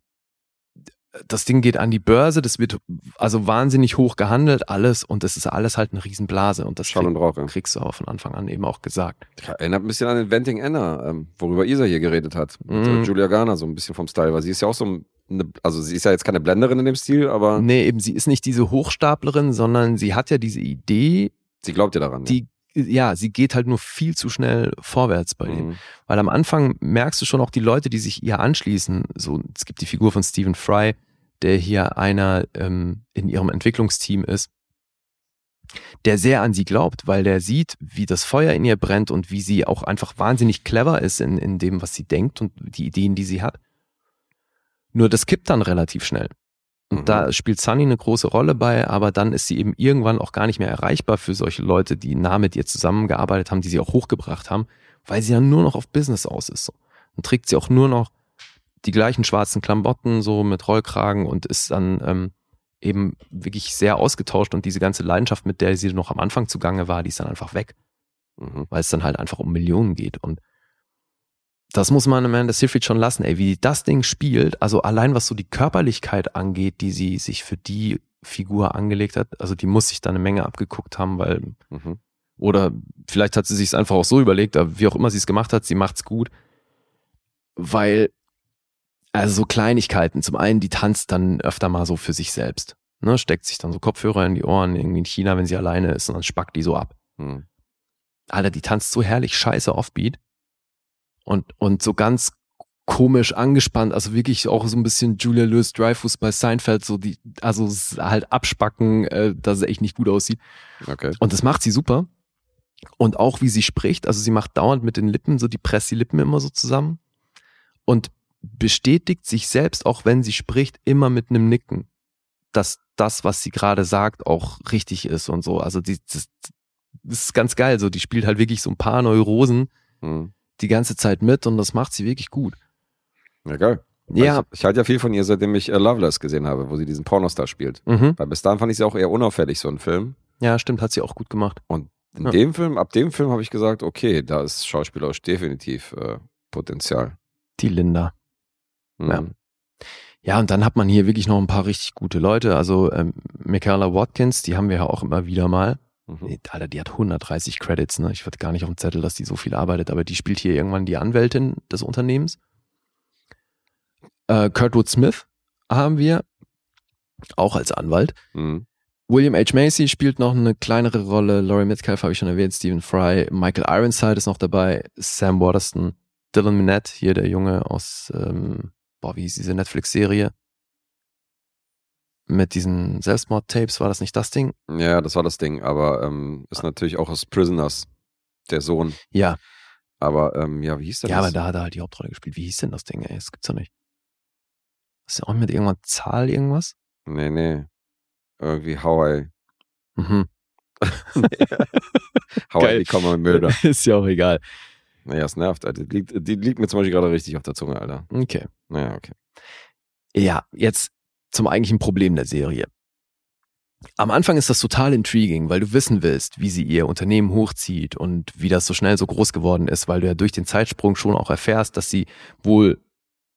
C: Das Ding geht an die Börse, das wird also wahnsinnig hoch gehandelt, alles. Und das ist alles halt eine Riesenblase. Und das
B: Schall und Rauch, ja.
C: kriegst du auch von Anfang an eben auch gesagt.
B: Ja, erinnert ein bisschen an Inventing Anna, ähm, worüber Isa hier geredet hat. Mit
C: Mhm.
B: äh, Julia Garner, so ein bisschen vom Style, weil sie ist ja auch so eine, also sie ist ja jetzt keine Blenderin in dem Stil, aber
C: Nee, eben, sie ist nicht diese Hochstaplerin, sondern sie hat ja diese Idee,
B: sie glaubt ja daran.
C: die, ja, sie geht halt nur viel zu schnell vorwärts bei
B: ja.
C: dem.
B: Mhm.
C: Weil am Anfang merkst du schon auch die Leute, die sich ihr anschließen. So, es gibt die Figur von Stephen Fry, der hier einer ähm, in ihrem Entwicklungsteam ist, der sehr an sie glaubt, weil der sieht, wie das Feuer in ihr brennt und wie sie auch einfach wahnsinnig clever ist in, in dem, was sie denkt und die Ideen, die sie hat. Nur das kippt dann relativ schnell. Und
B: Mhm.
C: da spielt Sunny eine große Rolle bei, aber dann ist sie eben irgendwann auch gar nicht mehr erreichbar für solche Leute, die nah mit ihr zusammengearbeitet haben, die sie auch hochgebracht haben, weil sie ja nur noch auf Business aus ist. So. Dann trägt sie auch nur noch die gleichen schwarzen Klamotten, so mit Rollkragen und ist dann ähm, eben wirklich sehr ausgetauscht und diese ganze Leidenschaft, mit der sie noch am Anfang zugange war, die ist dann einfach weg,
B: Mhm.
C: weil es dann halt einfach um Millionen geht und das muss man Amanda Seyfried schon lassen, ey, wie das Ding spielt, also allein was so die Körperlichkeit angeht, die sie sich für die Figur angelegt hat, also die muss sich da eine Menge abgeguckt haben, weil
B: Mhm.
C: oder vielleicht hat sie sich es einfach auch so überlegt, aber wie auch immer sie es gemacht hat, sie macht's gut. Weil, also so Kleinigkeiten. Zum einen, die tanzt dann öfter mal so für sich selbst. Ne, steckt sich dann so Kopfhörer in die Ohren, irgendwie in China, wenn sie alleine ist, und dann spackt die so ab.
B: Mhm.
C: Alter, die tanzt so herrlich scheiße Offbeat. Und, und so ganz komisch angespannt, also wirklich auch so ein bisschen Julia Louis Dreyfus bei Seinfeld, so die, also halt abspacken, äh, dass es echt nicht gut aussieht.
B: Okay.
C: Und das macht sie super. Und auch wie sie spricht, also sie macht dauernd mit den Lippen, so die presst die Lippen immer so zusammen und bestätigt sich selbst, auch wenn sie spricht, immer mit einem Nicken, dass das, was sie gerade sagt, auch richtig ist und so. Also die, das, das ist ganz geil. So, die spielt halt wirklich so ein paar Neurosen
B: Mhm.
C: Die ganze Zeit mit und das macht sie wirklich gut.
B: Ja, geil.
C: Ja,
B: Ich, ich halte ja viel von ihr, seitdem ich äh, Loveless gesehen habe, wo sie diesen Pornostar spielt.
C: mhm.
B: Weil bis dahin fand ich sie auch eher unauffällig, so ein Film.
C: ja, stimmt, hat sie auch gut gemacht.
B: Und in
C: Ja.
B: dem Film, ab dem Film habe ich gesagt, okay, da ist schauspielerisch definitiv äh, Potenzial.
C: Die Linda.
B: Mhm.
C: Ja. Ja, und dann hat man hier wirklich noch ein paar richtig gute Leute. Also ähm, Michaela Watkins, die haben wir ja auch immer wieder mal.
B: Mhm.
C: Nee, Alter, die hat 130 Credits, ne? Ich hatte gar nicht auf dem Zettel, dass die so viel arbeitet, aber die spielt hier irgendwann die Anwältin des Unternehmens. Äh, Kurtwood Smith haben wir, auch als Anwalt.
B: Mhm.
C: William H. Macy spielt noch eine kleinere Rolle. Laurie Metcalf habe ich schon erwähnt. Stephen Fry. Michael Ironside ist noch dabei. Sam Waterston. Dylan Minette, hier der Junge aus, ähm, boah, wie hieß diese Netflix-Serie? Mit diesen Selbstmord-Tapes, war das nicht das Ding?
B: Ja, das war das Ding, aber ähm, ist natürlich auch aus Prisoners, der Sohn.
C: Ja,
B: Aber ähm, ja, wie hieß der
C: ja,
B: das?
C: aber da hat er halt die Hauptrolle gespielt. Wie hieß denn das Ding, ey? Das gibt's doch nicht. Ist ja auch mit irgendwann Zahl irgendwas?
B: Nee, nee. Irgendwie How I,
C: Mhm.
B: How
C: Geil.
B: I Become a Murder.
C: Ist ja auch egal.
B: Naja, es nervt, Alter. Die liegt, die liegt mir zum Beispiel gerade richtig auf der Zunge, Alter.
C: Okay.
B: Naja, okay.
C: Ja, jetzt zum eigentlichen Problem der Serie. Am Anfang ist das total intriguing, weil du wissen willst, wie sie ihr Unternehmen hochzieht und wie das so schnell so groß geworden ist, weil du ja durch den Zeitsprung schon auch erfährst, dass sie wohl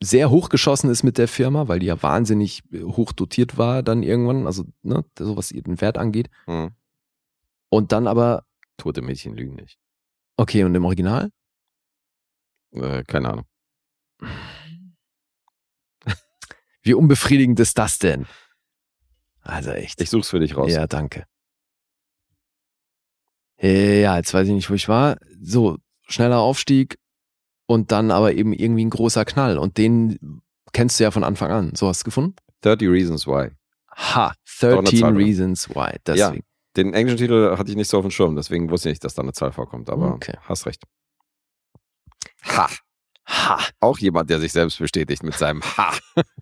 C: sehr hochgeschossen ist mit der Firma, weil die ja wahnsinnig äh, hoch dotiert war dann irgendwann, also ne, so was ihren Wert angeht.
B: Hm.
C: Und dann aber,
B: Tote Mädchen lügen nicht.
C: okay, und im Original?
B: Äh, keine Ahnung.
C: Wie unbefriedigend ist das denn? Also echt.
B: Ich such's für dich raus.
C: Ja, danke. Ja, jetzt weiß ich nicht, wo ich war. So, schneller Aufstieg und dann aber eben irgendwie ein großer Knall. Und den kennst du ja von Anfang an. So hast du gefunden?
B: 30 Reasons Why.
C: Ha,
B: Doch eine
C: 13
B: Zahl, oder?
C: Reasons Why. Deswegen.
B: Den englischen Titel hatte ich nicht so auf dem Schirm, deswegen wusste ich nicht, dass da eine Zahl vorkommt, aber
C: Okay.
B: hast recht. Ha.
C: Ha,
B: Auch jemand, der sich selbst bestätigt mit seinem Ha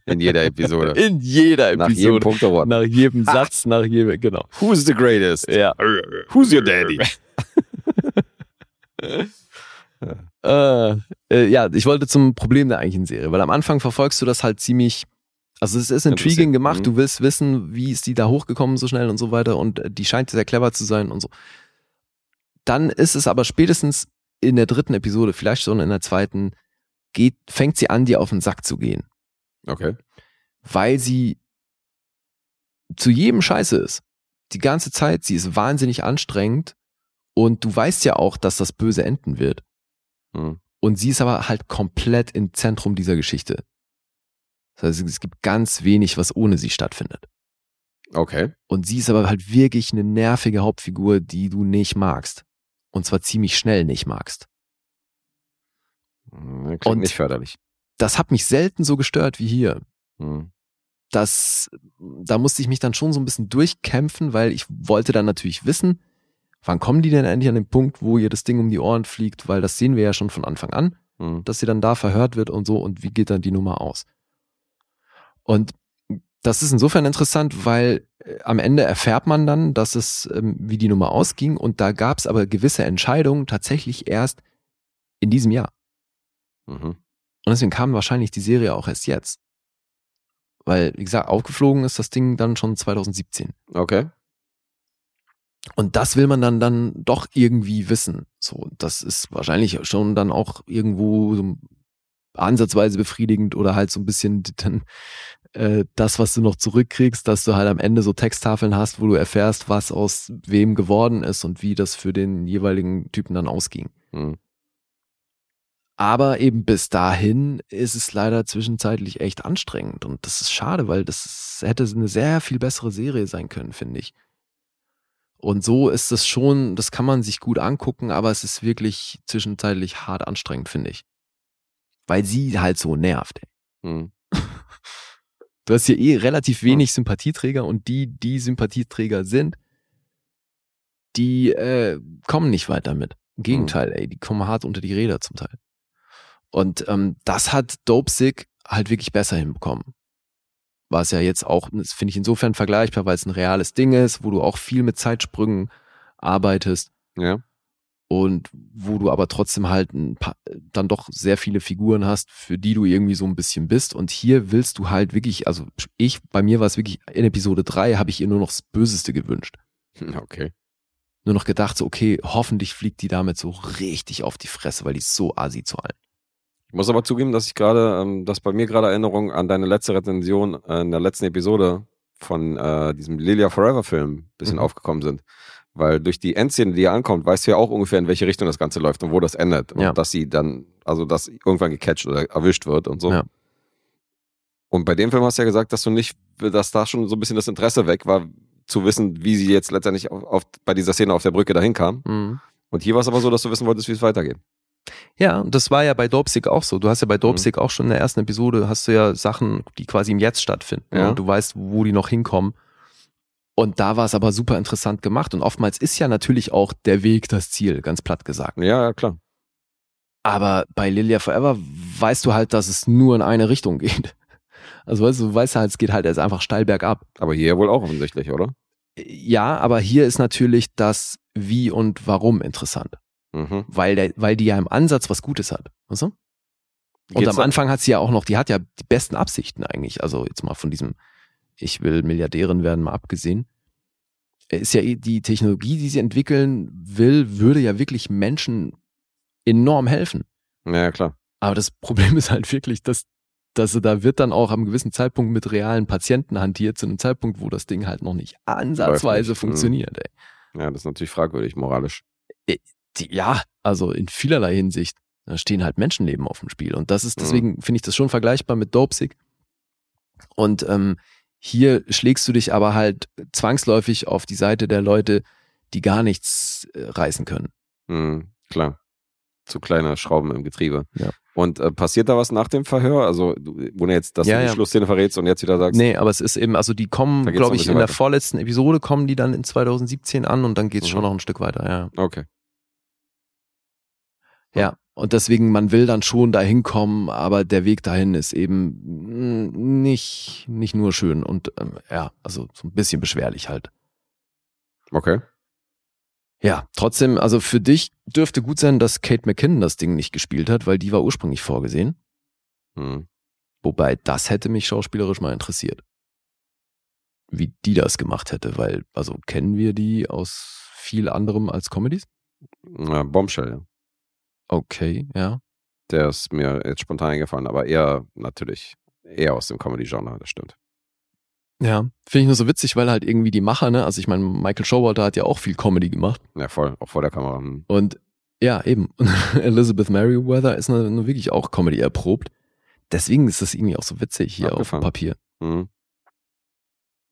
B: in jeder Episode.
C: in jeder
B: Nach jedem
C: Episode.
B: Punkt Award.
C: Nach jedem Satz, nach jedem, genau.
B: Who's the greatest?
C: Ja.
B: Who's your daddy?
C: Äh, äh, ja, ich wollte zum Problem der eigentlichen Serie, weil am Anfang verfolgst du das halt ziemlich, also es ist intriguing gemacht,
B: Mhm.
C: du willst wissen, wie ist die da hochgekommen so schnell und so weiter und äh, die scheint sehr clever zu sein und so. Dann ist es aber spätestens in der dritten Episode, vielleicht schon in der zweiten, geht, fängt sie an, dir auf den Sack zu gehen,
B: Okay.
C: weil sie zu jedem Scheiße ist. Die ganze Zeit, sie ist wahnsinnig anstrengend und du weißt ja auch, dass das böse enden wird.
B: Hm.
C: Und sie ist aber halt komplett im Zentrum dieser Geschichte. Das heißt, es gibt ganz wenig, was ohne sie stattfindet.
B: Okay.
C: Und sie ist aber halt wirklich eine nervige Hauptfigur, die du nicht magst. Und zwar ziemlich schnell nicht magst.
B: Hm, Klingt
C: Und-
B: nicht förderlich.
C: Das hat mich selten so gestört wie hier.
B: Hm.
C: Das, da musste ich mich dann schon so ein bisschen durchkämpfen, weil ich wollte dann natürlich wissen, wann kommen die denn endlich an den Punkt, wo ihr das Ding um die Ohren fliegt, weil das sehen wir ja schon von Anfang an.
B: Hm.
C: dass sie dann da verhört wird und so und wie geht dann die Nummer aus. Und das ist insofern interessant, weil äh, am Ende erfährt man dann, dass es, ähm, wie die Nummer ausging und da gab es aber gewisse Entscheidungen tatsächlich erst in diesem Jahr.
B: Mhm.
C: Und deswegen kam wahrscheinlich die Serie auch erst jetzt. Weil, wie gesagt, aufgeflogen ist das Ding dann schon 2017.
B: Okay.
C: Und das will man dann dann doch irgendwie wissen. So, das ist wahrscheinlich schon dann auch irgendwo so ansatzweise befriedigend oder halt so ein bisschen dann äh, das, was du noch zurückkriegst, dass du halt am Ende so Texttafeln hast, wo du erfährst, was aus wem geworden ist und wie das für den jeweiligen Typen dann ausging.
B: Hm.
C: Aber eben bis dahin ist es leider zwischenzeitlich echt anstrengend und das ist schade, weil das hätte eine sehr viel bessere Serie sein können, finde ich. Und so ist es schon, das kann man sich gut angucken, aber es ist wirklich zwischenzeitlich hart anstrengend, finde ich. Weil sie halt so nervt. Ey.
B: Hm.
C: Du hast hier eh relativ wenig Sympathieträger und die, die Sympathieträger sind, die äh, kommen nicht weit damit. Im Gegenteil, ey, die kommen hart unter die Räder zum Teil. Und ähm, das hat Dope Sick halt wirklich besser hinbekommen. Was ja jetzt auch, finde ich insofern vergleichbar, weil es ein reales Ding ist, wo du auch viel mit Zeitsprüngen arbeitest
B: Ja.
C: und wo du aber trotzdem halt ein paar, dann doch sehr viele Figuren hast, für die du irgendwie so ein bisschen bist. Und hier willst du halt wirklich, also ich, bei mir war es wirklich, in Episode 3 habe ich ihr nur noch das Böseste gewünscht.
B: Okay.
C: nur noch gedacht, so, okay, hoffentlich fliegt die damit so richtig auf die Fresse, weil die ist so assi zu allen.
B: Ich muss aber zugeben, dass ich gerade, ähm, dass bei mir gerade Erinnerungen an deine letzte Rezension äh, in der letzten Episode von äh, diesem Lilia Forever Film ein bisschen
C: Mhm.
B: aufgekommen sind. Weil durch die Endszene, die hier ankommt, weißt du ja auch ungefähr, in welche Richtung das Ganze läuft und wo das endet. Und
C: Ja.
B: dass sie dann, also dass irgendwann gecatcht oder erwischt wird und so.
C: Ja.
B: Und bei dem Film hast du ja gesagt, dass du nicht, dass da schon so ein bisschen das Interesse weg war, zu wissen, wie sie jetzt letztendlich auf, auf, bei dieser Szene auf der Brücke dahin kam.
C: Mhm.
B: Und hier war es aber so, dass du wissen wolltest, wie es weitergeht.
C: Ja, und das war ja bei Dopesick auch so. Du hast ja bei Dopesick auch schon in der ersten Episode, hast du ja Sachen, die quasi im Jetzt stattfinden.
B: Ja.
C: Und du weißt, wo die noch hinkommen. Und da war es aber super interessant gemacht. Und oftmals ist ja natürlich auch der Weg das Ziel, ganz platt gesagt.
B: Ja, ja, klar.
C: Aber bei Lilia Forever weißt du halt, dass es nur in eine Richtung geht. Also weißt du, du weißt halt, es geht halt erst einfach steil bergab.
B: Aber hier wohl auch offensichtlich, oder?
C: Ja, aber hier ist natürlich das Wie und Warum interessant.
B: Mhm.
C: Weil, der, weil die ja im Ansatz was Gutes hat. Weißt du? Und
B: Geht's
C: am Anfang hat sie ja auch noch, die hat ja die besten Absichten eigentlich. Also jetzt mal von diesem, ich will Milliardärin werden, mal abgesehen. Ist ja eh die Technologie, die sie entwickeln will, würde ja wirklich Menschen enorm helfen.
B: Ja, klar.
C: Aber das Problem ist halt wirklich, dass, dass da wird dann auch am gewissen Zeitpunkt mit realen Patienten hantiert, zu einem Zeitpunkt, wo das Ding halt noch nicht ansatzweise
B: nicht, mhm.
C: funktioniert. Ey.
B: Ja, das ist natürlich fragwürdig, moralisch.
C: Die, ja, also in vielerlei Hinsicht. Da stehen halt Menschenleben auf dem Spiel. Und das ist,
B: Mhm.
C: deswegen finde ich das schon vergleichbar mit Dopesick. Und ähm, hier schlägst du dich aber halt zwangsläufig auf die Seite der Leute, die gar nichts äh, reißen können.
B: Mhm, klar. Zu kleine Schrauben im Getriebe.
C: Ja.
B: Und äh, passiert da was nach dem Verhör? Also, du, ohne jetzt, dass
C: Ja,
B: du die
C: ja.
B: Schlussszene verrätst und jetzt wieder sagst,
C: Nee, aber es ist eben, also die kommen, glaube ich, in der
B: weiter.
C: vorletzten Episode kommen die dann in 2017 an und dann geht's
B: Mhm.
C: schon noch ein Stück weiter, ja.
B: okay.
C: Ja, und deswegen, man will dann schon dahin kommen, aber der Weg dahin ist eben nicht, nicht nur schön und ähm, ja, also so ein bisschen beschwerlich halt.
B: Okay.
C: Ja, trotzdem, also für dich dürfte gut sein, dass Kate McKinnon das Ding nicht gespielt hat, weil die war ursprünglich vorgesehen.
B: Mhm.
C: Wobei, das hätte mich schauspielerisch mal interessiert. Wie die das gemacht hätte, weil, also kennen wir die aus viel anderem als Comedies?
B: Ja, Bombshell, ja.
C: Okay, ja.
B: Der ist mir jetzt spontan eingefallen, aber eher natürlich eher aus dem Comedy-Genre, das stimmt.
C: Ja, finde ich nur so witzig, weil halt irgendwie die Macher, ne, also ich meine, Michael Showalter hat ja auch viel Comedy gemacht.
B: Ja, voll, auch vor der Kamera. Hm.
C: Und ja, eben. Elizabeth Merriweather ist nur, wirklich auch Comedy erprobt. Deswegen ist das irgendwie auch so witzig hier auf
B: Abgefahren.
C: dem Papier.
B: Mhm.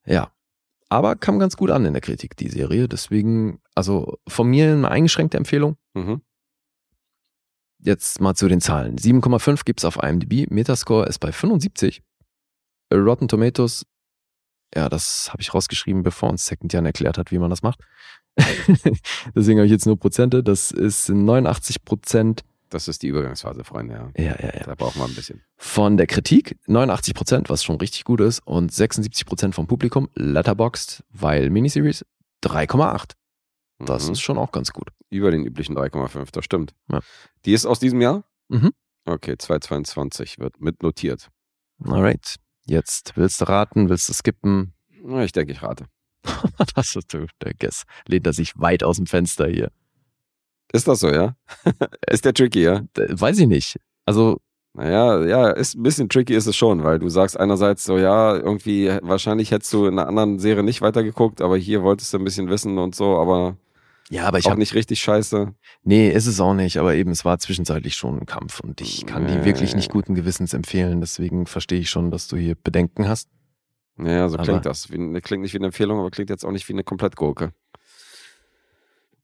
C: Ja. Aber kam ganz gut an in der Kritik, die Serie. Deswegen, also von mir eine eingeschränkte Empfehlung.
B: Mhm.
C: Jetzt mal zu den Zahlen. 7,5 gibt's auf IMDb. Metascore ist bei 75. Rotten Tomatoes, ja, das habe ich rausgeschrieben, bevor uns Second Jan erklärt hat, wie man das macht. Deswegen habe ich jetzt nur Prozente. Das ist 89 Prozent.
B: Das ist die Übergangsphase, Freunde, ja.
C: Ja, ja, ja.
B: Da brauchen wir ein bisschen.
C: Von der Kritik 89 Prozent, was schon richtig gut ist, und 76 Prozent vom Publikum. Letterboxd, weil Miniseries 3,8. Das
B: Mhm.
C: ist schon auch ganz gut.
B: Über den üblichen 3,5, das stimmt.
C: Ja.
B: Die ist aus diesem Jahr?
C: Mhm.
B: Okay, 2022 wird mit notiert.
C: Alright. Jetzt willst du raten, willst du skippen?
B: Na, Ich denke, ich rate.
C: Das ist du, der Guess. Lehnt er sich weit aus dem Fenster hier.
B: Ist das so, ja? ist der tricky, ja?
C: Weiß ich nicht. Also,
B: Naja, ja, ist ein bisschen tricky ist es schon, weil du sagst einerseits so, ja, irgendwie, wahrscheinlich hättest du in einer anderen Serie nicht weitergeguckt, aber hier wolltest du ein bisschen wissen und so, aber
C: ja, aber ich
B: auch
C: habe
B: nicht richtig scheiße.
C: Nee, ist es auch nicht, aber eben, es war zwischenzeitlich schon ein Kampf und ich kann die
B: Nee.
C: wirklich nicht guten Gewissens empfehlen. Deswegen verstehe ich schon, dass du hier Bedenken hast.
B: Naja, so
C: Aber-
B: klingt das. Wie, klingt nicht wie eine Empfehlung, aber klingt jetzt auch nicht wie eine Komplettgurke.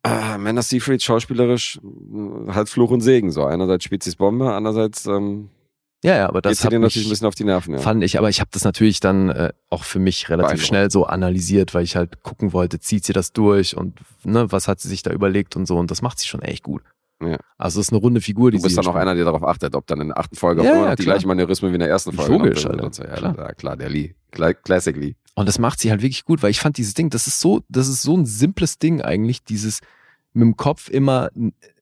B: Ah, Amanda Seyfried schauspielerisch halt Fluch und Segen so. Einerseits spielt sie's Bombe, andererseits ähm,
C: Ja, ja, aber das
B: sie
C: hat
B: dir
C: mich,
B: natürlich ein bisschen auf die Nerven. Ja.
C: fand ich, aber ich habe das natürlich dann äh, auch für mich relativ schnell so analysiert, weil ich halt gucken wollte, zieht sie das durch und ne, was hat sie sich da überlegt und so und das macht sie schon echt gut.
B: Ja.
C: Also es ist eine runde Figur, die
B: Du bist dann auch einer, der darauf achtet, ob dann in der achten Folge
C: Ja, ja,
B: die
C: klar.
B: gleichen Manierismen wie in der ersten Folge.
C: Logisch, Alter.
B: so. Ja,
C: Klar.
B: klar. der Lee. Classic Lee.
C: Und das macht sie halt wirklich gut, weil ich fand dieses Ding, das ist so, das ist so ein simples Ding eigentlich, dieses mit dem Kopf immer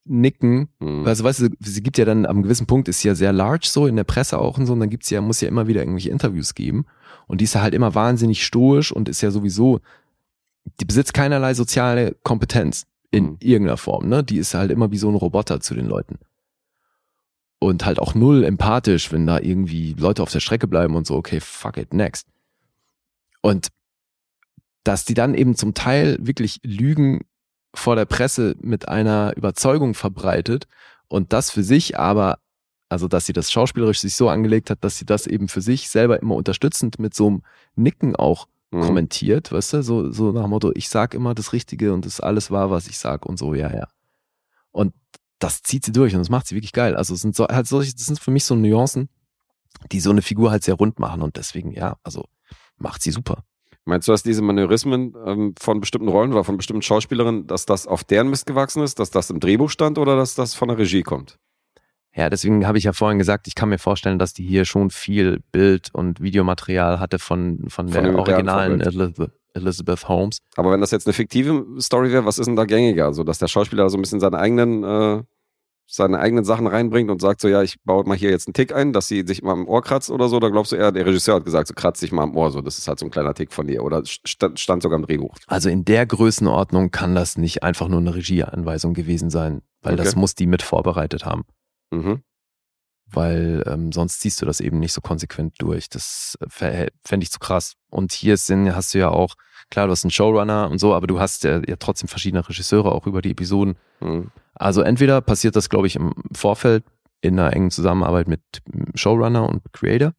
C: nicken.
B: Mhm.
C: Also weißt du, sie gibt ja dann am gewissen Punkt, ist sie ja sehr large so, in der Presse auch und so, und dann gibt's ja, muss ja immer wieder irgendwelche Interviews geben. Und die ist ja halt immer wahnsinnig stoisch und ist ja sowieso, die besitzt keinerlei soziale Kompetenz. In
B: Mhm.
C: irgendeiner Form, ne? Die ist halt immer wie so ein Roboter zu den Leuten. Und halt auch null empathisch, wenn da irgendwie Leute auf der Strecke bleiben und so, okay, fuck it, next. Und dass die dann eben zum Teil wirklich Lügen vor der Presse mit einer Überzeugung verbreitet und das für sich aber, also dass sie das schauspielerisch sich so angelegt hat, dass sie das eben für sich selber immer unterstützend mit so einem Nicken auch
B: Mhm.
C: kommentiert, weißt du, so, so nach dem Motto, ich sag immer das Richtige und das ist alles wahr, was ich sag und so, ja, ja. Und das zieht sie durch und das macht sie wirklich geil. Also es sind so, halt solche, das sind für mich so Nuancen, die so eine Figur halt sehr rund machen und deswegen, ja, also macht sie super.
B: Meinst du, dass diese Manörismen ähm, von bestimmten Rollen oder von bestimmten Schauspielerinnen, dass das auf deren Mist gewachsen ist, dass das im Drehbuch stand oder dass das von der Regie kommt?
C: Ja, deswegen habe ich ja vorhin gesagt, ich kann mir vorstellen, dass die hier schon viel Bild- und Videomaterial hatte von, von,
B: Von
C: der originalen. Elizabeth, Elizabeth Holmes.
B: Aber wenn das jetzt eine fiktive Story wäre, was ist denn da gängiger? So, dass der Schauspieler so ein bisschen seine eigenen, äh, seine eigenen Sachen reinbringt und sagt so, ja, ich baue mal hier jetzt einen Tick ein, dass sie sich mal am Ohr kratzt oder so, oder glaubst du eher, der Regisseur hat gesagt, so kratzt dich mal am Ohr, so, das ist halt so ein kleiner Tick von dir, oder stand, stand sogar im Drehbuch.
C: Also in der Größenordnung kann das nicht einfach nur eine Regieanweisung gewesen sein, weil das
B: Okay.
C: muss die mit vorbereitet haben.
B: Mhm.
C: weil ähm, sonst ziehst du das eben nicht so konsequent durch. Das fände ich zu krass. Und hier sind, hast du ja auch, klar, du hast einen Showrunner und so, aber du hast ja, ja trotzdem verschiedene Regisseure auch über die Episoden.
B: Mhm.
C: Also entweder passiert das, glaube ich, im Vorfeld in einer engen Zusammenarbeit mit Showrunner und Creator.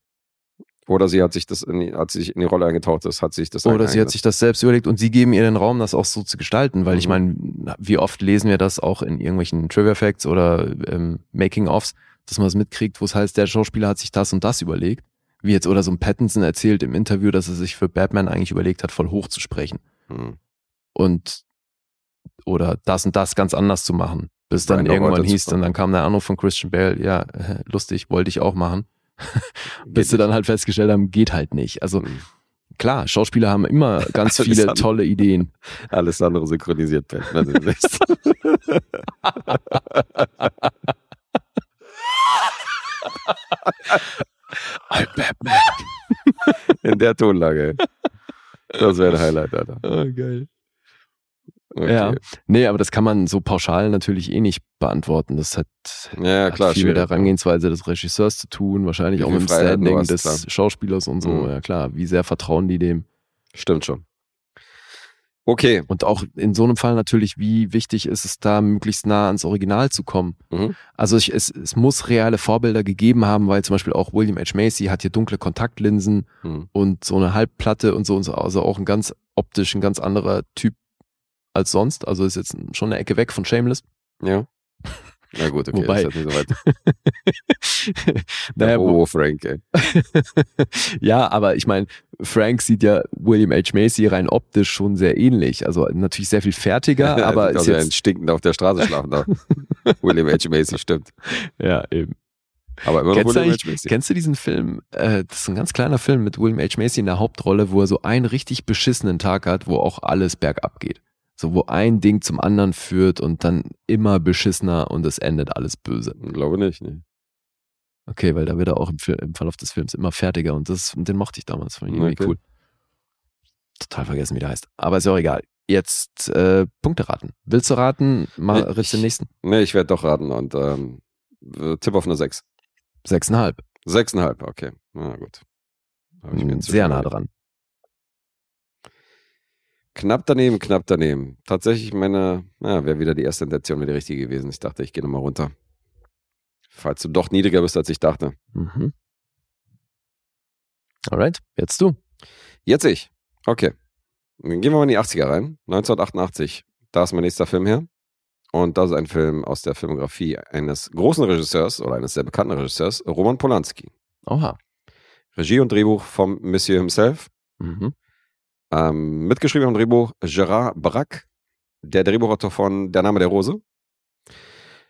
B: Oder sie hat sich das in die, hat sich in die Rolle eingetaucht, das hat sich das
C: Oder sie hat sich das selbst überlegt und sie geben ihr den Raum, das auch so zu gestalten, weil ich
B: Mhm.
C: meine, wie oft lesen wir das auch in irgendwelchen Trivia Facts oder ähm, Making-ofs, dass man es mitkriegt, wo es heißt, der Schauspieler hat sich das und das überlegt. Wie jetzt oder so ein Pattinson erzählt im Interview, dass er sich für Batman eigentlich überlegt hat, voll hoch zu sprechen
B: Mhm.
C: und oder das und das ganz anders zu machen. Bis dann
B: Brandon
C: irgendwann hieß, und dann kam der Anruf von Christian Bale, ja, äh, lustig, wollte ich auch machen. Bis sie dann halt festgestellt haben, geht halt nicht. Also
B: Mhm.
C: klar, Schauspieler haben immer ganz viele tolle Ideen.
B: Alles andere synchronisiert Batman demnächst.
C: I'm Batman.
B: In der Tonlage. Das wäre ein Highlight, Alter.
C: Oh, geil.
B: Okay.
C: Ja. Nee, aber das kann man so pauschal natürlich eh nicht beantworten. Das hat,
B: Ja,
C: hat
B: klar,
C: viel mit der
B: schwierig.
C: Herangehensweise des Regisseurs zu tun, wahrscheinlich
B: Wie
C: auch mit dem Standing
B: hast,
C: des
B: klar.
C: Schauspielers und so.
B: Mhm.
C: Ja klar, wie sehr vertrauen die dem?
B: Stimmt schon. Okay.
C: Und auch in so einem Fall natürlich, wie wichtig ist es da, möglichst nah ans Original zu kommen.
B: Mhm.
C: Also ich, es, es muss reale Vorbilder gegeben haben, weil zum Beispiel auch William H. Macy hat hier dunkle Kontaktlinsen
B: Mhm.
C: und so eine Halbplatte und so und so. Also auch ein ganz optisch, ein ganz anderer Typ als sonst. Also ist jetzt schon eine Ecke weg von Shameless.
B: Ja. Na gut, okay,
C: Wobei-
B: das ist nicht so weit.
C: naja,
B: oh, Frank, ey.
C: ja, aber ich meine, Frank sieht ja William H. Macy rein optisch schon sehr ähnlich. Also natürlich sehr viel fertiger, aber
B: aus
C: ist jetzt,
B: stinkend auf der Straße schlafen da. William H. Macy, stimmt.
C: ja, eben.
B: Aber immer noch
C: Kennst du,
B: William H. Macy.
C: kennst du diesen Film? Äh, das ist ein ganz kleiner Film mit William H. Macy in der Hauptrolle, wo er so einen richtig beschissenen Tag hat, wo auch alles bergab geht. So, wo ein Ding zum anderen führt und dann immer beschissener und es endet alles böse.
B: Glaube nicht, ne.
C: Okay, weil da wird er auch im, im Verlauf des Films immer fertiger und das, den mochte ich damals. Fand ich irgendwie
B: Okay.
C: cool. Total vergessen, wie der heißt. Aber ist ja auch egal. Jetzt äh, Punkte raten. Willst du raten? Mal
B: Nee,
C: ritz den nächsten.
B: Nee, ich werde doch raten und ähm, Tipp auf eine 6.
C: Sechseinhalb.
B: 6,5, okay. Na gut. Inzwischen
C: Sehr nah dran.
B: Knapp daneben, knapp daneben. Tatsächlich meine, ja, wäre wieder die erste Intention, wäre die richtige gewesen. Ich dachte, ich gehe nochmal runter. Falls du doch niedriger bist, als ich dachte.
C: Mhm. Alright, jetzt du.
B: Jetzt ich. Okay. Dann gehen wir mal in die 80er rein. 1988. Da ist mein nächster Film her. Und das ist ein Film aus der Filmografie eines großen Regisseurs oder eines sehr bekannten Regisseurs, Roman Polanski.
C: Oha.
B: Regie und Drehbuch vom Monsieur himself.
C: Mhm.
B: Ähm, mitgeschrieben am Drehbuch Gerard Braque, der Drehbuchautor von Der Name der Rose.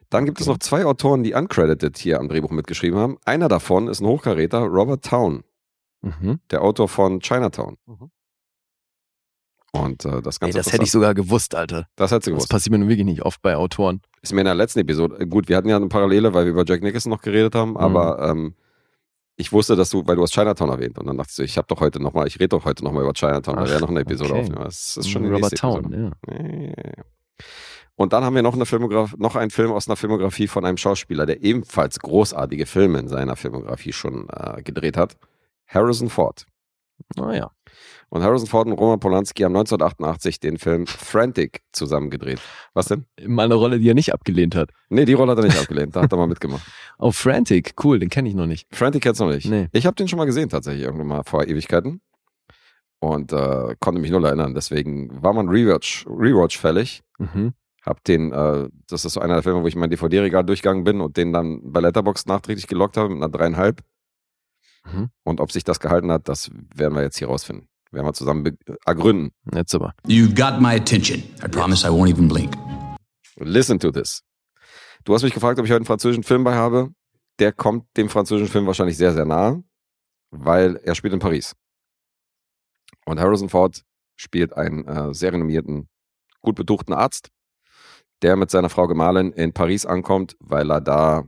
B: Dann gibt es noch zwei Autoren, die uncredited hier am Drehbuch mitgeschrieben haben. Einer davon ist ein Hochkaräter, Robert Town,
C: Mhm.
B: der Autor von Chinatown. Und äh, das
C: Ey,
B: Ganze.
C: das hätte ich sogar gewusst, Alter.
B: Das hättest du
C: Das
B: gewusst.
C: passiert mir nun wirklich nicht oft bei Autoren.
B: Ist mir in der letzten Episode, äh, gut, wir hatten ja eine Parallele, weil wir über Jack Nicholson noch geredet haben,
C: Mhm.
B: aber ähm, ich wusste, dass du, weil du hast Chinatown erwähnt und dann dachte ich so, ich habe doch heute nochmal, ich rede doch heute nochmal über Chinatown, da
C: Ach,
B: wäre noch eine Episode
C: okay.
B: aufnehmen. Das ist schon die
C: Robert Town, ja.
B: Ja, ja, ja. Und dann haben wir noch, eine Filmograf noch einen Film aus einer Filmografie von einem Schauspieler, der ebenfalls großartige Filme in seiner Filmografie schon äh, gedreht hat. Harrison Ford.
C: Naja.
B: Und Harrison Ford und Roman Polanski haben 1988 den Film Frantic zusammen gedreht. Was denn?
C: Mal eine Rolle, die er nicht abgelehnt hat.
B: Nee, die Rolle hat er nicht abgelehnt. Da hat er mal mitgemacht.
C: Oh, Frantic, cool, den kenne ich noch nicht.
B: Frantic kennst du noch nicht.
C: Nee.
B: Ich habe den schon mal gesehen, tatsächlich, irgendwann mal vor Ewigkeiten. Und äh, konnte mich null erinnern. Deswegen war man Rewatch, Rewatch fällig.
C: Mhm.
B: Hab den, äh, das ist so einer der Filme, wo ich mein DVD-Regal durchgegangen bin und den dann bei Letterboxd nachträglich gelockt habe mit einer dreieinhalb.
C: Mhm.
B: Und ob sich das gehalten hat, das werden wir jetzt hier rausfinden. Werden wir zusammen ergründen.
C: Jetzt aber.
I: You've got my attention. I promise I won't even blink.
B: Listen to this. Du hast mich gefragt, ob ich heute einen französischen Film bei habe. Der kommt dem französischen Film wahrscheinlich sehr, sehr nahe, weil er spielt in Paris. Und Harrison Ford spielt einen äh, sehr renommierten, gut betuchten Arzt, der mit seiner Frau Gemahlin in Paris ankommt, weil er da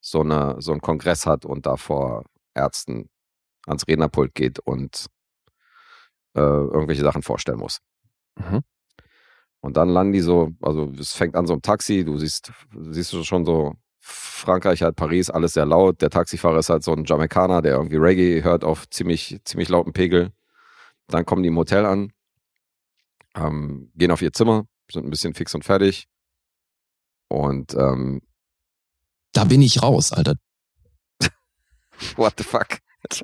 B: so, eine, so einen Kongress hat und da vor Ärzten ans Rednerpult geht und äh, irgendwelche Sachen vorstellen muss.
C: Mhm.
B: Und dann landen die so, also es fängt an so im Taxi, du siehst, siehst du schon so Frankreich, halt Paris, alles sehr laut. Der Taxifahrer ist halt so ein Jamaikaner, der irgendwie Reggae hört auf ziemlich, ziemlich lauten Pegel. Dann kommen die im Hotel an, ähm, gehen auf ihr Zimmer, sind ein bisschen fix und fertig. Und ähm,
J: Da bin ich raus, Alter.
B: what the fuck?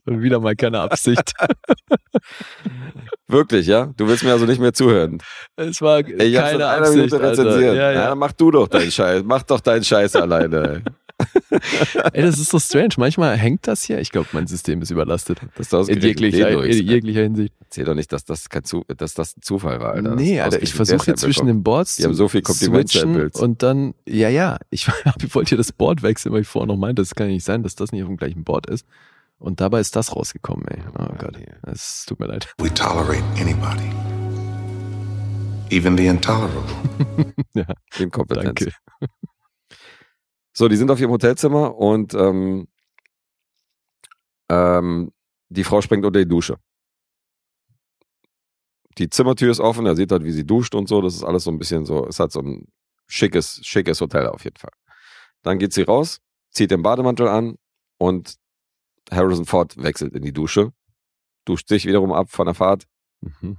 C: Wieder mal keine Absicht.
B: Wirklich, ja? Du willst mir also nicht mehr zuhören.
C: es war
B: Ey, ich
C: keine
B: einer
C: Absicht.
B: Minute rezensiert.
C: Ja,
B: Ja,
C: ja.
B: dann mach du doch deinen Scheiß. Mach doch deinen Scheiß alleine.
C: Ey, das ist so strange. Manchmal hängt das hier. Ich glaube, mein System ist überlastet.
B: Dass du
C: In jeglicher, in jeglicher Hinsicht.
B: Erzähl doch nicht, dass das, kein Zu dass das ein Zufall war, Alter.
C: nee,
B: Das
C: Alter, ich versuche hier zwischen den Boards
B: Die haben so viel Komplimente
C: switchen und dann, ja, ja, ich, ich wollte hier das Board wechseln, weil ich vorher noch meinte, das kann ja nicht sein, dass das nicht auf dem gleichen Board ist. Und dabei ist das rausgekommen, ey. Oh Gott, es tut mir leid.
K: We tolerate anybody, even the intolerable.
C: Ja,
B: Inkompetenz.
C: danke.
B: So, die sind auf ihrem Hotelzimmer und ähm, ähm, die Frau springt unter die Dusche. Die Zimmertür ist offen, er sieht halt, wie sie duscht und so. Das ist alles so ein bisschen so, ist halt so ein schickes, schickes Hotel auf jeden Fall. Dann geht sie raus, zieht den Bademantel an und Harrison Ford wechselt in die Dusche, duscht sich wiederum ab von der Fahrt
C: Mhm.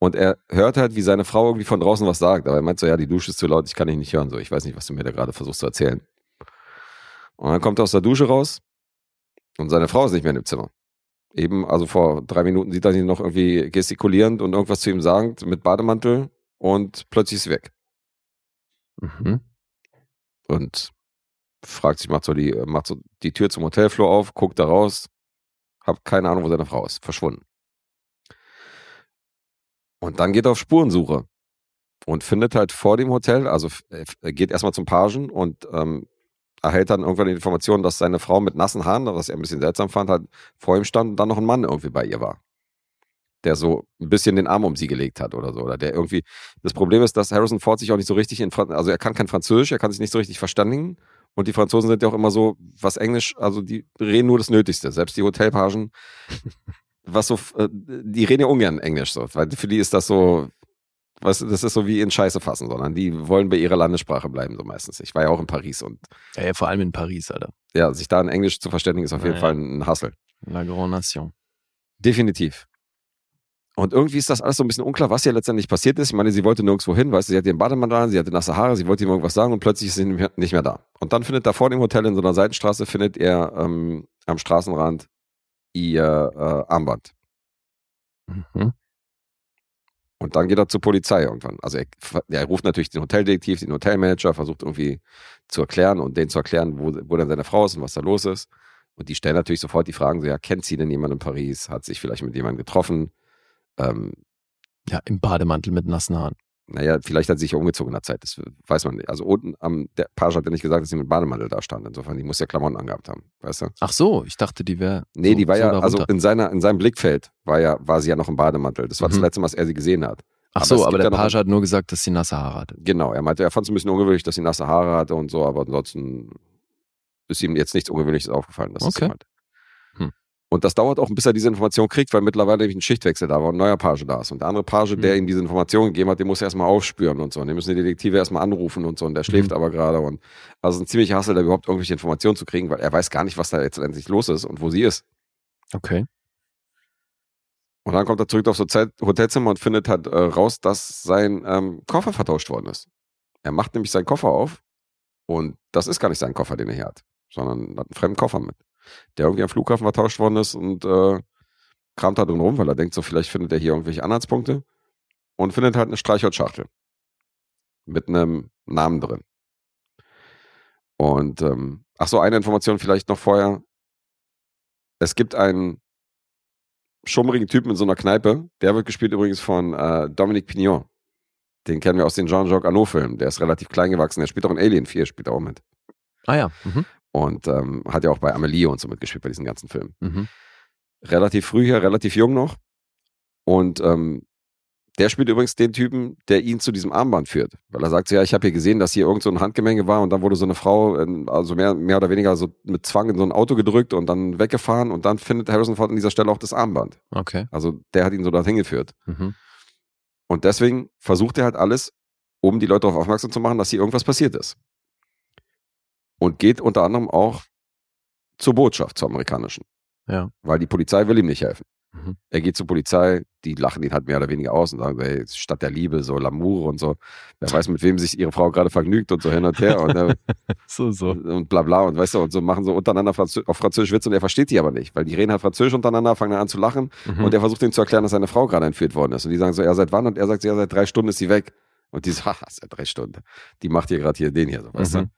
B: Und er hört halt, wie seine Frau irgendwie von draußen was sagt. Aber er meint so, ja, die Dusche ist zu laut, ich kann dich nicht hören. So, ich weiß nicht, was du mir da gerade versuchst zu erzählen. Und dann kommt er aus der Dusche raus und seine Frau ist nicht mehr in dem Zimmer. Eben, also vor drei Minuten sieht er sie noch irgendwie gestikulierend und irgendwas zu ihm sagend mit Bademantel und plötzlich ist sie weg.
C: Mhm.
B: Und fragt sich, macht so die, macht so die Tür zum Hotelflur auf, guckt da raus, hab keine Ahnung, wo seine Frau ist, verschwunden. Und dann geht er auf Spurensuche und findet halt vor dem Hotel, also f- er geht erstmal zum Pagen und ähm, erhält dann irgendwann die Information, dass seine Frau mit nassen Haaren, was er ein bisschen seltsam fand, halt vor ihm stand und dann noch ein Mann irgendwie bei ihr war. Der so ein bisschen den Arm um sie gelegt hat oder so. Oder der irgendwie. Das Problem ist, dass Harrison Ford sich auch nicht so richtig in Fran also er kann kein Französisch, er kann sich nicht so richtig verständigen. Und die Franzosen sind ja auch immer so, was Englisch, also die reden nur das Nötigste. Selbst die Hotelpagen, was so, äh, die reden ja ungern Englisch so, weil für die ist das so, was, das ist so wie in Scheiße fassen, sondern die wollen bei ihrer Landessprache bleiben, so meistens. Ich war ja auch in Paris und
C: Ja, ja, vor allem in Paris, Alter.
B: ja, sich da in Englisch zu verständigen, ist auf jeden
C: Ja,
B: Fall ein Hassel.
C: La Grande Nation.
B: Definitiv. Und irgendwie ist das alles so ein bisschen unklar, was hier letztendlich passiert ist. Ich meine, sie wollte nirgendwo hin, weißt du, sie hatte den Bademantel an, sie hatte nasse Haare, sie wollte ihm irgendwas sagen und plötzlich ist sie nicht mehr- nicht mehr da. Und dann findet da vor dem Hotel in so einer Seitenstraße, findet er ähm, am Straßenrand ihr äh, Armband.
C: Mhm.
B: Und dann geht er zur Polizei irgendwann. Also er, er ruft natürlich den Hoteldetektiv, den Hotelmanager, versucht irgendwie zu erklären und denen zu erklären, wo, wo dann seine Frau ist und was da los ist. Und die stellen natürlich sofort die Fragen, so, ja, kennt sie denn jemanden in Paris? Hat sich vielleicht mit jemandem getroffen? Ähm,
C: Ja, im Bademantel mit nassen Haaren.
B: Naja, vielleicht hat sie sich ja umgezogen in der Zeit, das weiß man nicht. Also unten am, der Page hat ja nicht gesagt, dass sie mit Bademantel da stand. Insofern, die muss ja Klamotten angehabt haben, weißt du?
C: Ach so, ich dachte, die wäre.
B: Nee,
C: so,
B: die war
C: so
B: ja,
C: darunter.
B: also in seiner, in seinem Blickfeld war ja, war sie ja noch im Bademantel. Das war das
C: Mhm.
B: letzte Mal, was er sie gesehen hat.
C: Ach
B: aber
C: so, aber der Page hat nur gesagt, dass sie nasse Haare hatte.
B: Genau, er meinte, er fand es ein bisschen ungewöhnlich, dass sie nasse Haare hatte und so, aber ansonsten ist ihm jetzt nichts Ungewöhnliches aufgefallen. Dass das
C: Okay.
B: jemand. Und das dauert auch, bis er diese Information kriegt, weil mittlerweile nämlich ein Schichtwechsel da war und ein neuer Page da ist. Und der andere Page, der ihm diese Information gegeben hat, den muss er erstmal aufspüren und so. Und den müssen die Detektive erstmal anrufen und so. Und der schläft aber gerade. Und also ein ziemlicher Hassel, da überhaupt irgendwelche Informationen zu kriegen, weil er weiß gar nicht, was da jetzt endlich los ist und wo sie ist.
C: Okay.
B: Und dann kommt er zurück aufs Hotel- Hotelzimmer und findet halt äh, raus, dass sein ähm, Koffer vertauscht worden ist. Er macht nämlich seinen Koffer auf und das ist gar nicht sein Koffer, den er hier hat, sondern hat einen fremden Koffer mit, der irgendwie am Flughafen vertauscht worden ist und äh, kramt da drin rum, weil er denkt, so vielleicht findet er hier irgendwelche Anhaltspunkte und findet halt eine Streichholzschachtel mit einem Namen drin. Und ähm, ach so, eine Information vielleicht noch vorher. Es gibt einen schummrigen Typen in so einer Kneipe. Der wird gespielt übrigens von äh, Dominique Pignon. Den kennen wir aus den Jean-Jacques Arnaud-Filmen. Der ist relativ klein gewachsen. Der spielt auch in Alien 4, spielt auch mit.
C: Ah ja. Mhm.
B: Und ähm, hat ja auch bei Amelie und so mitgespielt bei diesen ganzen Filmen.
C: Mhm.
B: Relativ früh hier, relativ jung noch. Und ähm, der spielt übrigens den Typen, der ihn zu diesem Armband führt. Weil er sagt so, ja, ich habe hier gesehen, dass hier irgend so ein Handgemenge war und dann wurde so eine Frau, also mehr, mehr oder weniger so mit Zwang in so ein Auto gedrückt und dann weggefahren und dann findet Harrison Ford an dieser Stelle auch das Armband.
C: Okay.
B: Also der hat ihn so dorthin geführt.
C: Mhm.
B: Und deswegen versucht er halt alles, um die Leute darauf aufmerksam zu machen, dass hier irgendwas passiert ist. Und geht unter anderem auch zur Botschaft, zur amerikanischen.
C: Ja.
B: Weil die Polizei will ihm nicht helfen.
C: Mhm.
B: Er geht zur Polizei, die lachen ihn halt mehr oder weniger aus und sagen, ey, statt der Liebe, so L'amour und so. Wer weiß, mit wem sich ihre Frau gerade vergnügt und so hin und her und, äh,
C: So, so.
B: und bla bla und weißt du, und so machen so untereinander Franzö auf Französisch Witze und er versteht die aber nicht, weil die reden halt Französisch untereinander, fangen dann an zu lachen
C: Mhm.
B: und er versucht ihnen zu erklären, dass seine Frau gerade entführt worden ist. Und die sagen so, ja, seit wann? Und er sagt, ja, seit drei Stunden ist sie weg. Und die so, haha, seit drei Stunden. Die macht hier gerade hier den hier, so, weißt
C: Mhm.
B: du?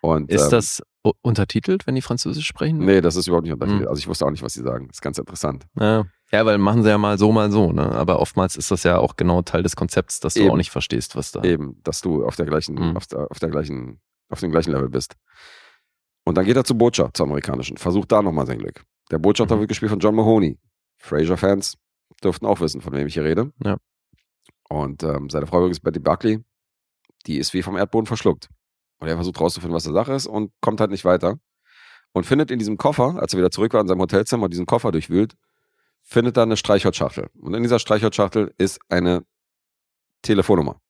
B: Und,
C: Ist
B: ähm,
C: das untertitelt, wenn die Französisch sprechen?
B: Nee, das ist überhaupt nicht unterschiedlich.
C: Mhm.
B: Also ich wusste auch nicht, was sie sagen. Das ist ganz interessant.
C: Ja. ja, weil machen sie ja mal so, mal so, ne? Aber oftmals ist das ja auch genau Teil des Konzepts, dass du
B: Eben.
C: auch nicht verstehst, was da.
B: Eben, dass du auf der gleichen,
C: Mhm.
B: auf, der, auf der gleichen, auf dem gleichen Level bist. Und dann geht er zur Botschaft, zur amerikanischen. Versucht da nochmal sein Glück. Der Botschafter
C: Mhm.
B: wird gespielt von John Mahoney. Frasier-Fans dürften auch wissen, von wem ich hier rede.
C: Ja.
B: Und ähm, seine Frau übrigens Betty Buckley, die ist wie vom Erdboden verschluckt. Und er versucht rauszufinden, was der Sache ist und kommt halt nicht weiter. Und findet in diesem Koffer, als er wieder zurück war in seinem Hotelzimmer und diesen Koffer durchwühlt, findet er eine Streichholzschachtel. Und in dieser Streichholzschachtel ist eine Telefonnummer.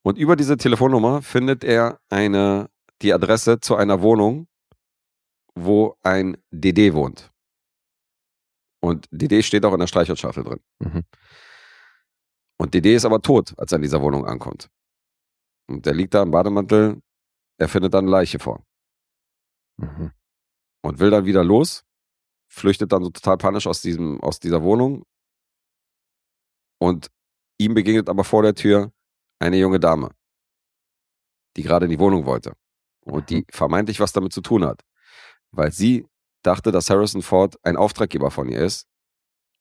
B: Und über diese Telefonnummer findet er eine, die Adresse zu einer Wohnung, wo ein DD wohnt. Und DD steht auch in der Streichholzschachtel drin.
C: Mhm.
B: Und DD ist aber tot, als er in dieser Wohnung ankommt. Und der liegt da im Bademantel, er findet dann eine Leiche vor.
C: Mhm.
B: und will dann wieder los, flüchtet dann so total panisch aus, diesem, aus dieser Wohnung und ihm begegnet aber vor der Tür eine junge Dame, die gerade in die Wohnung wollte und die vermeintlich was damit zu tun hat, weil sie dachte, dass Harrison Ford ein Auftraggeber von ihr ist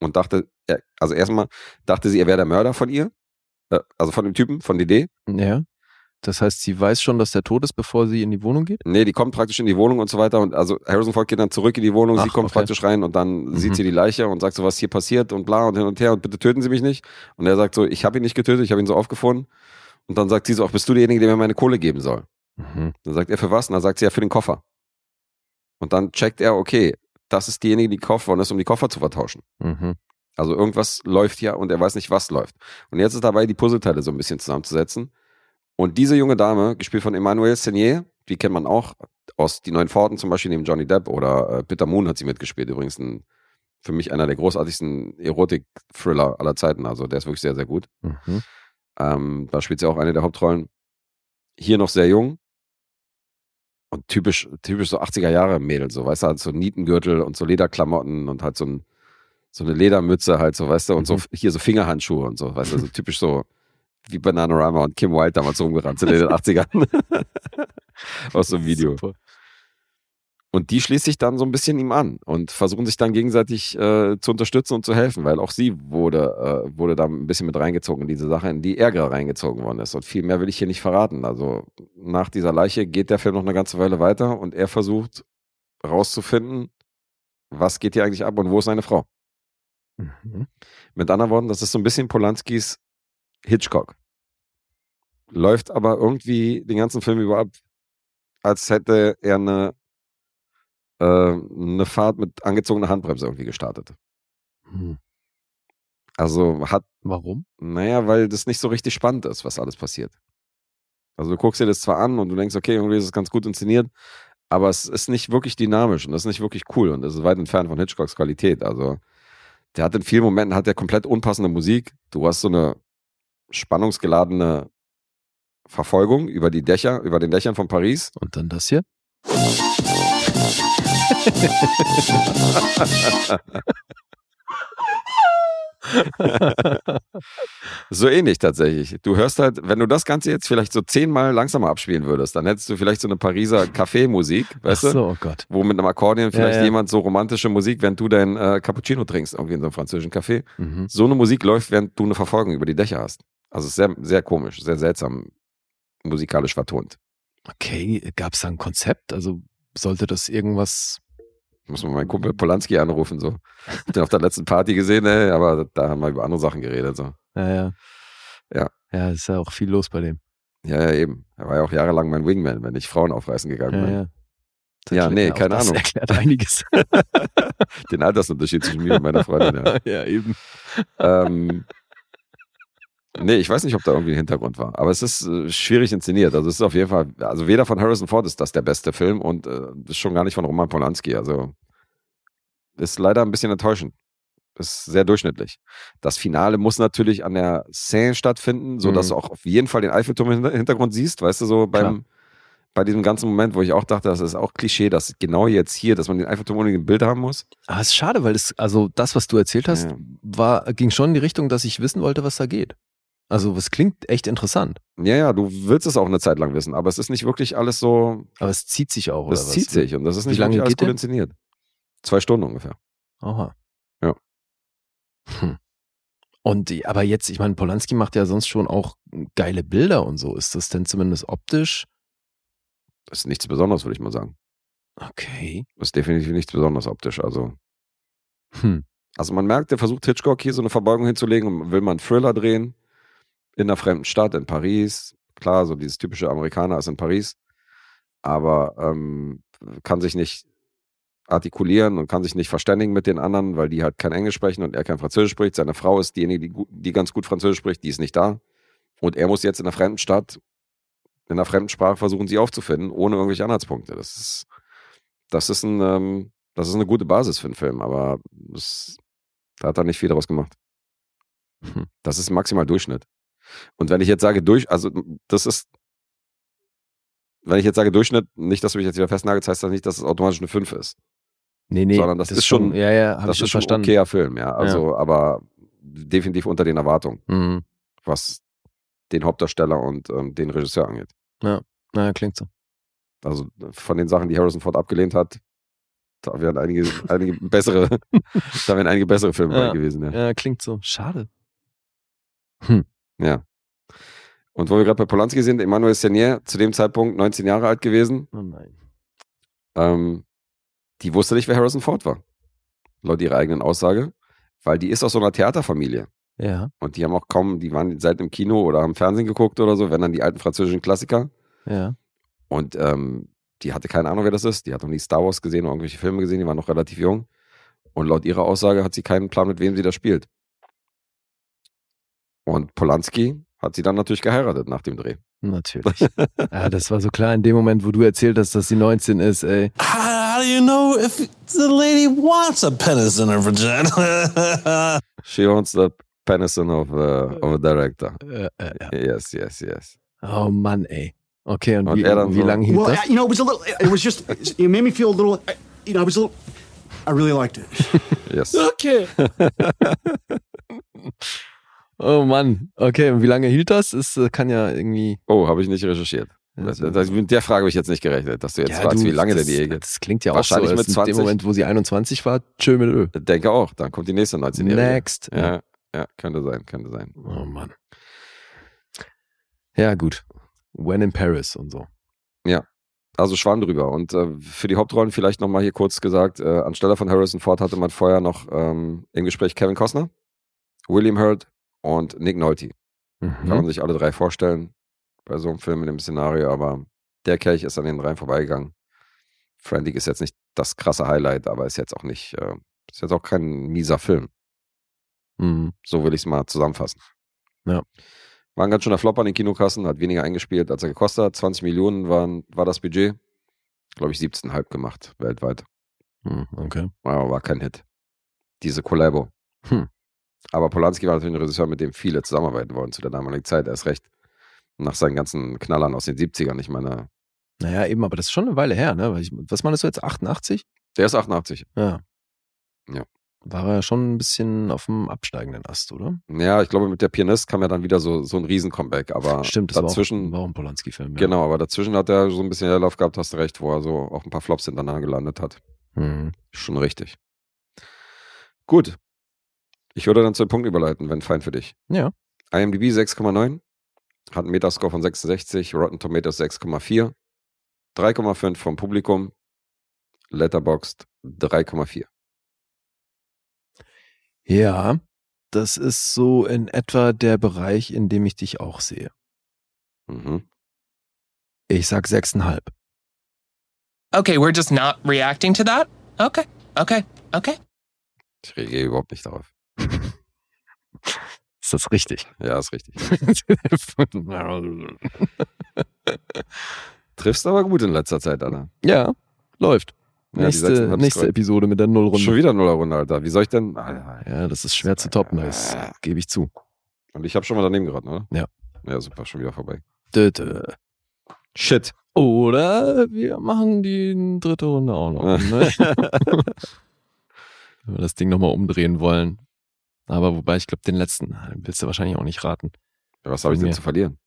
B: und dachte, er- also erstmal dachte sie, er wäre der Mörder von ihr, äh, also von dem Typen, von DD.
C: Ja. Das heißt, sie weiß schon, dass der tot ist, bevor sie in die Wohnung geht?
B: Nee, die kommt praktisch in die Wohnung und so weiter. Und also Harrison Ford geht dann zurück in die Wohnung, sie
C: Ach,
B: kommt
C: okay.
B: praktisch rein und dann
C: Mhm.
B: sieht sie die Leiche und sagt so, was hier passiert und bla und hin und her und bitte töten Sie mich nicht. Und er sagt so, ich habe ihn nicht getötet, ich habe ihn so aufgefunden. Und dann sagt sie so, ach, bist du derjenige, der mir meine Kohle geben soll?
C: Mhm.
B: Dann sagt er, für was? Und dann sagt sie, ja, für den Koffer. Und dann checkt er, okay, das ist diejenige, die gekauft worden ist, um die Koffer zu vertauschen.
C: Mhm.
B: Also irgendwas läuft ja und er weiß nicht, was läuft. Und jetzt ist dabei, die Puzzleteile so ein bisschen zusammenzusetzen. Und diese junge Dame, gespielt von Emmanuel Senier, die kennt man auch aus Die Neuen Pforten zum Beispiel neben Johnny Depp oder äh, Peter Moon hat sie mitgespielt. Übrigens ein, für mich einer der großartigsten Erotik-Thriller aller Zeiten. Also der ist wirklich sehr, sehr gut.
C: Mhm.
B: Ähm, da spielt sie auch eine der Hauptrollen. Hier noch sehr jung. Und typisch, typisch so 80er Jahre Mädel, so, weißt du, halt so Nietengürtel und so Lederklamotten und halt so, ein, so eine Ledermütze halt, so, weißt du, und so
C: Mhm.
B: hier so Fingerhandschuhe und so, weißt du, so typisch so wie Bananarama und Kim Wilde damals rumgerannt sind in den 80ern. Aus so einem Video.
C: Super.
B: Und die schließt sich dann so ein bisschen ihm an und versuchen sich dann gegenseitig äh, zu unterstützen und zu helfen, weil auch sie wurde, äh, wurde da ein bisschen mit reingezogen in diese Sache, in die er gerade reingezogen worden ist. Und viel mehr will ich hier nicht verraten. Also nach dieser Leiche geht der Film noch eine ganze Weile weiter und er versucht rauszufinden, was geht hier eigentlich ab und wo ist seine Frau.
C: Mhm.
B: Mit anderen Worten, das ist so ein bisschen Polanskis Hitchcock. Läuft aber irgendwie den ganzen Film über ab, als hätte er eine äh, eine Fahrt mit angezogener Handbremse irgendwie gestartet.
C: Hm.
B: Also hat,
C: Warum?
B: naja, weil das nicht so richtig spannend ist, was alles passiert. Also du guckst dir das zwar an und du denkst, okay, irgendwie ist es ganz gut inszeniert, aber es ist nicht wirklich dynamisch und das ist nicht wirklich cool und das ist weit entfernt von Hitchcocks Qualität. Also der hat in vielen Momenten hat der komplett unpassende Musik. Du hast so eine spannungsgeladene Verfolgung über die Dächer, über den Dächern von Paris.
C: Und dann das hier?
B: so ähnlich tatsächlich. Du hörst halt, wenn du das Ganze jetzt vielleicht so zehnmal langsamer abspielen würdest, dann hättest du vielleicht so eine Pariser Kaffeemusik, weißt
C: Ach so,
B: du?
C: oh Gott.
B: Wo mit einem Akkordeon vielleicht
C: Ja, ja.
B: jemand so romantische Musik, während du dein äh, Cappuccino trinkst, irgendwie in so einem französischen Café.
C: Mhm.
B: So eine Musik läuft, während du eine Verfolgung über die Dächer hast. Also sehr, sehr komisch, sehr seltsam musikalisch vertont.
C: Okay, gab es da ein Konzept? Also sollte das irgendwas.
B: Muss man meinen Kumpel Polanski anrufen, so. Hab den auf der letzten Party gesehen, ey, aber da haben wir über andere Sachen geredet, so.
C: Ja, ja.
B: Ja.
C: Ja, ist ja auch viel los bei dem.
B: Ja, ja, eben. Er war ja auch jahrelang mein Wingman, wenn ich Frauen aufreißen gegangen
C: Ja,
B: bin.
C: ja.
B: Ja, nee, keine
C: das
B: Ahnung.
C: erklärt einiges.
B: Den Altersunterschied zwischen mir und meiner Freundin, ja.
C: ja, eben.
B: ähm, nee, ich weiß nicht, ob da irgendwie ein Hintergrund war. Aber es ist äh, schwierig inszeniert. Also es ist auf jeden Fall, also weder von Harrison Ford ist das der beste Film und äh, ist schon gar nicht von Roman Polanski. Also ist leider ein bisschen enttäuschend. Ist sehr durchschnittlich. Das Finale muss natürlich an der Seine stattfinden, sodass
C: Mhm.
B: du auch auf jeden Fall den Eiffelturm im Hintergrund siehst, weißt du, so beim, bei diesem ganzen Moment, wo ich auch dachte, das ist auch Klischee, dass genau jetzt hier, dass man den Eiffelturm unbedingt im Bild haben muss.
C: Aber es ist schade, weil es, also das, was du erzählt hast,
B: Ja.
C: war, ging schon in die Richtung, dass ich wissen wollte, was da geht. Also, es klingt echt interessant.
B: Ja, ja, du willst es auch eine Zeit lang wissen, aber es ist nicht wirklich alles so,
C: Aber es zieht sich auch, oder was?
B: zieht sich und das ist
C: Wie
B: nicht
C: lange
B: alles gut inszeniert. Zwei Stunden ungefähr.
C: Aha.
B: Ja.
C: Hm. Und die, aber jetzt, ich meine, Polanski macht ja sonst schon auch geile Bilder und so. Ist das denn zumindest optisch?
B: Das ist nichts Besonderes, würde ich mal sagen.
C: Okay.
B: Das ist definitiv nichts Besonderes optisch. Also,
C: Hm.
B: also man merkt, der versucht Hitchcock hier so eine Verbeugung hinzulegen und will mal einen Thriller drehen in einer fremden Stadt, in Paris. Klar, so dieses typische Amerikaner ist in Paris, aber ähm, kann sich nicht artikulieren und kann sich nicht verständigen mit den anderen, weil die halt kein Englisch sprechen und er kein Französisch spricht. Seine Frau ist diejenige, die, die ganz gut Französisch spricht, die ist nicht da. Und er muss jetzt in einer fremden Stadt, in einer fremden Sprache versuchen, sie aufzufinden, ohne irgendwelche Anhaltspunkte. Das ist, das ist, ein, ähm, das ist eine gute Basis für einen Film, aber das, da hat er nicht viel daraus gemacht.
C: Hm.
B: Das ist maximal Durchschnitt. Und wenn ich jetzt sage durch, also das ist, wenn ich jetzt sage Durchschnitt, nicht, dass du mich jetzt wieder festnagelst, heißt das nicht, dass es automatisch eine 5 ist.
C: Nee, nee.
B: Sondern das ist schon-
C: Ja, ja,
B: das ist schon ein
C: verstanden.
B: okayer Film, ja. Also, aber definitiv unter den Erwartungen,
C: Mhm.
B: was den Hauptdarsteller und ähm, den Regisseur angeht.
C: Naja, klingt so.
B: Also von den Sachen, die Harrison Ford abgelehnt hat, da wären einige, einige bessere, da wären einige bessere Filme
C: Ja.
B: gewesen, ja.
C: Ja, klingt so. Schade.
B: Ja. Und wo wir gerade bei Polanski sind, Emmanuel Senier, zu dem Zeitpunkt 19 Jahre alt gewesen,
C: Oh nein.
B: ähm, die wusste nicht, wer Harrison Ford war. Laut ihrer eigenen Aussage, weil die ist aus so einer Theaterfamilie.
C: Ja,
B: Und die haben auch kaum, die waren seit im Kino oder haben Fernsehen geguckt oder so, wenn dann die alten französischen Klassiker.
C: ja.
B: Und ähm, die hatte keine Ahnung, wer das ist. Die hat noch nie Star Wars gesehen oder irgendwelche Filme gesehen, die war noch relativ jung. Und laut ihrer Aussage hat sie keinen Plan, mit wem sie da spielt. Und Polanski hat sie dann natürlich geheiratet nach dem Dreh.
C: Natürlich. ja, das war so klar in dem Moment, wo du erzählt hast, dass sie 19 ist, ey.
E: How, how do you know if the lady wants a penis in her vagina?
B: She owns the penison of, uh, of a director.
C: Äh, äh, ja.
B: Yes, yes, yes.
C: Oh Mann, ey. Okay, und,
B: Und
C: wie,
B: er dann
C: wie
B: so-
C: lange hielt
L: Well,
C: das?
L: you know, it was a little. It was just. It made me feel a little. You know, I was a little. I really liked it.
B: Yes.
E: okay.
C: Oh Mann. Okay, und wie lange hielt das? Es äh, kann ja irgendwie.
B: Oh, habe ich nicht recherchiert. Das, das, mit der Frage habe ich jetzt nicht gerechnet, dass du jetzt
C: ja,
B: fragst,
C: du,
B: wie lange
C: das,
B: denn die Ehe geht.
C: Das klingt ja auch so,
B: Wahrscheinlich mit
C: in dem
B: 20.
C: Moment, wo sie 21 war, tschö mit Ö.
B: Denke auch. Dann kommt die nächste 19-Jährige.
C: Next.
B: Ja, ja, könnte sein, könnte sein.
C: Oh Mann. Ja, gut. When in Paris und so.
B: Also Schwamm drüber. Und äh, für die Hauptrollen vielleicht nochmal hier kurz gesagt, äh, anstelle von Harrison Ford hatte man vorher noch ähm, im Gespräch Kevin Costner, William Hurt und Nick Nolte. Kann man
C: Mhm.
B: sich alle drei vorstellen bei so einem Film mit dem Szenario, aber der Kelch ist an den dreien vorbeigegangen. Frantic ist jetzt nicht das krasse Highlight, aber ist jetzt auch nicht, äh, ist jetzt auch kein mieser Film.
C: Mhm.
B: So will ich es mal zusammenfassen.
C: Ja.
B: War ein ganz schöner Flop an den Kinokassen, hat weniger eingespielt, als er gekostet hat. 20 Millionen waren, war das Budget. Glaube ich, 17,5 gemacht weltweit.
C: Hm, okay.
B: Aber war kein Hit. Diese Collabo.
C: Hm.
B: Aber Polanski war natürlich ein Regisseur, mit dem viele zusammenarbeiten wollen zu der damaligen Zeit. Er ist recht. Nach seinen ganzen Knallern aus den 70ern. Ich meine,
C: Naja, eben, aber das ist schon eine Weile her, ne? Was meinst du jetzt? 88?
B: der ist 88.
C: Ja.
B: Ja.
C: War er schon ein bisschen auf dem absteigenden Ast, oder?
B: Ja, ich glaube, mit der Pianist kam ja dann wieder so, so ein Riesen-Comeback. Aber
C: Stimmt, das
B: dazwischen,
C: war auch, war auch ein Polanski-Film. Ja.
B: genau, aber dazwischen hat er so ein bisschen Leerlauf gehabt, hast du recht, wo er so auch ein paar Flops hintereinander gelandet hat.
C: Mhm.
B: Schon richtig. Gut. Ich würde dann zu dem Punkt überleiten, wenn fein für dich.
C: Ja.
B: IMDb 6,9, hat einen Metascore von 66, Rotten Tomatoes 6,4, 3,5 vom Publikum, Letterboxd 3,4.
C: Ja, das ist so in etwa der Bereich, in dem ich dich auch sehe.
B: Mhm.
C: Ich sag sechseinhalb.
M: Okay, we're just not reacting to that? Okay, okay, okay.
B: Ich reagiere überhaupt nicht darauf.
C: Ist das richtig?
B: Ja, ist richtig. Triffst aber gut in letzter Zeit, Alter.
C: ja, läuft.
B: Ja,
C: nächste,
B: 6,5
C: nächste. Episode mit der Nullrunde.
B: Schon wieder Nullerrunde, Alter. Wie soll ich denn? Alter.
C: Ja, das ist schwer zu toppen, das gebe ich zu.
B: Und ich habe schon mal daneben geraten, oder?
C: Ja.
B: Ja, super, schon wieder vorbei.
C: Dö, dö.
B: Shit.
C: Oder wir machen die dritte Runde auch noch. Ne? Wenn wir das Ding nochmal umdrehen wollen. Aber wobei, ich glaube, den letzten den willst du wahrscheinlich auch nicht raten.
B: Ja, was habe ich denn zu verlieren?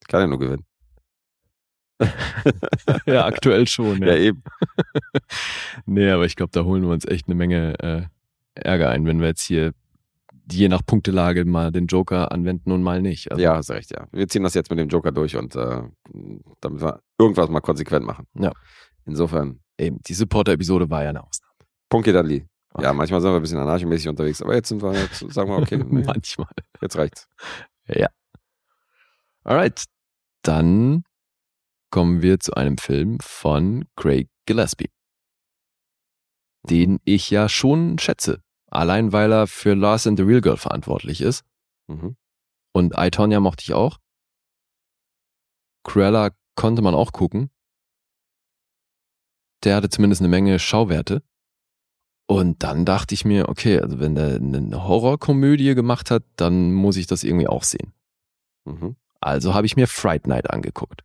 B: Ich kann ja nur gewinnen.
C: ja, aktuell schon.
B: Ja, eben.
C: Nee, aber ich glaube, da holen wir uns echt eine Menge äh, Ärger ein, wenn wir jetzt hier je nach Punktelage mal den Joker anwenden und mal nicht. Also,
B: Ja, hast recht, ja. Wir ziehen das jetzt mit dem Joker durch und äh, damit wir irgendwas mal konsequent machen.
C: Ja.
B: Insofern,
C: Eben, die Supporter-Episode war ja eine Ausnahme.
B: Punkt Dali. Ja, manchmal sind wir ein bisschen anarchomäßig unterwegs, aber jetzt sind wir, jetzt sagen wir, okay, nee,
C: Manchmal.
B: jetzt reicht's.
C: Ja. Alright. Dann kommen wir zu einem Film von Craig Gillespie. Den ich ja schon schätze. Allein weil er für Lars and the Real Girl verantwortlich ist.
B: Mhm.
C: Und I, Tonya mochte ich auch. Cruella konnte man auch gucken. Der hatte zumindest eine Menge Schauwerte. Und dann dachte ich mir, okay, also wenn der eine Horrorkomödie gemacht hat, dann muss ich das irgendwie auch sehen.
B: Mhm.
C: Also habe ich mir Fright Night angeguckt.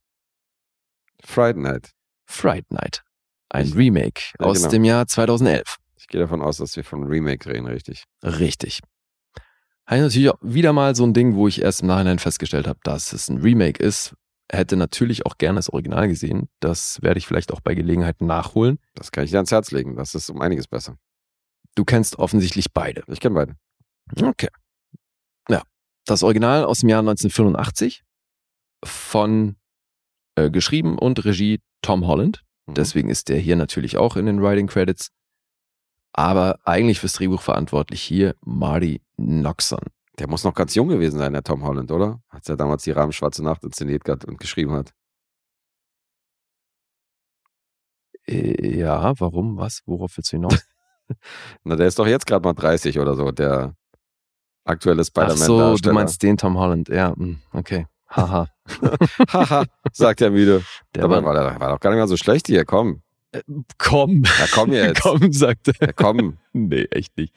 B: Friday Night.
C: Fright Night. Ein
B: Ich-
C: Remake
B: Ja,
C: aus
B: genau.
C: dem Jahr 2011.
B: Ich gehe davon aus, dass wir von Remake reden, richtig.
C: Richtig. Habe ich natürlich auch wieder mal so ein Ding, wo ich erst im Nachhinein festgestellt habe, dass es ein Remake ist. Hätte natürlich auch gerne das Original gesehen. Das werde ich vielleicht auch bei Gelegenheit nachholen.
B: Das kann ich dir ans Herz legen. Das ist um einiges besser.
C: Du kennst offensichtlich beide.
B: Ich kenne beide.
C: Okay. Ja. Das Original aus dem Jahr 1985 von äh, geschrieben und Regie Tom Holland.
B: Mhm.
C: Deswegen ist der hier natürlich auch in den Writing Credits. Aber eigentlich fürs Drehbuch verantwortlich hier Marty Noxon.
B: Der muss noch ganz jung gewesen sein, der Tom Holland, oder? Als er damals die Rahmen Schwarze Nacht inszeniert hat und geschrieben hat.
C: Äh, ja, warum? Was? Worauf willst du hinaus?
B: Na, der ist doch jetzt gerade mal 30 oder so, der aktuelle
C: Ach
B: Spider-Man.
C: so, du meinst den Tom Holland. Ja, hm, okay. Haha.
B: Haha, sagt er müde.
C: Der
B: Aber
C: war,
B: war, war doch gar nicht mal so schlecht hier, komm.
C: komm.
B: Ja, komm jetzt.
C: komm, sagte er.
B: Ja, komm.
C: Nee, echt nicht.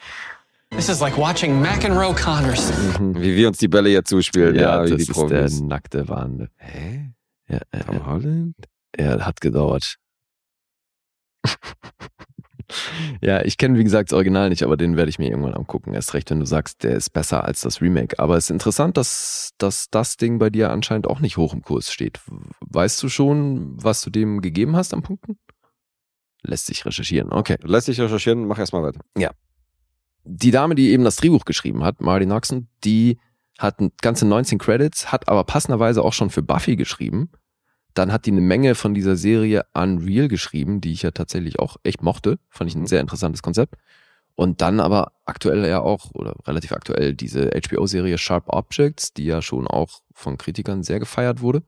F: This is like watching McEnroe Connors.
C: Mhm.
B: Wie wir uns die Bälle jetzt zuspielen, ja, wie
C: das
B: die
C: ist der nackte Wahn.
B: Hä?
C: Ja, äh,
B: Tom Holland?
C: Er hat gedauert. Ja, ich kenne wie gesagt das Original nicht, aber den werde ich mir irgendwann angucken. Erst recht, wenn du sagst, der ist besser als das Remake. Aber es ist interessant, dass, dass das Ding bei dir anscheinend auch nicht hoch im Kurs steht. Weißt du schon, was du dem gegeben hast an Punkten? Lässt sich recherchieren. Okay.
B: Lässt sich recherchieren, mach erstmal weiter.
C: Die Dame, die eben das Drehbuch geschrieben hat, Marty Noxon, die hat ganze 19 Credits, hat aber passenderweise auch schon für Buffy geschrieben. Dann hat die eine Menge von dieser Serie Unreal geschrieben, die ich ja tatsächlich auch echt mochte. Fand ich ein
B: Mhm.
C: sehr interessantes Konzept. Und dann aber aktuell ja auch, oder relativ aktuell, diese HBO-Serie Sharp Objects, die ja schon auch von Kritikern sehr gefeiert wurde.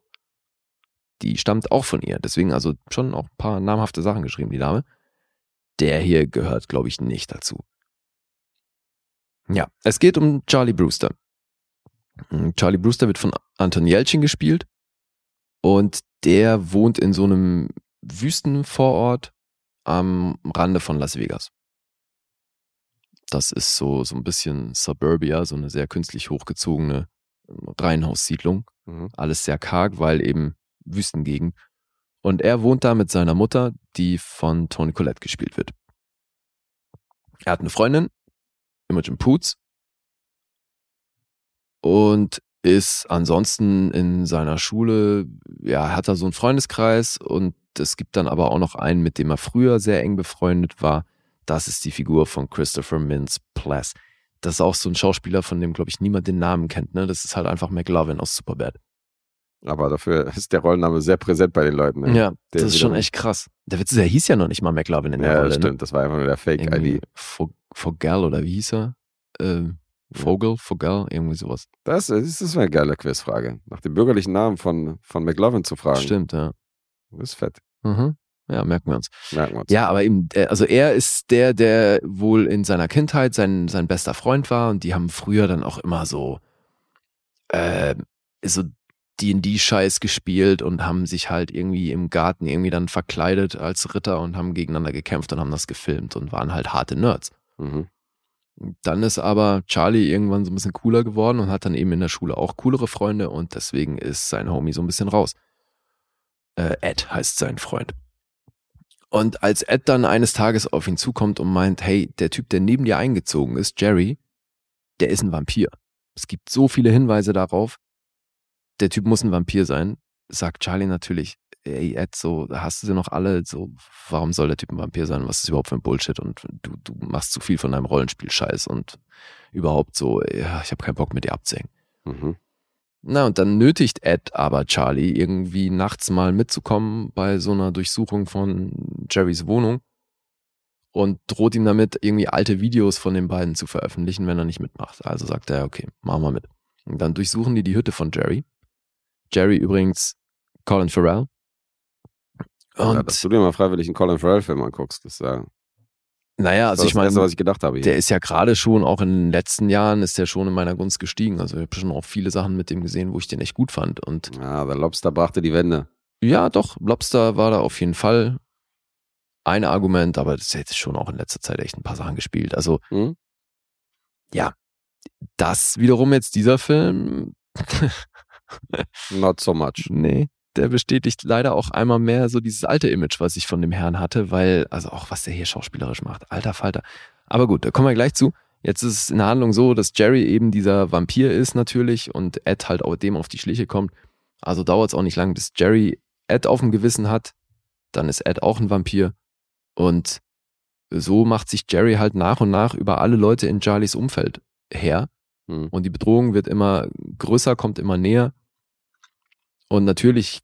C: Die stammt auch von ihr. Deswegen also schon auch ein paar namhafte Sachen geschrieben, die Dame. der hier gehört, glaube ich, nicht dazu. Ja, es geht um Charlie Brewster. Charlie Brewster wird von Anton Yelchin gespielt und der wohnt in so einem Wüstenvorort am Rande von Las Vegas. Das ist so, so ein bisschen Suburbia, so eine sehr künstlich hochgezogene Reihenhaussiedlung.
B: Mhm.
C: Alles sehr karg, weil eben Wüstengegend. Und er wohnt da mit seiner Mutter, die von Tony Collette gespielt wird. Er hat eine Freundin, Imogen Poots, und ist ansonsten in seiner Schule, ja, hat er so einen Freundeskreis und es gibt dann aber auch noch einen, mit dem er früher sehr eng befreundet war. Das ist die Figur von Christopher Mintz Plass. Das ist auch so ein Schauspieler, von dem, glaube ich, niemand den Namen kennt. Ne? Das ist halt einfach McLovin aus Superbad.
B: Aber dafür ist der Rollename sehr präsent bei den Leuten. Ne?
C: Ja,
B: Der
C: das ist schon echt krass. Der Witz ist, er hieß ja noch nicht mal McLovin in der
B: Ja,
C: Rolle.
B: stimmt.
C: Ne?
B: Das war einfach nur der Fake-ID.
C: Vogel oder wie hieß er? Ähm, Vogel, Vogel, irgendwie sowas.
B: Das, das ist eine geile Quizfrage. Nach dem bürgerlichen Namen von, von McLovin zu fragen.
C: Stimmt, ja.
B: Das ist fett.
C: Mhm. Ja, merken wir uns.
B: Merken wir uns.
C: Ja, aber eben, äh, also er ist der, der wohl in seiner Kindheit sein, sein bester Freund war und die haben früher dann auch immer so, äh, so D&D-Scheiß gespielt und haben sich halt irgendwie im Garten irgendwie dann verkleidet als Ritter und haben gegeneinander gekämpft und haben das gefilmt und waren halt harte Nerds.
B: Mhm.
C: Dann ist aber Charlie irgendwann so ein bisschen cooler geworden und hat dann eben in der Schule auch coolere Freunde und deswegen ist sein Homie so ein bisschen raus. Äh, Ed heißt sein Freund. Und als Ed dann eines Tages auf ihn zukommt und meint, hey, der Typ, der neben dir eingezogen ist, Jerry, der ist ein Vampir. Es gibt so viele Hinweise darauf, der Typ muss ein Vampir sein, sagt Charlie natürlich, ey Ed, so, hast du sie noch alle, so, warum soll der Typ ein Vampir sein? Was ist überhaupt für ein Bullshit? Und du, du machst zu viel von deinem Rollenspiel-Scheiß und überhaupt so, ja, ich habe keinen Bock mit dir abzuhängen.
B: Mhm.
C: Na, und dann nötigt Ed aber Charlie irgendwie nachts mal mitzukommen bei so einer Durchsuchung von Jerrys Wohnung und droht ihm damit, irgendwie alte Videos von den beiden zu veröffentlichen, wenn er nicht mitmacht. Also sagt er, okay, machen wir mit. Und dann durchsuchen die die Hütte von Jerry. Jerry übrigens Colin Farrell.
B: Ja,
C: Und
B: dass du dir mal freiwillig einen Colin Farrell-Film anguckst, das, äh,
C: naja,
B: das
C: also ich meine,
B: was ich gedacht habe. Hier.
C: der ist ja gerade schon, auch in den letzten Jahren, ist der schon in meiner Gunst gestiegen. Also ich habe schon auch viele Sachen mit dem gesehen, wo ich den echt gut fand. Und
B: ja, der Lobster brachte die Wende.
C: Ja, doch, Lobster war da auf jeden Fall ein Argument, aber das hätte schon auch in letzter Zeit echt ein paar Sachen gespielt. Also,
B: Mhm.
C: ja, das wiederum jetzt dieser Film,
B: Not so much.
C: nee, der bestätigt leider auch einmal mehr so dieses alte Image, was ich von dem Herrn hatte, weil, also auch was der hier schauspielerisch macht, alter Falter. Aber gut, da kommen wir gleich zu. Jetzt ist es in der Handlung so, dass Jerry eben dieser Vampir ist natürlich und Ed halt auch dem auf die Schliche kommt. Also dauert es auch nicht lang, bis Jerry Ed auf dem Gewissen hat. Dann ist Ed auch ein Vampir. Und so macht sich Jerry halt nach und nach über alle Leute in Charlies Umfeld her.
B: Mhm.
C: Und die Bedrohung wird immer größer, kommt immer näher. Und natürlich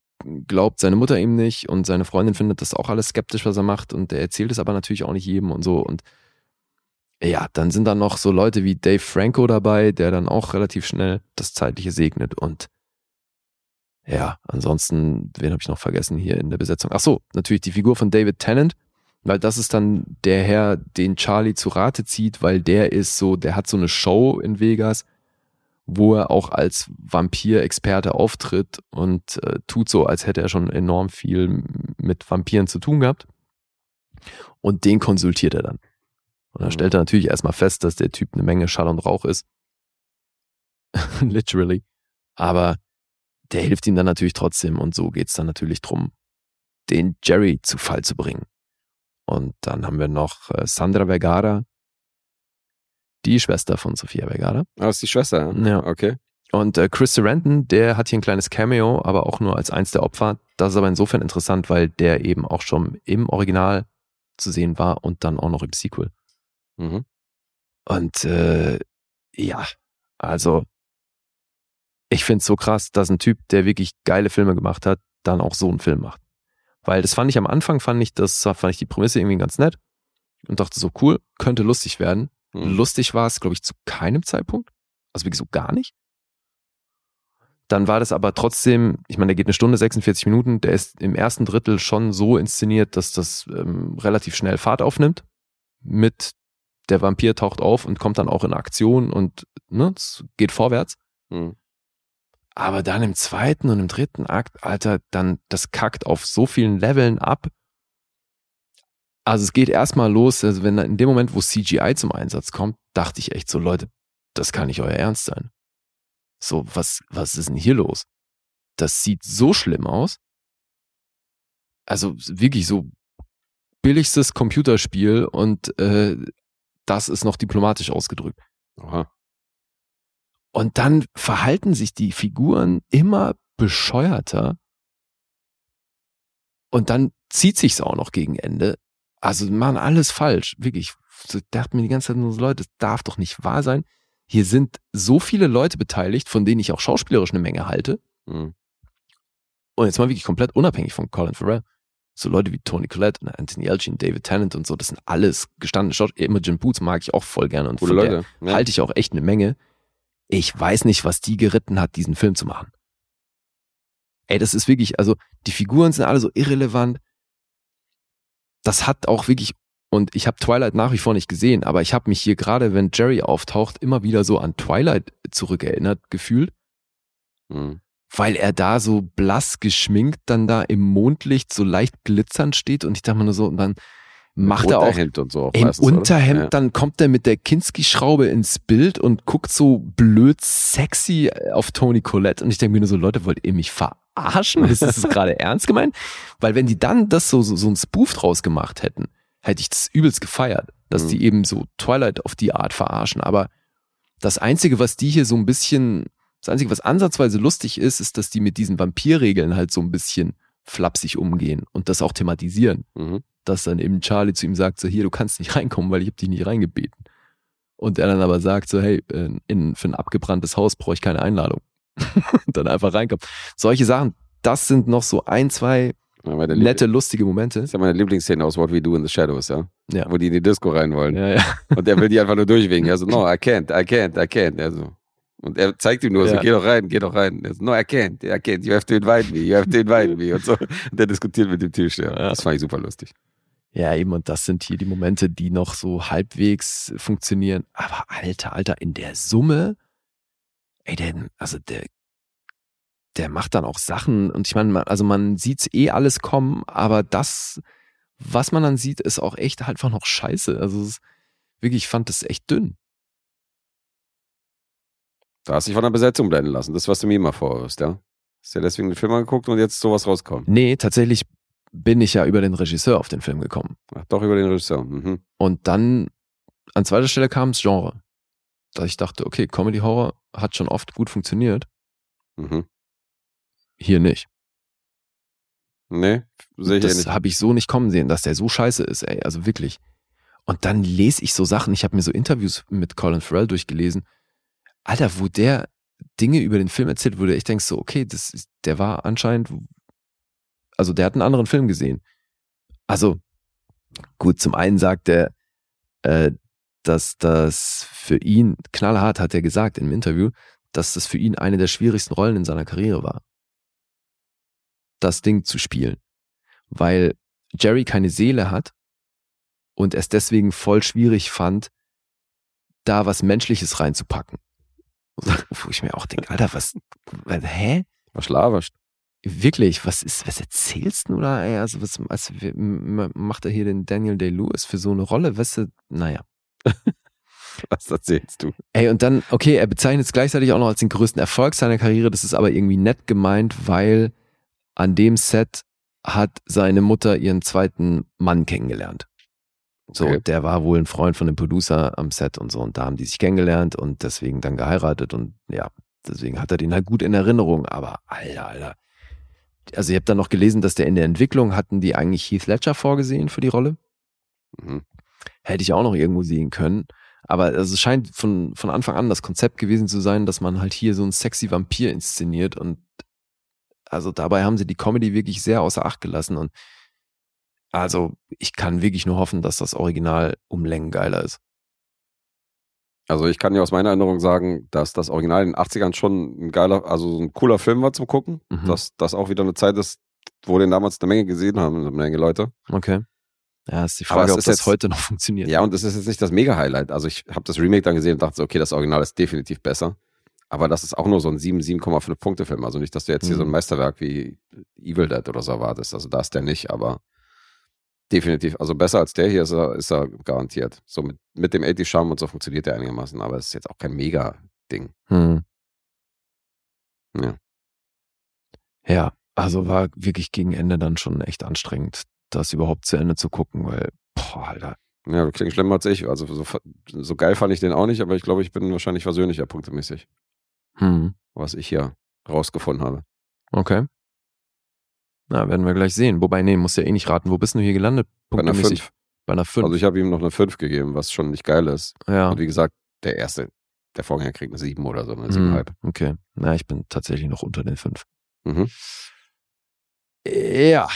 C: glaubt seine Mutter ihm nicht und seine Freundin findet das auch alles skeptisch, was er macht. Und er erzählt es aber natürlich auch nicht jedem und so. Und ja, dann sind da noch so Leute wie Dave Franco dabei, der dann auch relativ schnell das Zeitliche segnet. Und ja, ansonsten, wen habe ich noch vergessen hier in der Besetzung? Ach so, natürlich die Figur von David Tennant, weil das ist dann der Herr, den Charlie zu Rate zieht, weil der ist so, der hat so eine Show in Vegas, wo er auch als Vampir-Experte auftritt und äh, tut so, als hätte er schon enorm viel mit Vampiren zu tun gehabt. Und den konsultiert er dann. Und dann
B: Mhm.
C: stellt er natürlich erstmal fest, dass der Typ eine Menge Schall und Rauch ist. Literally. Aber der hilft ihm dann natürlich trotzdem und so geht's dann natürlich drum, den Jerry zu Fall zu bringen. Und dann haben wir noch äh, Sandra Vergara, die Schwester von Sofia Vergara.
B: Ah, ist die Schwester, ja?
C: Ja.
B: Okay.
C: Und äh, Chris Sarandon, der hat hier ein kleines Cameo, aber auch nur als eins der Opfer. Das ist aber insofern interessant, weil der eben auch schon im Original zu sehen war und dann auch noch im Sequel.
B: Mhm.
C: Und äh, ja, also ich find's so krass, dass ein Typ, der wirklich geile Filme gemacht hat, dann auch so einen Film macht. Weil das fand ich am Anfang, fand ich das, fand ich die Prämisse irgendwie ganz nett und dachte so cool, könnte lustig werden.
B: Mhm.
C: Lustig war es, glaube ich, zu keinem Zeitpunkt. Also wirklich so gar nicht. Dann war das aber trotzdem, ich meine, der geht eine Stunde 46 Minuten, der ist im ersten Drittel schon so inszeniert, dass das ähm, relativ schnell Fahrt aufnimmt. Mit der Vampir taucht auf und kommt dann auch in Aktion und ne, es geht vorwärts.
B: Hm.
C: Aber dann im zweiten und im dritten Akt, Alter, dann das kackt auf so vielen Leveln ab. Also es geht erstmal los, also wenn in dem Moment, wo CGI zum Einsatz kommt, dachte ich echt so, Leute, das kann nicht euer Ernst sein. So, was, was ist denn hier los? Das sieht so schlimm aus. Also wirklich so billigstes Computerspiel und äh, das ist noch diplomatisch ausgedrückt.
B: Aha.
C: Und dann verhalten sich die Figuren immer bescheuerter. Und dann zieht sich's auch noch gegen Ende. Also machen alles falsch, wirklich. Ich dachte mir die ganze Zeit nur so, Leute, das darf doch nicht wahr sein. Hier sind so viele Leute beteiligt, von denen ich auch schauspielerisch eine Menge halte.
B: Mhm.
C: Und jetzt mal wirklich komplett unabhängig von Colin Farrell. So Leute wie Tony Collette und Anthony Elchin, David Tennant und so, das sind alles gestandene Schauspieler. Imogen Boots mag ich auch voll gerne und
B: Gute
C: von
B: Leute,
C: der
B: ja.
C: halte ich auch echt eine Menge. Ich weiß nicht, was die geritten hat, diesen Film zu machen. Ey, das ist wirklich, also die Figuren sind alle so irrelevant. Das hat auch wirklich, und ich habe Twilight nach wie vor nicht gesehen, aber ich habe mich hier gerade, wenn Jerry auftaucht, immer wieder so an Twilight zurückerinnert gefühlt,
B: Mhm.
C: weil er da so blass geschminkt dann da im Mondlicht so leicht glitzernd steht und ich dachte mir nur so, und dann macht er auch
B: und so. Auch
C: im
B: meistens?
C: Unterhemd,
B: Ja.
C: dann kommt er mit der Kinski-Schraube ins Bild und guckt so blöd sexy auf Tony Collette. Und ich denke mir nur so, Leute, wollt ihr mich verarschen? Ist das gerade ernst gemeint? Weil wenn die dann das so, so, so ein Spoof draus gemacht hätten, hätte ich das übelst gefeiert, dass
B: Mhm.
C: die eben so Twilight auf die Art verarschen. Aber das Einzige, was die hier so ein bisschen, das Einzige, was ansatzweise lustig ist, ist, dass die mit diesen Vampirregeln halt so ein bisschen flapsig umgehen und das auch thematisieren
B: Mhm.
C: dass dann eben Charlie zu ihm sagt, so hier, du kannst nicht reinkommen, weil ich habe dich nicht reingebeten. Und er dann aber sagt so, hey, äh, in, für ein abgebranntes Haus brauche ich keine Einladung. Und dann einfach reinkommt. Solche Sachen, das sind noch so ein, zwei nette, lustige Momente.
B: Das ist ja meine Lieblingsszene aus What We Do in the Shadows, ja.
C: Ja.
B: Wo die in die Disco rein wollen.
C: Ja, ja.
B: Und er will die einfach nur durchwinken. Er so, no, I can't, I can't, I can't. Er so. Und er zeigt ihm nur so,
C: Ja.
B: geh doch rein, geh doch rein. Er so, no, I can't, I can't, you have to invite me, you have to invite me. Und so. Und der diskutiert mit dem Tisch. Ja. Das fand ich super lustig.
C: Ja, eben, und das sind hier die Momente, die noch so halbwegs funktionieren. Aber alter, alter, in der Summe, ey, der, also der, der macht dann auch Sachen. Und ich meine, also man sieht's eh alles kommen, aber das, was man dann sieht, ist auch echt einfach noch scheiße. Also es ist, wirklich, ich fand das echt dünn.
B: Da hast du dich von der Besetzung blenden lassen. Das, was du mir immer vorwirfst, ja. Hast ja deswegen den Film angeguckt und jetzt sowas rauskommt.
C: Nee, tatsächlich bin ich ja über den Regisseur auf den Film gekommen.
B: Ach, doch über den Regisseur. Mhm.
C: Und dann an zweiter Stelle kam das Genre. Da ich dachte, okay, Comedy Horror hat schon oft gut funktioniert,
B: Mhm.
C: hier nicht.
B: Nee, sehe ich eh
C: das
B: nicht.
C: habe ich so nicht kommen sehen, dass der so scheiße ist, ey, also wirklich. Und dann lese ich so Sachen, ich habe mir so Interviews mit Colin Farrell durchgelesen. Alter, wo der Dinge über den Film erzählt, wo du echt denkst so, okay, das ist, der war anscheinend, also der hat einen anderen Film gesehen. Also, gut, zum einen sagt er, äh, dass das für ihn, knallhart hat er gesagt im Interview, dass das für ihn eine der schwierigsten Rollen in seiner Karriere war. Das Ding zu spielen. Weil Jerry keine Seele hat und es deswegen voll schwierig fand, da was Menschliches reinzupacken. Wo ich mir auch denke, Alter, was, hä?
B: Was laberst?
C: Wirklich, was ist, was erzählst du da, ey? Also, was, was macht er hier den Daniel Day-Lewis für so eine Rolle? Weißt du, naja.
B: Was erzählst du?
C: Ey, und dann, okay, er bezeichnet es gleichzeitig auch noch als den größten Erfolg seiner Karriere. Das ist aber irgendwie nett gemeint, weil an dem Set hat seine Mutter ihren zweiten Mann kennengelernt. So,
B: Okay.
C: der war wohl ein Freund von dem Producer am Set und so. Und da haben die sich kennengelernt und deswegen dann geheiratet. Und ja, deswegen hat er den halt gut in Erinnerung. Aber Alter, Alter. Also, ihr habt dann noch gelesen, dass der in der Entwicklung hatten die eigentlich Heath Ledger vorgesehen für die Rolle.
B: Mhm.
C: Hätte ich auch noch irgendwo sehen können. Aber also es scheint von, von Anfang an das Konzept gewesen zu sein, dass man halt hier so einen sexy Vampir inszeniert und also dabei haben sie die Comedy wirklich sehr außer Acht gelassen und also ich kann wirklich nur hoffen, dass das Original um Längen geiler ist.
B: Also ich kann dir aus meiner Erinnerung sagen, dass das Original in den 80ern schon ein geiler, also so ein cooler Film war zum Gucken.
C: Mhm.
B: Dass das auch wieder eine Zeit ist, wo den damals eine Menge gesehen haben, eine Menge Leute.
C: Okay. Ja, ist die
B: Aber
C: Frage,
B: es
C: ob
B: ist
C: das
B: jetzt-
C: heute noch funktioniert.
B: Ja, und das ist jetzt nicht das Mega-Highlight. Also ich habe das Remake dann gesehen und dachte, so, okay, das Original ist definitiv besser. Aber das ist auch nur so ein 7, 7,5 Punkte Film. Also nicht, dass du jetzt hier
C: Mhm.
B: so ein Meisterwerk wie Evil Dead oder so erwartest. Also da ist der nicht, aber definitiv. Also besser als der hier ist er, ist er garantiert. So mit, mit dem 80 Charme und so funktioniert der einigermaßen. Aber es ist jetzt auch kein Mega-Ding.
C: Hm.
B: Ja.
C: Ja, also war wirklich gegen Ende dann schon echt anstrengend, das überhaupt zu Ende zu gucken, weil, boah, Alter.
B: Ja, du klingst schlimmer als ich. Also so, so geil fand ich den auch nicht, aber ich glaube, ich bin wahrscheinlich versöhnlicher punktemäßig,
C: Hm.
B: was ich hier rausgefunden habe.
C: Okay. Na, werden wir gleich sehen. Wobei, nee, musst ja eh nicht raten. Wo bist du hier gelandet?
B: Bei einer
C: Punktemäßig?
B: 5.
C: Bei einer 5.
B: Also ich habe ihm noch eine 5 gegeben, was schon nicht geil ist.
C: ja.
B: Und wie gesagt, der erste, der Vorgänger kriegt eine 7 oder so, eine
C: Hm,
B: 7,5.
C: Okay. Na, ich bin tatsächlich noch unter den 5.
B: Mhm.
C: Ja.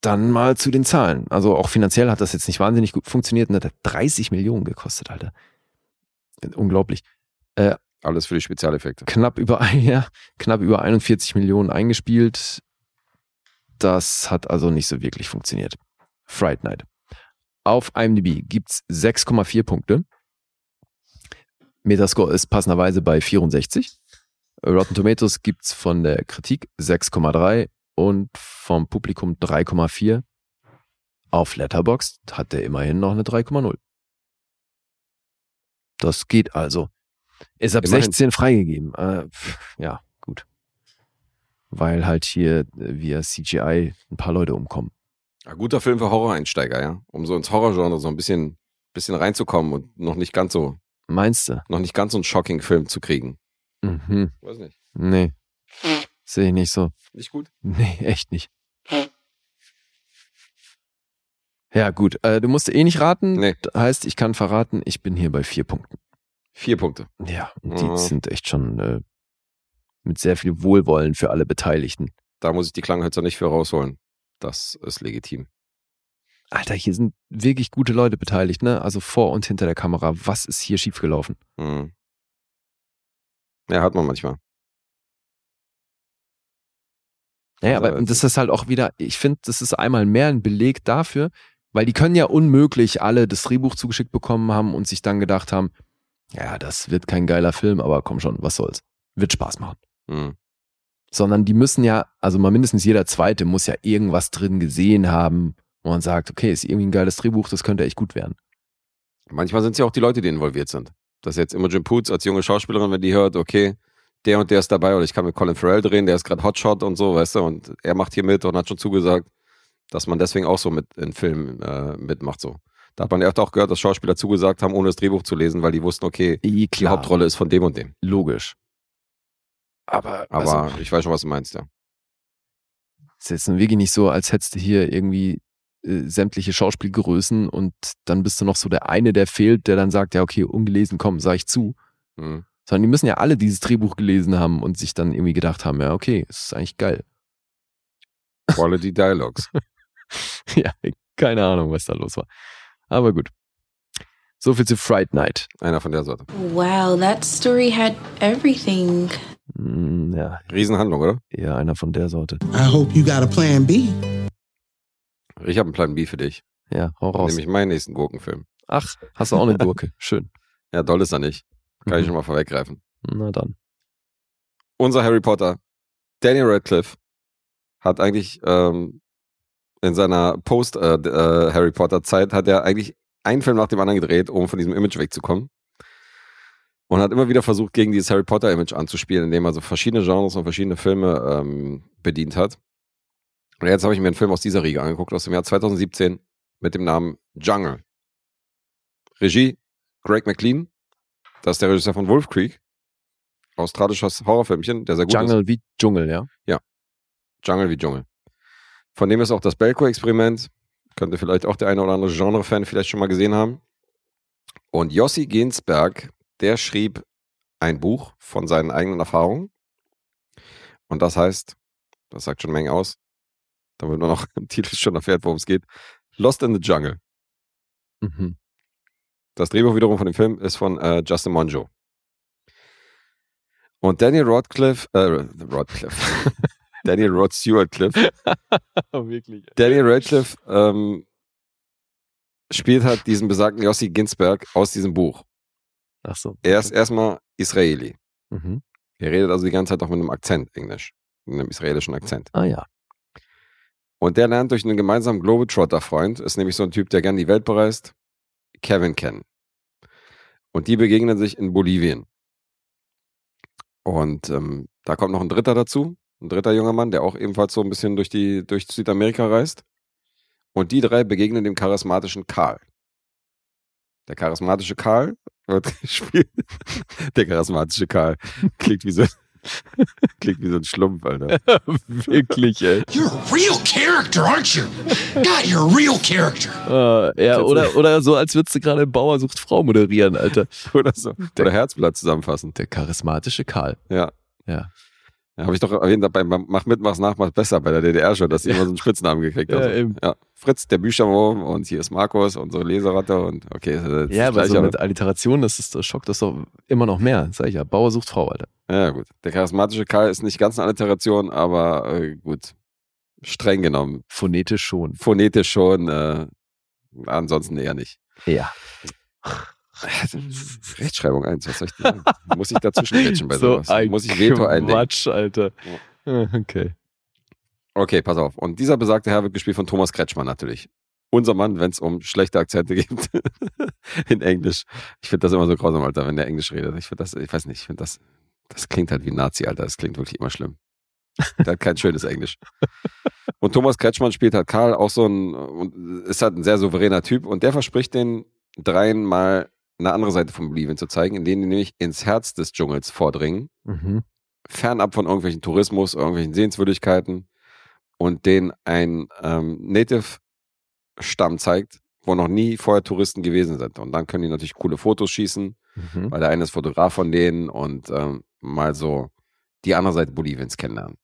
C: Dann mal zu den Zahlen. Also auch finanziell hat das jetzt nicht wahnsinnig gut funktioniert. Und hat 30 Millionen gekostet, Alter. Unglaublich.
B: Alles für die Spezialeffekte.
C: knapp über ein Jahr, knapp über 41 Millionen eingespielt. Das hat also nicht so wirklich funktioniert. Fright Night. Auf IMDb gibt's 6,4 Punkte. Metascore ist passenderweise bei 64. Rotten Tomatoes gibt's von der Kritik 6,3 und vom Publikum 3,4. Auf Letterboxd hat der immerhin noch eine 3,0. Das geht also. Ist ab
B: Immerhin.
C: 16 freigegeben. Äh, ja, gut. Weil halt hier äh, via CGI ein paar Leute umkommen.
B: Ein guter Film für Horror-Einsteiger, ja. Um so ins Horrorgenre so ein bisschen, bisschen reinzukommen und noch nicht ganz so,
C: Meinst du?
B: noch nicht ganz so einen Shocking-Film zu kriegen.
C: Mhm.
B: Weiß nicht.
C: Nee. Sehe ich nicht so.
B: Nicht gut?
C: Nee, echt nicht. Ja, gut. Äh, du musst eh nicht raten.
B: Nee.
C: Das heißt, ich kann verraten, ich bin hier bei vier Punkten.
B: Vier Punkte.
C: Ja, und die
B: Mhm.
C: sind echt schon äh, mit sehr viel Wohlwollen für alle Beteiligten.
B: Da muss ich die Klanghölzer nicht für rausholen. Das ist legitim.
C: Alter, hier sind wirklich gute Leute beteiligt, ne? Also vor und hinter der Kamera. Was ist hier schiefgelaufen?
B: Mhm. Ja, hat man manchmal.
C: Naja,
B: Also,
C: aber das ist halt auch wieder, ich finde, das ist einmal mehr ein Beleg dafür, weil die können ja unmöglich alle das Drehbuch zugeschickt bekommen haben und sich dann gedacht haben, ja, das wird kein geiler Film, aber komm schon, was soll's. Wird Spaß machen.
B: Mhm.
C: Sondern die müssen ja, also mal mindestens jeder Zweite muss ja irgendwas drin gesehen haben, wo man sagt, okay, ist irgendwie ein geiles Drehbuch, das könnte echt gut werden.
B: Manchmal sind es ja auch die Leute, die involviert sind. Dass jetzt Imogen Poots als junge Schauspielerin, wenn die hört, okay, der und der ist dabei oder ich kann mit Colin Farrell drehen, der ist gerade Hotshot und so, weißt du, und er macht hier mit und hat schon zugesagt, dass man deswegen auch so mit in Filmen äh, mitmacht so. Da hat man ja auch gehört, dass Schauspieler zugesagt haben, ohne das Drehbuch zu lesen, weil die wussten, okay,
C: Eh,
B: die Hauptrolle ist von dem und dem.
C: Logisch. Aber,
B: Aber
C: also,
B: ich weiß schon, was du meinst, ja.
C: ist jetzt wirklich nicht so, als hättest du hier irgendwie äh, sämtliche Schauspielgrößen und dann bist du noch so der eine, der fehlt, der dann sagt, ja, okay, ungelesen, komm, sag ich zu.
B: Mhm.
C: Sondern die müssen ja alle dieses Drehbuch gelesen haben und sich dann irgendwie gedacht haben, ja, okay, es ist eigentlich geil.
B: Quality Dialogues.
C: ja, keine Ahnung, was da los war. Aber gut. So viel zu Fright Night.
B: Einer von der Sorte.
N: Wow, that story had everything.
C: Hm, ja,
B: Riesenhandlung, oder?
C: eher einer von der Sorte.
O: I hope you got a plan B.
B: Ich habe einen Plan B für dich.
C: Ja, hau raus.
B: Nämlich meinen nächsten Gurkenfilm.
C: Ach, hast du auch eine Gurke. Schön.
B: Ja, doll ist er nicht. Kann ich
C: Mhm.
B: schon mal vorweggreifen.
C: Na dann.
B: unser Harry Potter, Daniel Radcliffe, hat eigentlich ähm, in seiner Post-Harry Potter Zeit hat er eigentlich einen Film nach dem anderen gedreht, um von diesem Image wegzukommen. Und hat immer wieder versucht, gegen dieses Harry Potter Image anzuspielen, indem er so verschiedene Genres und verschiedene Filme ähm, bedient hat. Und jetzt habe ich mir einen Film aus dieser Riege angeguckt, aus dem Jahr 2017, mit dem Namen Jungle. Regie Greg McLean, das ist der Regisseur von Wolf Creek, australisches Horrorfilmchen, der sehr gut ist.
C: Jungle wie Dschungel, ja?
B: Jungle wie Dschungel. Von dem ist auch das Belko-Experiment. Könnte vielleicht auch der eine oder andere Genre-Fan vielleicht schon mal gesehen haben. Und Jossi Ginsberg, der schrieb ein Buch von seinen eigenen Erfahrungen. Und das heißt, das sagt schon eine Menge aus, damit man noch im Titel schon erfährt, worum es geht, Lost in the Jungle.
C: Mhm.
B: Das Drehbuch wiederum von dem Film ist von äh, Justin Monjo. Und Daniel Radcliffe, äh, Radcliffe, Daniel Rod Stewart Cliff,
C: Wirklich.
B: Daniel Radcliffe ähm, spielt halt diesen besagten Yossi Ginsberg aus diesem Buch.
C: Ach so.
B: Er ist erstmal Israeli.
C: Mhm.
B: Er redet also die ganze Zeit auch mit einem Akzent Englisch, mit einem israelischen Akzent.
C: Ah ja.
B: Und der lernt durch einen gemeinsamen Globetrotter-Freund, ist nämlich so ein Typ, der gerne die Welt bereist, Kevin kennen. Und die begegnen sich in Bolivien. Und ähm, da kommt noch ein Dritter dazu, ein dritter junger Mann, der auch ebenfalls so ein bisschen durch, die, durch Südamerika reist. Und die drei begegnen dem charismatischen Karl. Der charismatische Karl wird gespielt. Der charismatische Karl klingt wie so, klingt wie so ein Schlumpf, Alter.
C: Wirklich, ey.
I: You're a real character, aren't you? God, you're a real character.
C: Äh, ja, oder, oder so, als würdest du gerade Bauer sucht Frau moderieren, Alter.
B: Oder so. Oder Herzblatt zusammenfassen.
C: Der charismatische Karl.
B: Ja.
C: Ja.
B: Ja, habe ich doch erwähnt, bei Mach mit, mach's nach, mach's besser bei der DDR schon, dass sie immer so einen Spitznamen gekriegt
C: Ja,
B: haben.
C: eben.
B: Ja, Fritz, der Bücherwurm und hier ist Markus, unsere Leseratte und okay. das ist
C: Ja, aber so mit Alliteration, das, ist, das schockt das doch immer noch mehr. Sag ich ja, Bauer sucht Frau, Alter.
B: Ja, gut. Der charismatische Karl ist nicht ganz eine Alliteration, aber äh, gut. Streng genommen.
C: Phonetisch schon.
B: Phonetisch schon, äh, ansonsten eher nicht.
C: Ja.
B: Rechtschreibung 1, was soll ich denn? Muss ich dazwischen quetschen bei
C: so
B: sowas?
C: ein
B: Muss ich Veto einlegen?
C: Quatsch, Alter. Okay.
B: Okay, pass auf. Und dieser besagte Herr wird gespielt von Thomas Kretschmann natürlich. Unser Mann, wenn es um schlechte Akzente geht in Englisch. Ich finde das immer so grausam, Alter, wenn der Englisch redet. Ich finde das, ich weiß nicht, ich finde das, das klingt halt wie ein Nazi, Alter. Das klingt wirklich immer schlimm. Der hat kein schönes Englisch. Und Thomas Kretschmann spielt halt Karl auch so ein, und ist halt ein sehr souveräner Typ und der verspricht den dreien mal eine andere Seite von Bolivien zu zeigen, indem die nämlich ins Herz des Dschungels vordringen
C: Mhm.
B: fernab von irgendwelchen Tourismus, irgendwelchen Sehenswürdigkeiten und denen ein ähm, Native-Stamm zeigt, wo noch nie vorher Touristen gewesen sind. Und dann können die natürlich coole Fotos schießen,
C: Mhm.
B: weil der eine ist Fotograf von denen und ähm, mal so die andere Seite Boliviens kennenlernen.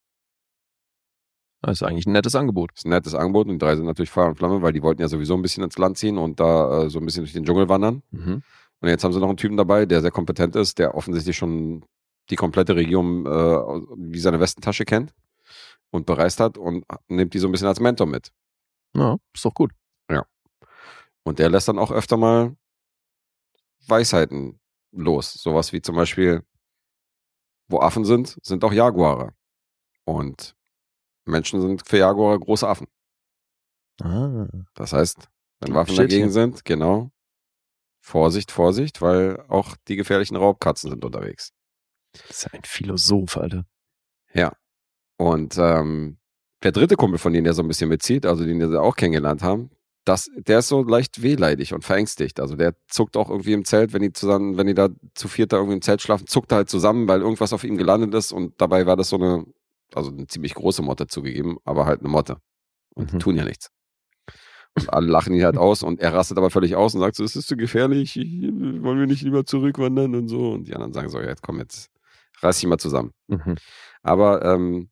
C: Das ist eigentlich ein nettes Angebot.
B: Das ist ein nettes Angebot und die drei sind natürlich Feuer und Flamme, weil die wollten ja sowieso ein bisschen ins Land ziehen und da äh, so ein bisschen durch den Dschungel wandern.
C: Mhm.
B: Und jetzt haben sie noch einen Typen dabei, der sehr kompetent ist, der offensichtlich schon die komplette Region äh, wie seine Westentasche kennt und bereist hat und nimmt die so ein bisschen als Mentor mit.
C: Ja, ist doch gut.
B: Ja. Und der lässt dann auch öfter mal Weisheiten los. Sowas wie zum Beispiel, wo Affen sind, sind auch Jaguare. Und Menschen sind für Jaguare große Affen.
C: Ah.
B: Das heißt, wenn Waffen
C: Shit
B: dagegen sind, genau, Vorsicht, Vorsicht, weil auch die gefährlichen Raubkatzen sind unterwegs.
C: Das ist ein Philosoph, Alter.
B: Ja. Und ähm, der dritte Kumpel von denen, der so ein bisschen mitzieht, also den wir auch kennengelernt haben, das, der ist so leicht wehleidig und verängstigt. Also der zuckt auch irgendwie im Zelt, wenn die zusammen, wenn die da zu viert da irgendwie im Zelt schlafen, zuckt er halt zusammen, weil irgendwas auf ihm gelandet ist und dabei war das so eine, also eine ziemlich große Motte zugegeben, aber halt eine Motte. Und die
C: Mhm.
B: tun ja nichts. Und alle lachen ihn halt aus und er rastet aber völlig aus und sagt so, es ist zu gefährlich, wollen wir nicht lieber zurückwandern und so. Und die anderen sagen so, ja, jetzt komm jetzt, reiß dich mal zusammen.
C: Mhm.
B: Aber ähm,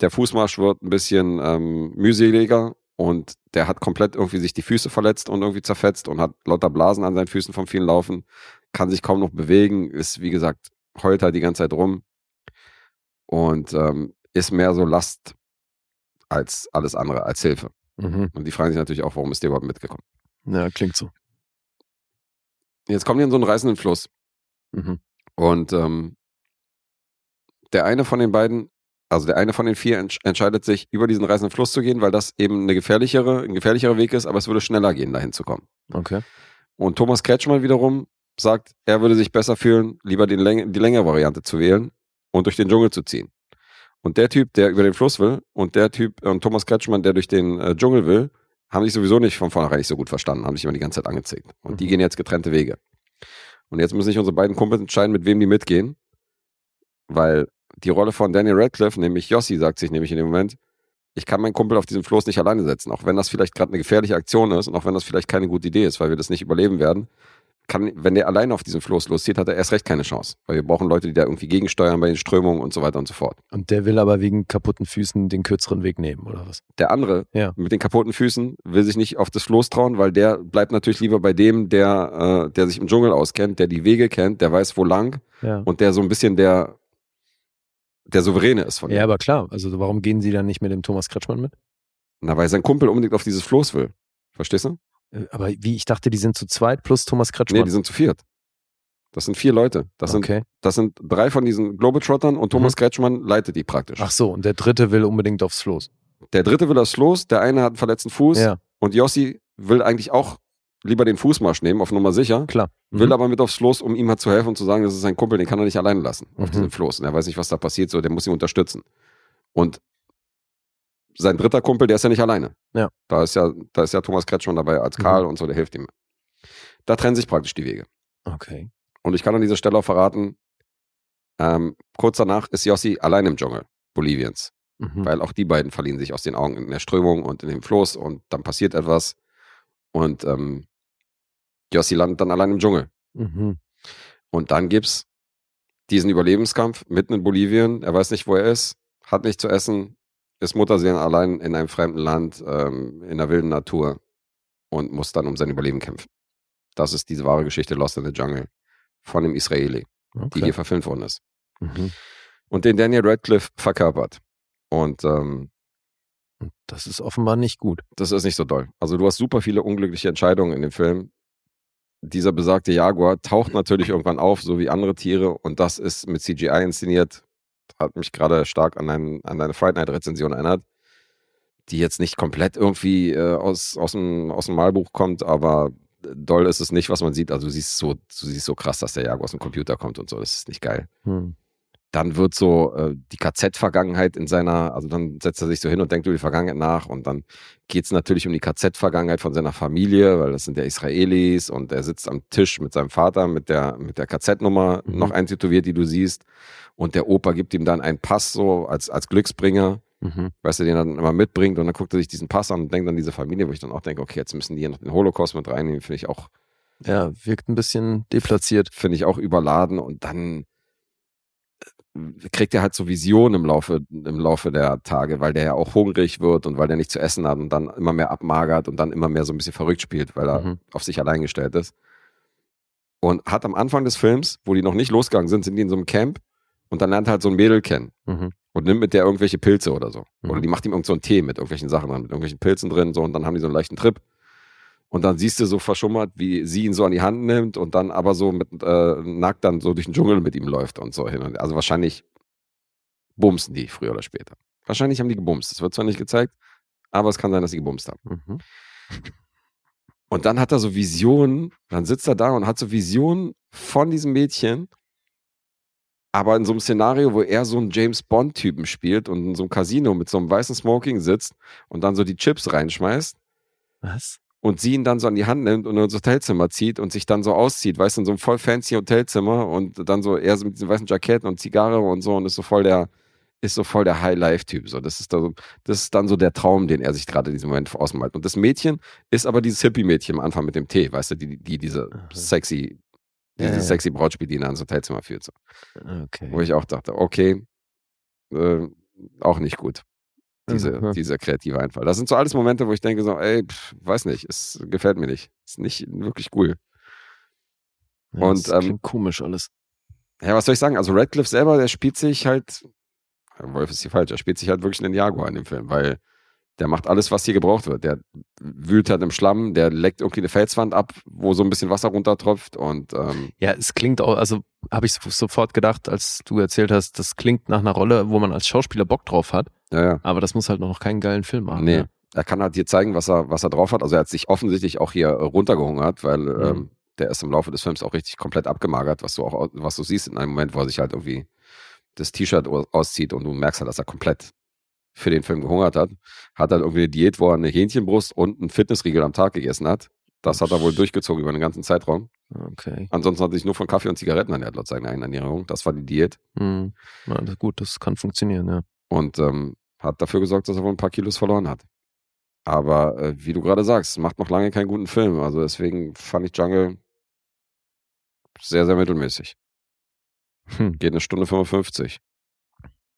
B: der Fußmarsch wird ein bisschen ähm, mühseliger und der hat komplett irgendwie sich die Füße verletzt und irgendwie zerfetzt und hat lauter Blasen an seinen Füßen vom vielen Laufen, kann sich kaum noch bewegen, ist wie gesagt, heult halt die ganze Zeit rum und ähm, ist mehr so Last als alles andere, als Hilfe.
C: Mhm.
B: Und die fragen sich natürlich auch, warum ist der überhaupt mitgekommen?
C: Ja, klingt so.
B: Jetzt kommen die in so einen reißenden Fluss.
C: Mhm.
B: Und ähm, der eine von den beiden, also der eine von den vier entsch entscheidet sich, über diesen reißenden Fluss zu gehen, weil das eben eine gefährlichere, ein gefährlicherer Weg ist, aber es würde schneller gehen, dahin zu kommen.
C: Okay.
B: Und Thomas Kretschmann wiederum sagt, er würde sich besser fühlen, lieber den Läng die längere Variante zu wählen und durch den Dschungel zu ziehen. Und der Typ, der über den Fluss will, und der Typ, und Thomas Kretschmann, der durch den äh, Dschungel will, haben sich sowieso nicht von vornherein nicht so gut verstanden, haben sich immer die ganze Zeit angezickt. Und die gehen jetzt getrennte Wege. Und jetzt müssen sich unsere beiden Kumpels entscheiden, mit wem die mitgehen, weil die Rolle von Daniel Radcliffe, nämlich Yossi, sagt sich nämlich in dem Moment, ich kann meinen Kumpel auf diesen Floß nicht alleine setzen, auch wenn das vielleicht gerade eine gefährliche Aktion ist und auch wenn das vielleicht keine gute Idee ist, weil wir das nicht überleben werden, kann, wenn der alleine auf diesen Floß loszieht, hat er erst recht keine Chance. Weil wir brauchen Leute, die da irgendwie gegensteuern bei den Strömungen und so weiter und so fort.
C: Und der will aber wegen kaputten Füßen den kürzeren Weg nehmen, oder was?
B: Der andere
C: Ja.
B: mit den kaputten Füßen will sich nicht auf das Floß trauen, weil der bleibt natürlich lieber bei dem, der, äh, der sich im Dschungel auskennt, der die Wege kennt, der weiß, wo lang
C: Ja.
B: und der so ein bisschen der, der Souveräne ist von
C: Ja,
B: ihm.
C: aber klar. Also warum gehen sie dann nicht mit dem Thomas Kretschmann mit?
B: Na, weil sein Kumpel unbedingt auf dieses Floß will. Verstehst du?
C: Äh, Aber wie, ich dachte, die sind zu zweit plus Thomas Kretschmann.
B: Nee, die sind zu viert. Das sind vier Leute. Das,
C: Okay.
B: sind, das sind drei von diesen Globetrottern und Thomas Kretschmann leitet die praktisch.
C: Ach so, und der dritte will unbedingt aufs Floß.
B: Der dritte will das Floß, der eine hat einen verletzten Fuß
C: Ja.
B: und Jossi will eigentlich auch lieber den Fußmarsch nehmen, auf Nummer sicher.
C: Klar.
B: Will
C: Mhm.
B: aber mit aufs Floß, um ihm halt zu helfen und zu sagen, das ist sein Kumpel, den kann er nicht alleine lassen auf
C: Mhm.
B: diesem Floß. Und er weiß nicht, was da passiert, so, der muss ihn unterstützen. Und sein dritter Kumpel, der ist ja nicht alleine.
C: Ja.
B: Da ist ja, da ist ja Thomas Kretschmann dabei als Karl und so, der hilft ihm. Da trennen sich praktisch die Wege.
C: Okay.
B: Und ich kann an dieser Stelle auch verraten, ähm, kurz danach ist Jossi allein im Dschungel Boliviens.
C: Mhm.
B: Weil auch die beiden verlieren sich aus den Augen in der Strömung und in dem Floß und dann passiert etwas. Und ähm, Jossi landet dann allein im Dschungel.
C: Mhm.
B: Und dann gibt's diesen Überlebenskampf mitten in Bolivien. Er weiß nicht, wo er ist, hat nichts zu essen, ist Mutterseelen allein in einem fremden Land, ähm, in der wilden Natur und muss dann um sein Überleben kämpfen. Das ist diese wahre Geschichte Lost in the Jungle von dem Israeli, die
C: Okay.
B: hier verfilmt worden ist.
C: Mhm.
B: Und den Daniel Radcliffe verkörpert. Und ähm,
C: Das ist offenbar nicht gut.
B: das ist nicht so doll. Also du hast super viele unglückliche Entscheidungen in dem Film. Dieser besagte Jaguar taucht natürlich irgendwann auf, so wie andere Tiere, und das ist mit CGI inszeniert. Hat mich gerade stark an, ein, an deine Fright Night Rezension erinnert, die jetzt nicht komplett irgendwie äh, aus, aus, dem, aus dem Malbuch kommt, aber doll ist es nicht, was man sieht. Also du siehst so, du siehst so krass, dass der Jaguar aus dem Computer kommt und so. Das ist nicht geil
C: Hm.
B: dann wird so äh, die KZ-Vergangenheit in seiner, also dann setzt er sich so hin und denkt über die Vergangenheit nach und dann geht es natürlich um die KZ-Vergangenheit von seiner Familie, weil das sind ja Israelis und er sitzt am Tisch mit seinem Vater mit der, mit der KZ-Nummer
C: Mhm.
B: noch eintätowiert, die du siehst und der Opa gibt ihm dann einen Pass so als, als Glücksbringer,
C: Mhm.
B: weißt du, den er dann immer mitbringt und dann guckt er sich diesen Pass an und denkt an diese Familie, wo ich dann auch denke, okay, jetzt müssen die hier noch den Holocaust mit reinnehmen, finde ich auch
C: Ja, wirkt ein bisschen deplatziert.
B: finde ich auch überladen und dann äh, kriegt er halt so Visionen im Laufe, im Laufe der Tage, weil der ja auch hungrig wird und weil der nicht zu essen hat und dann immer mehr abmagert und dann immer mehr so ein bisschen verrückt spielt, weil er
C: Mhm.
B: auf sich allein gestellt ist. Und hat am Anfang des Films, wo die noch nicht losgegangen sind, sind die in so einem Camp und dann lernt er halt so ein Mädel kennen
C: Mhm.
B: und nimmt mit der irgendwelche Pilze oder so.
C: Mhm.
B: Oder die macht ihm irgend so einen Tee mit irgendwelchen Sachen drin, mit irgendwelchen Pilzen drin, so und dann haben die so einen leichten Trip. Und dann siehst du so verschummert, wie sie ihn so an die Hand nimmt und dann aber so mit äh, nackt dann so durch den Dschungel mit ihm läuft und so hin. Und also wahrscheinlich bumsen die früher oder später. Wahrscheinlich haben die gebumst. Das wird zwar nicht gezeigt, aber es kann sein, dass sie gebumst haben.
C: Mhm.
B: Und dann hat er so Visionen, dann sitzt er da und hat so Visionen von diesem Mädchen, aber in so einem Szenario, wo er so einen James Bond-Typen spielt und in so einem Casino mit so einem weißen Smoking sitzt und dann so die Chips reinschmeißt
C: Was?
B: und sie ihn dann so an die Hand nimmt und ins Hotelzimmer zieht und sich dann so auszieht, weißt du, in so einem voll fancy Hotelzimmer und dann so er so mit diesen weißen Jacketten und Zigarre und so und ist so voll der ist so voll der High-Life-Typ. So, das ist, da so, das ist dann so der Traum, den er sich gerade in diesem Moment ausmalt. Und das Mädchen ist aber dieses Hippie-Mädchen am Anfang mit dem Tee, weißt du, die, die diese sexy, diese
C: ja.
B: sexy Braut spielt, die ihn ans Hotelzimmer führt. So.
C: Okay.
B: Wo ich auch dachte, okay, äh, auch nicht gut. Diese,
C: Mhm.
B: dieser kreative Einfall. Das sind so alles Momente, wo ich denke so, ey, pff, weiß nicht, es gefällt mir nicht. Ist nicht wirklich cool.
C: Ja,
B: Und,
C: das
B: ähm,
C: klingt komisch alles.
B: Ja, was soll ich sagen? Also Radcliffe selber, der spielt sich halt, Wolf ist hier falsch, er spielt sich halt wirklich einen Jaguar in dem Film, weil der macht alles, was hier gebraucht wird. Der wühlt halt im Schlamm, der leckt irgendwie eine Felswand ab, wo so ein bisschen Wasser runtertropft und ähm,
C: Ja, es klingt auch, also habe ich sofort gedacht, als du erzählt hast, das klingt nach einer Rolle, wo man als Schauspieler Bock drauf hat.
B: ja, ja.
C: Aber das muss halt noch keinen geilen Film machen.
B: Nee,
C: ne?
B: er kann halt hier zeigen, was er, was er drauf hat. Also er hat sich offensichtlich auch hier runtergehungert, weil ähm, der ist im Laufe des Films auch richtig komplett abgemagert, was du auch, was du siehst in einem Moment, wo er sich halt irgendwie das T-Shirt au- auszieht und du merkst halt, dass er komplett für den Film gehungert hat. Hat dann irgendwie eine Diät, wo er eine Hähnchenbrust und einen Fitnessriegel am Tag gegessen hat. Das hat er wohl durchgezogen über den ganzen Zeitraum.
C: Okay.
B: Ansonsten hat er sich nur von Kaffee und Zigaretten ernährt, laut seiner eigenen Ernährung. Das war die Diät.
C: Hm. Ja, das, gut, das kann funktionieren, ja.
B: und ähm, hat dafür gesorgt, dass er wohl ein paar Kilos verloren hat. Aber äh, wie du gerade sagst, macht noch lange keinen guten Film. Also deswegen fand ich Jungle sehr, sehr mittelmäßig.
C: Hm.
B: Geht eine Stunde 55.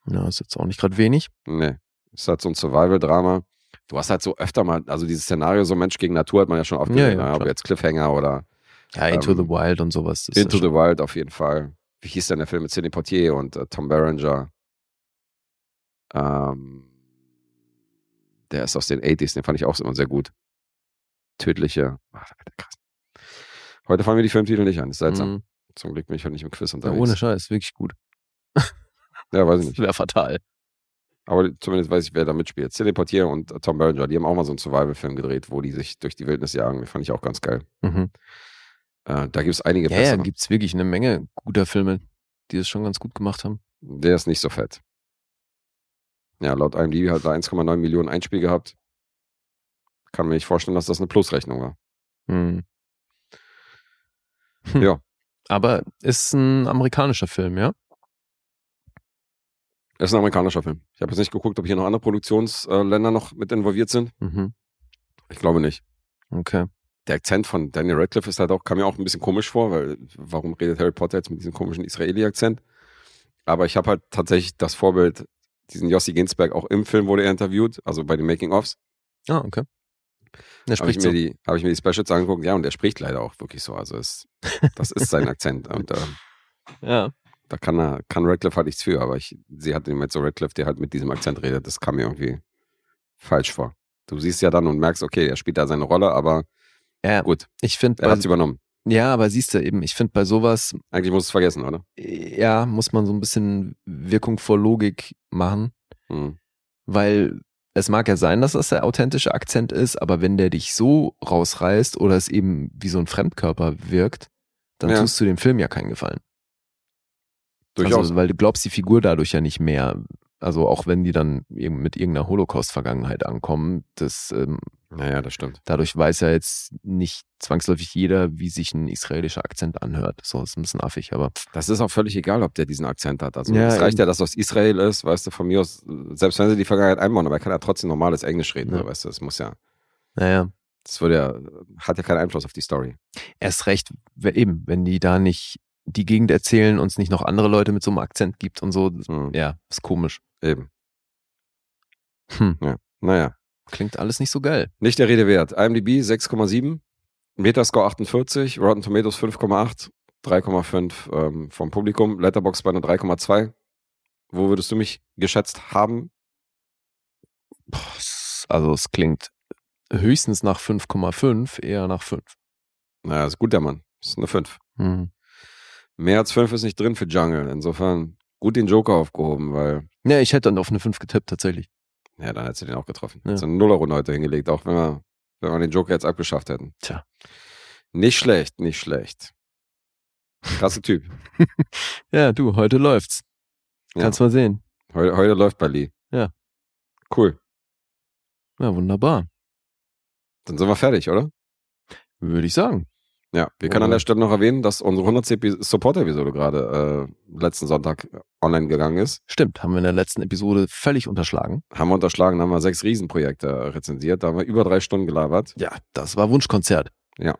C: Ja, ist jetzt auch nicht gerade wenig.
B: Nee. Ist halt so ein Survival-Drama. Du hast halt so öfter mal, also dieses Szenario, so Mensch gegen Natur hat man ja schon oft
C: Ja,
B: gesehen,
C: ja,
B: ne? ob jetzt Cliffhanger oder
C: Ja, Into
B: Ähm,
C: the Wild und sowas.
B: Into
C: ja
B: the Wild auf jeden Fall. Wie hieß denn der Film mit Sidney Poitier und äh, Tom Berenger? Ähm, der ist aus den 80s, den fand ich auch immer sehr gut. Tödliche. Ach, Alter, krass. Heute fallen mir die Filmtitel nicht an, ist seltsam.
C: Mhm.
B: Zum Glück bin ich heute nicht im Quiz
C: Ja,
B: unterwegs.
C: ohne Scheiß, wirklich gut.
B: Ja, weiß ich nicht.
C: Wäre fatal.
B: Aber zumindest weiß ich, wer da mitspielt. Sidney Poitier und Tom Berenger, die haben auch mal so einen Survival-Film gedreht, wo die sich durch die Wildnis jagen. Den fand ich auch ganz geil.
C: Mhm.
B: Äh, da gibt es einige
C: Ja, ja,
B: bessere.
C: gibt es wirklich eine Menge guter Filme, die es schon ganz gut gemacht haben.
B: Der ist nicht so fett. Ja, laut IMDb hat er 1,9 Millionen Einspiel gehabt. Kann mir nicht vorstellen, dass das eine Plusrechnung war.
C: Hm. Hm.
B: Ja.
C: Aber ist ein amerikanischer Film, ja?
B: Das ist ein amerikanischer Film. Ich habe jetzt nicht geguckt, ob hier noch andere Produktionsländer noch mit involviert sind.
C: Mhm.
B: Ich glaube nicht.
C: Okay.
B: Der Akzent von Daniel Radcliffe ist halt auch, kam mir auch ein bisschen komisch vor, weil warum redet Harry Potter jetzt mit diesem komischen Israeli-Akzent? Aber ich habe halt tatsächlich das Vorbild, diesen Jossi Ginsberg, auch im Film wurde er interviewt, also bei den Making-ofs.
C: Ah, okay. Der
B: Habe ich,
C: spricht
B: mir
C: so.
B: die, hab ich mir die Specials angeguckt, ja, und der spricht leider auch wirklich so. Also es, das ist sein Akzent. Und äh,
C: Ja.
B: Da kann er, kann Radcliffe halt nichts für, aber ich, sie hat mit so Radcliffe, der halt mit diesem Akzent redet, das kam mir irgendwie falsch vor. Du siehst ja dann und merkst, okay, er spielt da seine Rolle, aber
C: Ja,
B: gut,
C: ich finde,
B: er hat es übernommen.
C: ja, aber siehst du eben, ich finde bei sowas,
B: Eigentlich muss es vergessen, oder?
C: ja, muss man so ein bisschen Wirkung vor Logik machen,
B: Hm.
C: weil es mag ja sein, dass das der authentische Akzent ist, aber wenn der dich so rausreißt oder es eben wie so ein Fremdkörper wirkt, dann
B: Ja.
C: tust du dem Film ja keinen Gefallen.
B: Durchaus.
C: Also, weil du glaubst die Figur dadurch ja nicht mehr. Also auch wenn die dann mit irgendeiner Holocaust-Vergangenheit ankommen, das ähm,
B: naja, das stimmt.
C: dadurch weiß ja jetzt nicht zwangsläufig jeder, wie sich ein israelischer Akzent anhört. So ist ein bisschen affig, aber
B: Das ist auch völlig egal, ob der diesen Akzent hat. Also
C: Ja,
B: es reicht ja, dass er aus Israel ist, weißt du, von mir aus, selbst wenn sie die Vergangenheit einbauen, aber er kann ja trotzdem normales Englisch reden,
C: Ja.
B: so, weißt du, das muss ja,
C: naja,
B: das würde ja, hat ja keinen Einfluss auf die Story.
C: erst recht, eben, wenn die da nicht die Gegend erzählen und es nicht noch andere Leute mit so einem Akzent gibt und so, das-
B: Hm.
C: ja, ist komisch.
B: Eben.
C: Hm.
B: Ja. Naja.
C: Klingt alles nicht so geil.
B: Nicht der Rede wert. IMDb 6,7, Metascore 48, Rotten Tomatoes 5,8, 3,5 ähm, vom Publikum, Letterboxd bei einer 3,2. Wo würdest du mich geschätzt haben?
C: Also es klingt höchstens nach 5,5, eher nach 5.
B: Naja, ist gut, der Mann. Ist eine 5.
C: Hm.
B: Mehr als 5 ist nicht drin für Jungle. Insofern gut den Joker aufgehoben, weil,
C: Ja, ich hätte dann auf eine 5 getippt, tatsächlich.
B: ja, dann hättest du den auch getroffen.
C: Ja.
B: So eine Nullerrunde heute hingelegt, auch wenn wir, wenn wir den Joker jetzt abgeschafft hätten.
C: Tja.
B: Nicht schlecht, nicht schlecht. Klasse Typ.
C: Ja, du, heute läuft's.
B: Ja.
C: Kannst mal sehen.
B: Heute, heute läuft bei Lee.
C: Ja.
B: Cool.
C: Ja, wunderbar.
B: Dann sind wir fertig, oder?
C: Würde ich sagen.
B: Ja, wir können an der Stelle noch erwähnen, dass unsere 100. Epi- Support-Episode gerade äh, letzten Sonntag online gegangen ist.
C: Stimmt, haben wir in der letzten Episode völlig unterschlagen.
B: Haben wir unterschlagen, haben wir sechs Riesenprojekte rezensiert. Da haben wir über drei Stunden gelabert.
C: Ja, das war Wunschkonzert.
B: Ja.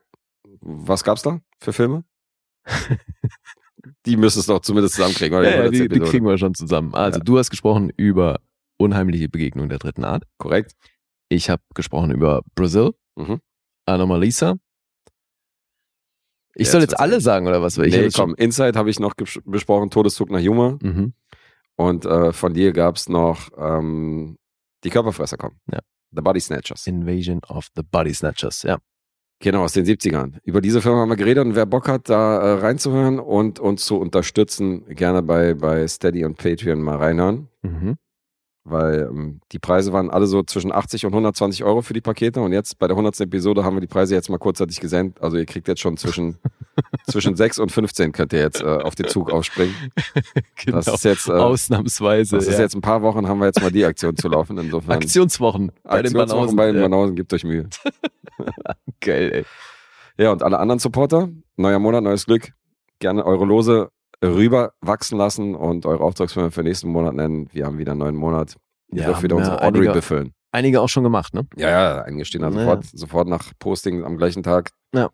B: Was gab's da für Filme? die müsstest du doch zumindest zusammenkriegen, oder?
C: Ja, ja, die, die kriegen wir schon zusammen. Also,
B: Ja.
C: du hast gesprochen über unheimliche Begegnung der dritten Art.
B: Korrekt.
C: Ich habe gesprochen über Brazil,
B: Mhm.
C: Anomalisa. Ich soll jetzt alle sagen, oder was? Ich
B: nee, komm, Inside habe ich noch besprochen, Todeszug nach Yuma.
C: Mhm.
B: Und äh, von dir gab's noch ähm, Die Körperfresser kommen.
C: Ja.
B: The Body Snatchers.
C: Invasion of the Body Snatchers, ja.
B: Genau, aus den 70ern. Über diese Firma haben wir geredet und wer Bock hat, da äh, reinzuhören und uns zu unterstützen, gerne bei, bei Steady und Patreon mal reinhören.
C: Mhm.
B: Weil ähm, die Preise waren alle so zwischen 80 und 120 Euro für die Pakete und jetzt bei der 100. Episode haben wir die Preise jetzt mal kurzzeitig gesenkt. Also ihr kriegt jetzt schon zwischen, zwischen 6 und 15 könnt ihr jetzt äh, auf den Zug aufspringen.
C: genau.
B: Das ist jetzt, äh,
C: Ausnahmsweise.
B: das ist
C: ja.
B: jetzt ein paar Wochen, haben wir jetzt mal die Aktion zu laufen. Insofern
C: Aktionswochen bei den
B: Aktionswochen
C: Banausen.
B: bei den
C: ja.
B: Banausen, gebt euch Mühe.
C: Geil, ey.
B: Ja, und alle anderen Supporter, neuer Monat, neues Glück. Gerne eure Lose rüber wachsen lassen und eure Auftragsfirma für nächsten Monat nennen. Wir haben wieder einen neuen Monat. Ihr
C: Ja,
B: dürft wieder unsere Audrey
C: einige-
B: befüllen.
C: Einige auch schon gemacht, ne?
B: Ja, ja, eingestehen. Also
C: Naja.
B: sofort, sofort nach Posting am gleichen Tag.
C: Ja.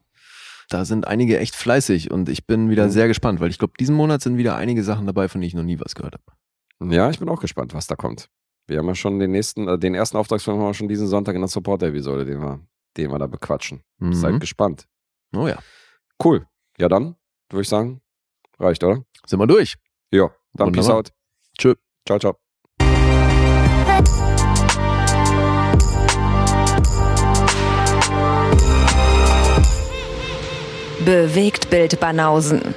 C: da sind einige echt fleißig und ich bin wieder
B: Mhm.
C: sehr gespannt, weil ich glaube, diesen Monat sind wieder einige Sachen dabei, von denen ich noch nie was gehört habe.
B: Ja, ich bin auch gespannt, was da kommt. Wir haben ja schon den nächsten, äh, den ersten Auftragsfilm haben wir schon diesen Sonntag in der Support-Episode, den wir, den wir da bequatschen.
C: Mhm.
B: Seid gespannt.
C: Oh ja.
B: Cool. Ja, dann würde ich sagen, reicht, oder?
C: Sind wir durch?
B: Ja, dann Peace
C: Wunderbar.
B: out.
C: Tschö.
B: Ciao, ciao.
A: Bewegt Bild Banausen.